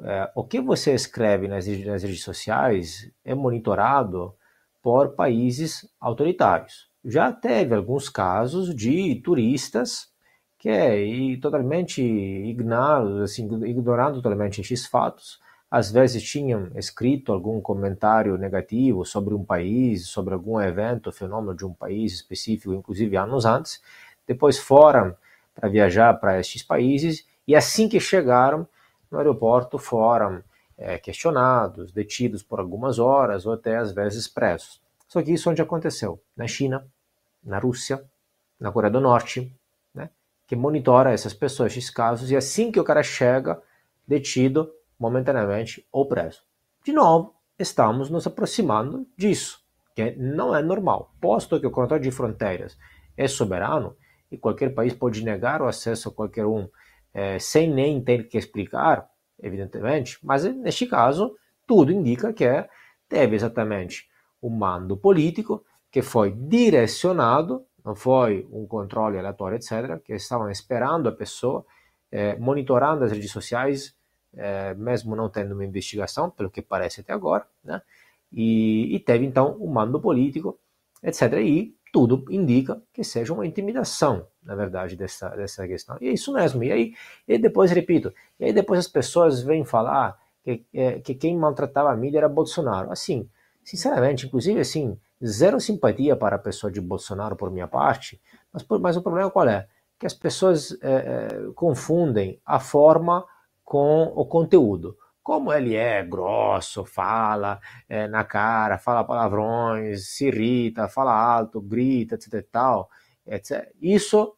[SPEAKER 5] É, o que você escreve nas, nas redes sociais é monitorado por países autoritários. Já teve alguns casos de turistas que é totalmente ignorados, assim, ignorando totalmente esses fatos, às vezes tinham escrito algum comentário negativo sobre um país, sobre algum evento, fenômeno de um país específico, inclusive anos antes, depois foram para viajar para estes países e assim que chegaram no aeroporto foram é, questionados, detidos por algumas horas ou até às vezes presos. Só que isso onde aconteceu? Na China, na Rússia, na Coreia do Norte, né, que monitora essas pessoas, esses casos, e assim que o cara chega, detido, momentaneamente ou preso. De novo, estamos nos aproximando disso, que não é normal. Posto que o controle de fronteiras é soberano e qualquer país pode negar o acesso a qualquer um é, sem nem ter que explicar, evidentemente, mas neste caso, tudo indica que teve exatamente um mando político que foi direcionado, não foi um controle aleatório, etc., que estavam esperando a pessoa, é, monitorando as redes sociais, é, mesmo não tendo uma investigação, pelo que parece até agora, né? e, e teve então um mando político, etc. E tudo indica que seja uma intimidação, na verdade, dessa, dessa questão. E é isso mesmo. E aí, e depois, repito, e aí depois as pessoas vêm falar que, que quem maltratava a mídia era Bolsonaro. Assim, sinceramente, inclusive, assim, zero simpatia para a pessoa de Bolsonaro por minha parte, mas, mas o problema qual é? Que as pessoas é, é, confundem a forma com o conteúdo. Como ele é grosso, fala é, na cara, fala palavrões, se irrita, fala alto, grita, etc. Tal, etc. Isso,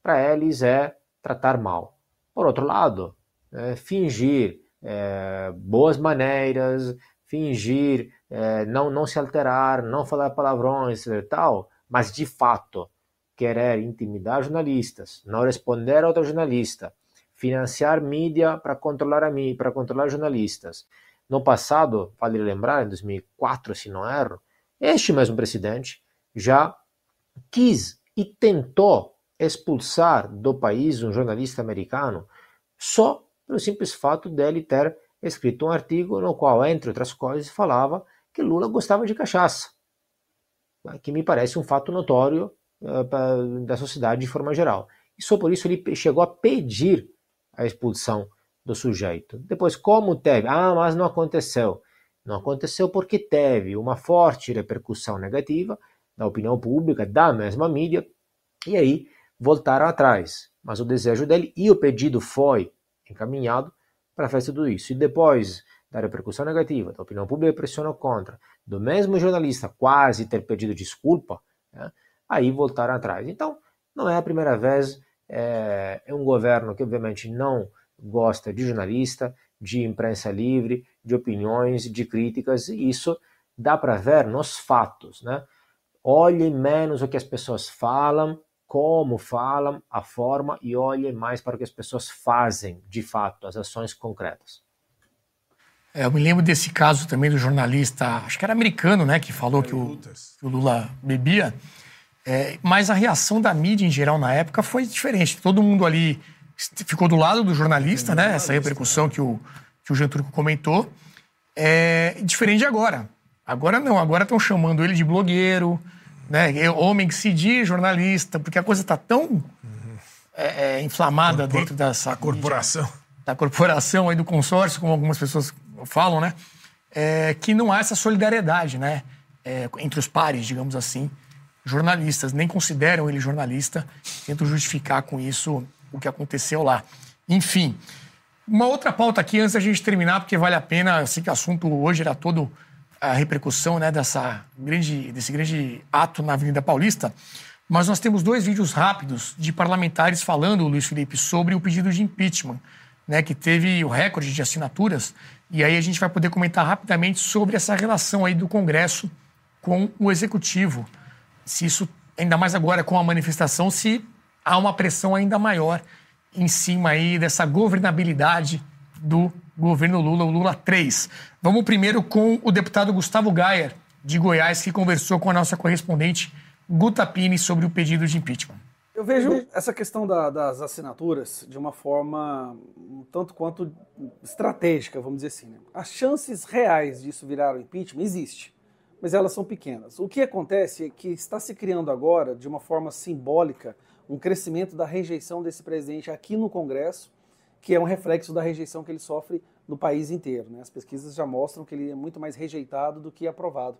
[SPEAKER 5] para eles, é tratar mal. Por outro lado, é, fingir é, boas maneiras, fingir é, não, não se alterar, não falar palavrões, etc. Tal, Mas, de fato, querer intimidar jornalistas, não responder a outro jornalista, financiar mídia para controlar a mídia, para controlar jornalistas. No passado, vale lembrar, em 2004, se não erro, este mesmo presidente já quis e tentou expulsar do país um jornalista americano só pelo simples fato dele ter escrito um artigo no qual, entre outras coisas, falava que Lula gostava de cachaça, que me parece um fato notório uh, da sociedade de forma geral. E só por isso ele chegou a pedir a expulsão do sujeito. Depois, como teve? Ah, mas não aconteceu. Não aconteceu porque teve uma forte repercussão negativa da opinião pública, da mesma mídia, e aí voltaram atrás. Mas o desejo dele e o pedido foi encaminhado para fazer tudo isso. E depois da repercussão negativa, da opinião pública pressionou contra, do mesmo jornalista quase ter pedido desculpa, né, aí voltaram atrás. Então, não é a primeira vez, é, é um governo que obviamente não gosta de jornalista, de imprensa livre, de opiniões, de críticas, e isso dá para ver nos fatos. Né? Olhem menos o que as pessoas falam, como falam, a forma, e olhem mais para o que as pessoas fazem de fato, as ações concretas.
[SPEAKER 1] É, eu me lembro desse caso também do jornalista, acho que era americano, né, que falou que o, que o, Lula bebia. É, mas a reação da mídia em geral na época foi diferente. Todo mundo ali ficou do lado do jornalista, né? Essa repercussão que o, que o Jean Turco comentou. É diferente de agora. Agora não, agora estão chamando ele de blogueiro, né? É homem que se diz jornalista, porque a coisa está tão é, é, inflamada Corpor dentro dessa.
[SPEAKER 4] A corporação.
[SPEAKER 1] Mídia, da corporação aí do consórcio, como algumas pessoas falam, né? É, que não há essa solidariedade, né? É, entre os pares, digamos assim, jornalistas. Nem consideram ele jornalista, tentam justificar com isso o que aconteceu lá. Enfim, uma outra pauta aqui antes da gente terminar, porque vale a pena, eu sei que o assunto hoje era todo a repercussão né, dessa grande, desse grande ato na Avenida Paulista, mas nós temos dois vídeos rápidos de parlamentares falando, Luiz Felipe, sobre o pedido de impeachment, né, que teve o recorde de assinaturas, e aí a gente vai poder comentar rapidamente sobre essa relação aí do Congresso com o Executivo. Se isso, ainda mais agora com a manifestação, se há uma pressão ainda maior em cima aí dessa governabilidade do governo Lula, o Lula 3. Vamos primeiro com o deputado Gustavo Gayer, de Goiás, que conversou com a nossa correspondente Guta Pini sobre o pedido de impeachment.
[SPEAKER 11] Eu vejo essa questão da, das assinaturas de uma forma um tanto quanto estratégica, vamos dizer assim. Né? As chances reais disso virar o impeachment existe, mas elas são pequenas. O que acontece é que está se criando agora, de uma forma simbólica, um crescimento da rejeição desse presidente aqui no Congresso, que é um reflexo da rejeição que ele sofre no país inteiro. Né? As pesquisas já mostram que ele é muito mais rejeitado do que aprovado.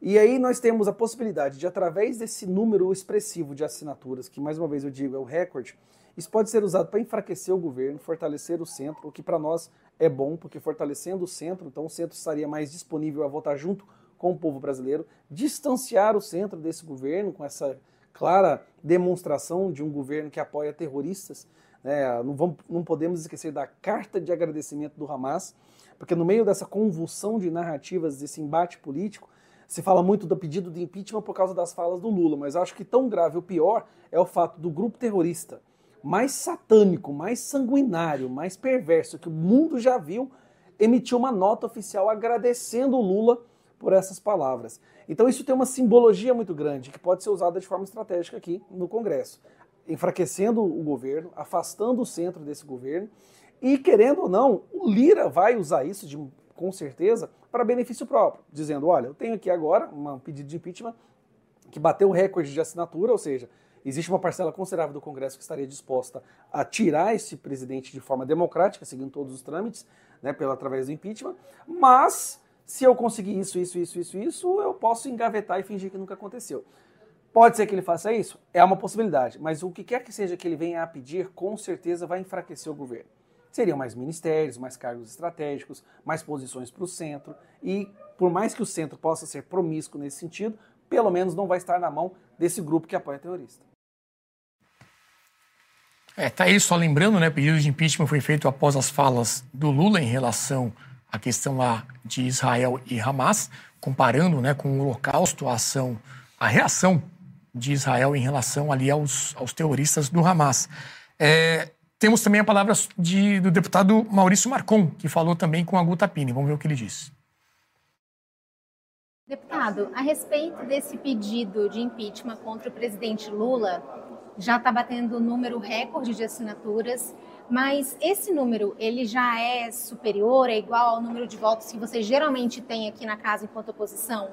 [SPEAKER 11] E aí nós temos a possibilidade de, através desse número expressivo de assinaturas, que mais uma vez eu digo é o recorde, isso pode ser usado para enfraquecer o governo, fortalecer o centro, o que para nós é bom, porque fortalecendo o centro, então o centro estaria mais disponível a votar junto com o povo brasileiro, distanciar o centro desse governo com essa clara demonstração de um governo que apoia terroristas. Né? Não, vamos, não podemos esquecer da carta de agradecimento do Hamas, porque no meio dessa convulsão de narrativas, desse embate político, se fala muito do pedido de impeachment por causa das falas do Lula, mas acho que tão grave o pior é o fato do grupo terrorista mais satânico, mais sanguinário, mais perverso que o mundo já viu, emitiu uma nota oficial agradecendo o Lula por essas palavras. Então isso tem uma simbologia muito grande que pode ser usada de forma estratégica aqui no Congresso, enfraquecendo o governo, afastando o centro desse governo e querendo ou não, o Lira vai usar isso de, com certeza para benefício próprio, dizendo, olha, eu tenho aqui agora um pedido de impeachment que bateu o recorde de assinatura, ou seja, existe uma parcela considerável do Congresso que estaria disposta a tirar esse presidente de forma democrática, seguindo todos os trâmites, né, pela através do impeachment, mas se eu conseguir isso, isso, isso, isso, isso, eu posso engavetar e fingir que nunca aconteceu. Pode ser que ele faça isso? É uma possibilidade, mas o que quer que seja que ele venha a pedir, com certeza vai enfraquecer o governo. Seriam mais ministérios, mais cargos estratégicos, mais posições para o centro, e por mais que o centro possa ser promíscuo nesse sentido, pelo menos não vai estar na mão desse grupo que apoia terrorista.
[SPEAKER 1] É, tá aí só lembrando, né, o pedido de impeachment foi feito após as falas do Lula em relação a questão lá de Israel e Hamas, comparando né, com o Holocausto, a ação, a reação de Israel em relação ali aos, aos terroristas do Hamas. É, temos também a palavra de, do deputado Maurício Marcon, que falou também com a Guta Pini. Vamos ver o que ele disse.
[SPEAKER 12] Deputado, a respeito desse pedido de impeachment contra o presidente Lula, já está batendo número recorde de assinaturas, mas esse número ele já é superior, é igual ao número de votos que você geralmente tem aqui na casa enquanto oposição?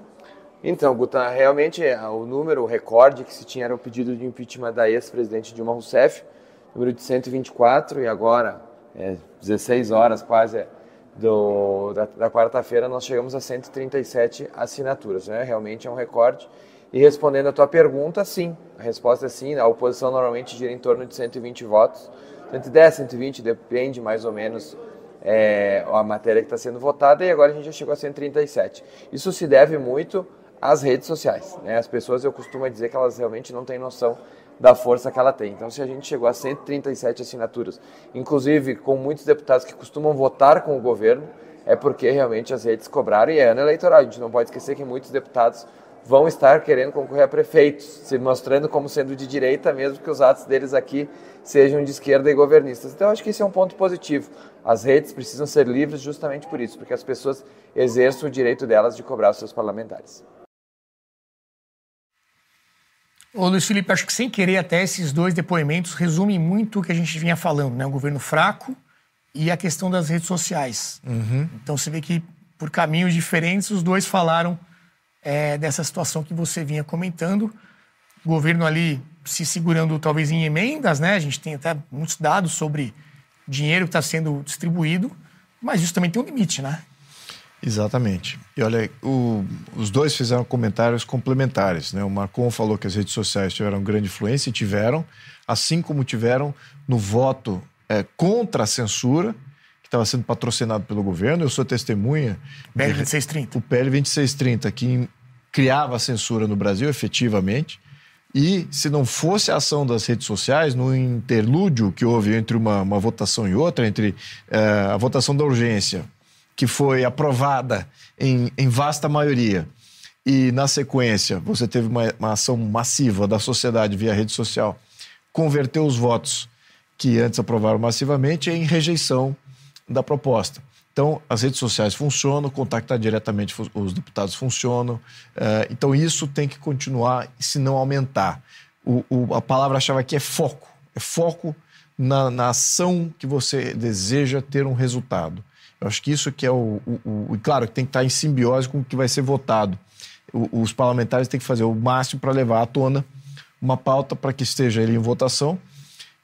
[SPEAKER 6] Então, Guta, realmente é, o número, o recorde que se tinha era o pedido de impeachment da ex-presidente Dilma Rousseff, número de 124, e agora, é, 16 horas quase é, do, da, da quarta-feira, nós chegamos a 137 assinaturas. Né? Realmente é um recorde. E respondendo a tua pergunta, sim. A resposta é sim. A oposição normalmente gira em torno de 120 votos. 110, 120, depende mais ou menos é, a matéria que está sendo votada. E agora a gente já chegou a 137. Isso se deve muito as redes sociais. Né? As pessoas, eu costumo dizer que elas realmente não têm noção da força que ela tem. Então, se a gente chegou a 137 assinaturas, inclusive com muitos deputados que costumam votar com o governo, é porque realmente as redes cobraram e é ano eleitoral. A gente não pode esquecer que muitos deputados vão estar querendo concorrer a prefeitos, se mostrando como sendo de direita, mesmo que os atos deles aqui sejam de esquerda e governistas. Então, acho que isso é um ponto positivo. As redes precisam ser livres justamente por isso, porque as pessoas exerçam o direito delas de cobrar os seus parlamentares.
[SPEAKER 1] Ô Luiz Felipe, acho que sem querer até esses dois depoimentos resumem muito o que a gente vinha falando, né? O governo fraco e a questão das redes sociais.
[SPEAKER 3] Uhum.
[SPEAKER 1] Então você vê que por caminhos diferentes os dois falaram é, dessa situação que você vinha comentando. O governo ali se segurando talvez em emendas, né? A gente tem até muitos dados sobre dinheiro que está sendo distribuído, mas isso também tem um limite, né?
[SPEAKER 3] Exatamente. E olha, o, os dois fizeram comentários complementares. Né? O Marcon falou que as redes sociais tiveram grande influência e tiveram, assim como tiveram no voto é, contra a censura, que estava sendo patrocinado pelo governo. Eu sou testemunha.
[SPEAKER 1] PL 2630.
[SPEAKER 3] O PL 2630, que criava censura no Brasil efetivamente. E se não fosse a ação das redes sociais, no interlúdio que houve entre uma, uma votação e outra, entre é, a votação da urgência que foi aprovada em, em vasta maioria, e na sequência você teve uma, uma, ação massiva da sociedade via rede social, converteu os votos que antes aprovaram massivamente em rejeição da proposta. Então, as redes sociais funcionam, contactar diretamente os deputados funcionam. Uh, então, isso tem que continuar, se não aumentar. O, o, a palavra-chave aqui é foco. É foco na, na ação que você deseja ter um resultado. Eu acho que isso que é o, o, o claro, tem que estar em simbiose com o que vai ser votado. Os parlamentares têm que fazer o máximo para levar à tona uma pauta para que esteja ele em votação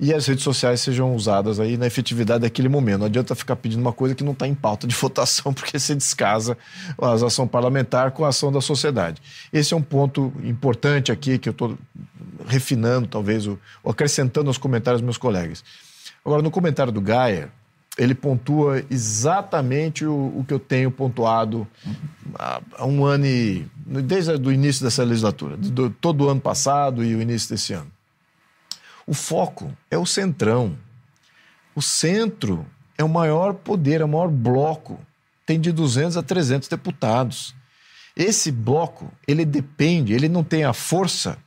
[SPEAKER 3] e as redes sociais sejam usadas aí na efetividade daquele momento. Não adianta ficar pedindo uma coisa que não está em pauta de votação, porque você descasa a ação parlamentar com a ação da sociedade. Esse é um ponto importante aqui que eu estou refinando, talvez, ou acrescentando aos comentários dos meus colegas. Agora, no comentário do Gaia, ele pontua exatamente o, o que eu tenho pontuado há, há, um ano e. desde o início dessa legislatura, do, todo o ano passado e o início desse ano. O foco é o centrão. O centro é o maior poder, é o maior bloco. Tem de 200 a 300 deputados. Esse bloco, ele depende, ele não tem a força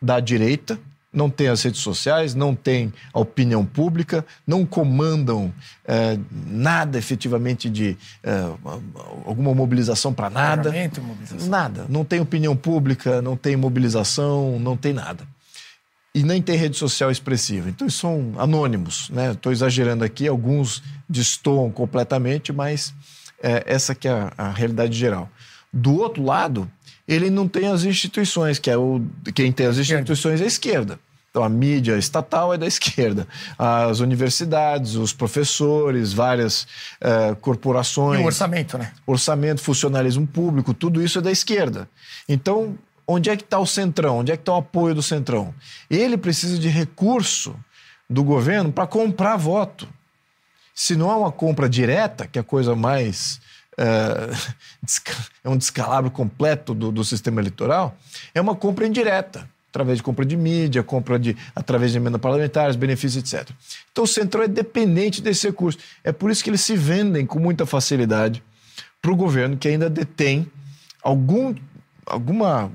[SPEAKER 3] da direita, não tem as redes sociais, não tem a opinião pública, não comandam é, nada efetivamente de é, alguma mobilização para nada.
[SPEAKER 1] Mobilização.
[SPEAKER 3] Nada. Não tem opinião pública, não tem mobilização, não tem nada. E nem tem rede social expressiva. Então, são anônimos. Estou né? exagerando aqui, alguns destoam completamente, mas é, essa que é a, a realidade geral. Do outro lado, ele não tem as instituições, que é o quem tem as instituições é a esquerda. Então, a mídia estatal é da esquerda. As universidades, os professores, várias uh, corporações.
[SPEAKER 1] E o orçamento, né?
[SPEAKER 3] Orçamento, funcionalismo público, tudo isso é da esquerda. Então, onde é que está o centrão? Onde é que está o apoio do centrão? Ele precisa de recurso do governo para comprar voto. Se não é uma compra direta, que é a coisa mais é, é um descalabro completo do, do, sistema eleitoral, é uma compra indireta, através de compra de mídia, compra de através de emendas parlamentares, benefícios, etc. Então o Centrão é dependente desse recurso. É por isso que eles se vendem com muita facilidade para o governo que ainda detém algum, alguma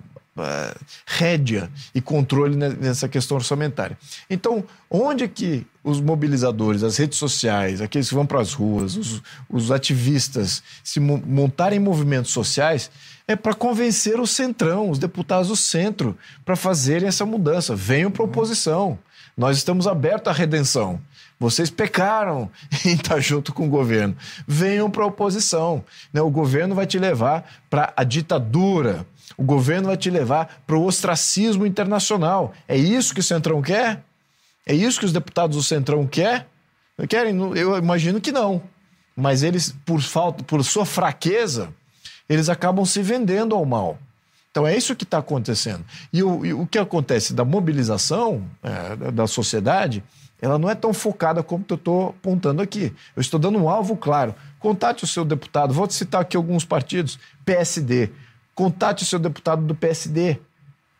[SPEAKER 3] rédea e controle nessa questão orçamentária. Então, onde que os mobilizadores, as redes sociais, aqueles que vão para as ruas, os, os ativistas, se montarem movimentos sociais, é para convencer o centrão, os deputados do centro, para fazerem essa mudança. Venham para a oposição. Nós estamos abertos à redenção. Vocês pecaram em estar junto com o governo. Venham para a oposição. Né? O governo vai te levar para a ditadura. O governo vai te levar para o ostracismo internacional. É isso que o Centrão quer? É isso que os deputados do Centrão quer? querem? Eu imagino que não. Mas eles, por falta, por sua fraqueza, eles acabam se vendendo ao mal. Então é isso que está acontecendo. E o, e o, que acontece da mobilização é, da sociedade, ela não é tão focada como eu estou apontando aqui. Eu estou dando um alvo claro. Contate o seu deputado. Vou citar aqui alguns partidos. PSD. Contate o seu deputado do PSD.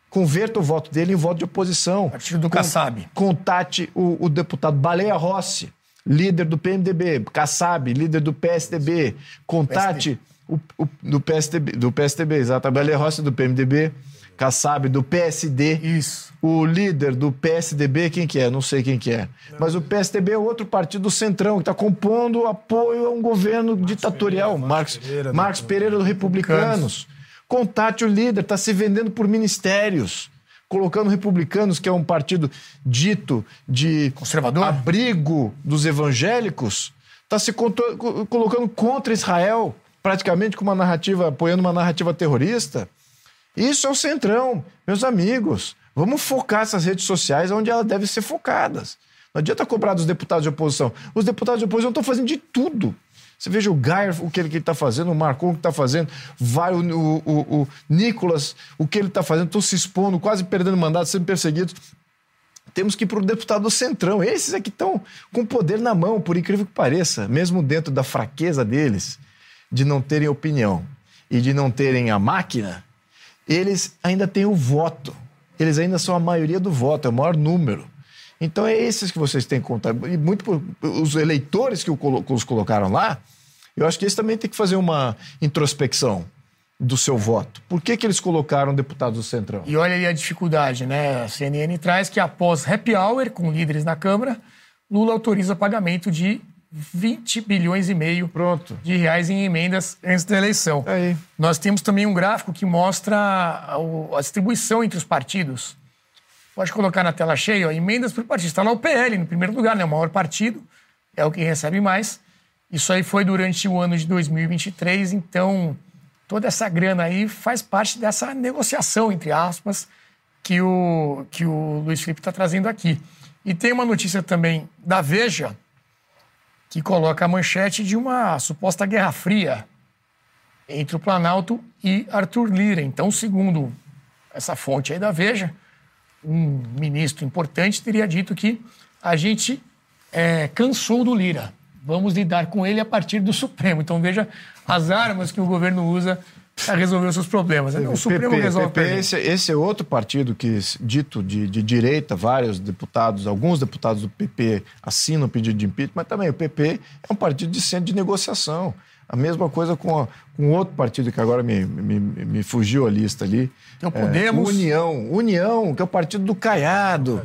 [SPEAKER 3] Converta o voto dele em voto de oposição.
[SPEAKER 1] Partido do Kassab.
[SPEAKER 3] Contate o, o deputado Baleia Rossi, líder do PMDB. Kassab, líder do PSDB. Contate o, o, do, PSDB, do PSDB, exato. A Bela Rossi do PMDB, Kassab do PSD.
[SPEAKER 1] Isso.
[SPEAKER 3] O líder do PSDB, quem que é? Não sei quem que é. Mas o PSDB é outro partido do Centrão, que está compondo apoio a um governo Marcos ditatorial. Pereira, Marcos, Pereira, Marcos Pereira do Republicanos. Contate o líder, está se vendendo por ministérios colocando republicanos, que é um partido dito de
[SPEAKER 1] conservador,
[SPEAKER 3] abrigo dos evangélicos, está se colocando contra Israel praticamente com uma narrativa, apoiando uma narrativa terrorista. Isso é o centrão, meus amigos. Vamos focar essas redes sociais onde elas devem ser focadas. Não adianta cobrar dos deputados de oposição. Os deputados de oposição estão fazendo de tudo. Você veja o Gayer, o que ele está fazendo, o Marcon, o que está fazendo, vai o, o, o, o Nicolas, o que ele está fazendo, estão se expondo, quase perdendo mandato, sendo perseguidos. Temos que ir para o deputado do Centrão. Esses é que estão com poder na mão, por incrível que pareça, mesmo dentro da fraqueza deles de não terem opinião e de não terem a máquina, eles ainda têm o voto. Eles ainda são a maioria do voto, é o maior número. Então é esses que vocês têm que contar. E muito por, os eleitores que os colocaram lá, eu acho que eles também têm que fazer uma introspecção do seu voto. Por que, que eles colocaram deputados do Centrão?
[SPEAKER 1] E olha aí a dificuldade, né? A CNN traz que após happy hour com líderes na Câmara, Lula autoriza pagamento de 20 bilhões e meio
[SPEAKER 3] Pronto.
[SPEAKER 1] de reais em emendas antes da eleição.
[SPEAKER 3] Aí.
[SPEAKER 1] Nós temos também um gráfico que mostra a, a distribuição entre os partidos. Pode colocar na tela cheia, ó, emendas por partido. Está lá o PL, no primeiro lugar, né? o maior partido, é o que recebe mais. Isso aí foi durante o ano de 2023, então toda essa grana aí faz parte dessa negociação, entre aspas, que o, que o Luiz Felipe está trazendo aqui. E tem uma notícia também da Veja, que coloca a manchete de uma suposta guerra fria entre o Planalto e Arthur Lira. Então, segundo essa fonte aí da Veja, um ministro importante teria dito que a gente é, cansou do Lira. Vamos lidar com ele a partir do Supremo. Então, veja as armas que o governo usa para resolver os seus problemas.
[SPEAKER 3] O, o Supremo PP, resolve. PP, esse, esse, é outro partido que, dito de, de, direita, vários deputados, alguns deputados do PP assinam o pedido de impeachment, mas também o PP é um partido de centro de negociação. A mesma coisa com, a, com outro partido que agora me, me, me fugiu a lista ali.
[SPEAKER 1] Então, Podemos.
[SPEAKER 3] É, União. União, que é o partido do Caiado.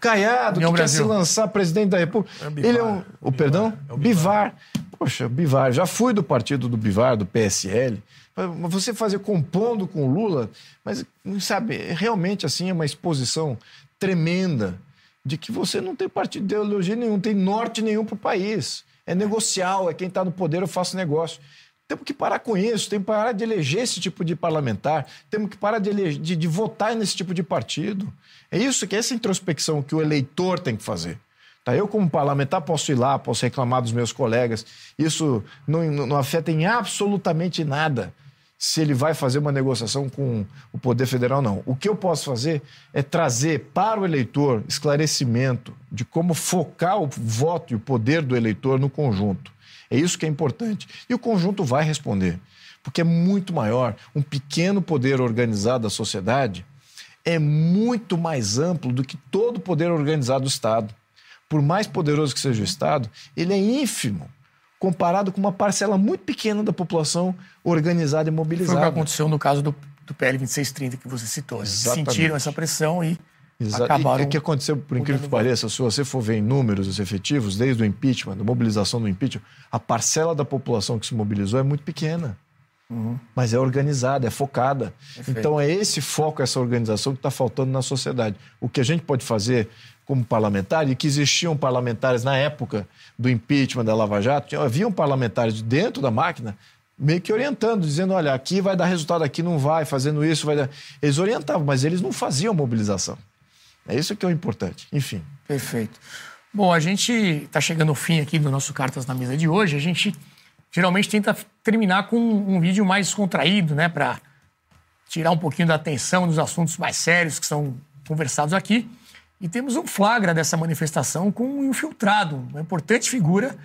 [SPEAKER 3] Caiado, União que Brasil. quer se lançar presidente da República. É Bivar, Ele é um. O, perdão? É o Bivar. Bivar. Poxa, Bivar. Já fui do partido do Bivar, do PSL você fazer compondo com o Lula, mas, sabe, realmente assim é uma exposição tremenda de que você não tem partido de ideologia nenhum, tem norte nenhum para o país. É negocial, é quem está no poder, eu faço negócio. Temos que parar com isso, temos que parar de eleger esse tipo de parlamentar, temos que parar de, eleger, de, de votar nesse tipo de partido. É isso que é essa introspecção que o eleitor tem que fazer. Tá? Eu, como parlamentar, posso ir lá, posso reclamar dos meus colegas. Isso não, não afeta em absolutamente nada se ele vai fazer uma negociação com o Poder Federal, não. O que eu posso fazer é trazer para o eleitor esclarecimento de como focar o voto e o poder do eleitor no conjunto. É isso que é importante. E o conjunto vai responder, porque é muito maior. Um pequeno poder organizado da sociedade é muito mais amplo do que todo o poder organizado do Estado. Por mais poderoso que seja o Estado, ele é ínfimo comparado com uma parcela muito pequena da população organizada e mobilizada.
[SPEAKER 1] Foi o que aconteceu no caso do do PL 2630 que você citou. Eles
[SPEAKER 3] Exatamente.
[SPEAKER 1] sentiram essa pressão e
[SPEAKER 3] Exato.
[SPEAKER 1] acabaram.
[SPEAKER 3] E o que aconteceu, por incrível que pareça, se você for ver em números os efetivos, desde o impeachment, da mobilização do impeachment, a parcela da população que se mobilizou é muito pequena.
[SPEAKER 1] Uhum.
[SPEAKER 3] Mas é organizada, é focada.
[SPEAKER 1] Perfeito.
[SPEAKER 3] Então é esse foco, essa organização que está faltando na sociedade. O que a gente pode fazer como parlamentar, e que existiam parlamentares na época do impeachment da Lava Jato, haviam parlamentares de dentro da máquina meio que orientando, dizendo, olha, aqui vai dar resultado, aqui não vai, fazendo isso vai dar... Eles orientavam, mas eles não faziam mobilização. É isso que é o importante. Enfim.
[SPEAKER 1] Perfeito. Bom, a gente está chegando ao fim aqui do nosso Cartas na Mesa de hoje. A gente geralmente tenta terminar com um vídeo mais contraído, né? Para tirar um pouquinho da atenção dos assuntos mais sérios que são conversados aqui. E temos um flagra dessa manifestação com um infiltrado, uma importante figura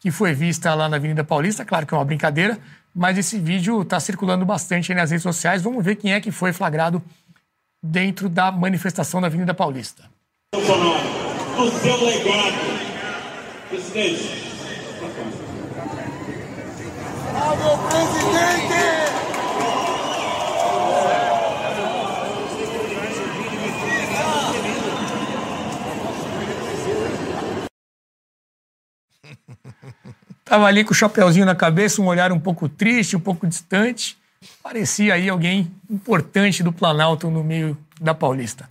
[SPEAKER 1] que foi vista lá na Avenida Paulista. Claro que é uma brincadeira, mas esse vídeo está circulando bastante aí nas redes sociais. Vamos ver quem é que foi flagrado dentro da manifestação da Avenida Paulista.
[SPEAKER 13] Bolsonaro, do seu legado. Presidente.
[SPEAKER 2] Alô, presidente!
[SPEAKER 1] Tava ali com o chapeuzinho na cabeça, um olhar um pouco triste, um pouco distante. Parecia aí alguém importante do Planalto no meio da Paulista.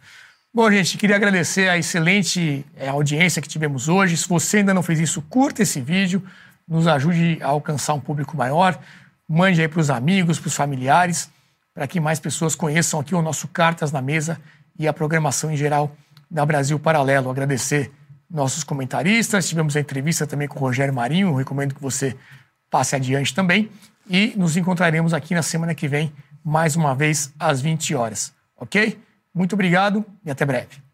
[SPEAKER 1] Bom, gente, queria agradecer a excelente eh, audiência que tivemos hoje. Se você ainda não fez isso, curta esse vídeo, nos ajude a alcançar um público maior. Mande aí para os amigos, para os familiares, para que mais pessoas conheçam aqui o nosso Cartas na Mesa e a programação em geral da Brasil Paralelo. Agradecer nossos comentaristas. Tivemos a entrevista também com o Rogério Marinho. Recomendo que você passe adiante também. E nos encontraremos aqui na semana que vem, mais uma vez, às 20 horas. Ok? Muito obrigado e até breve.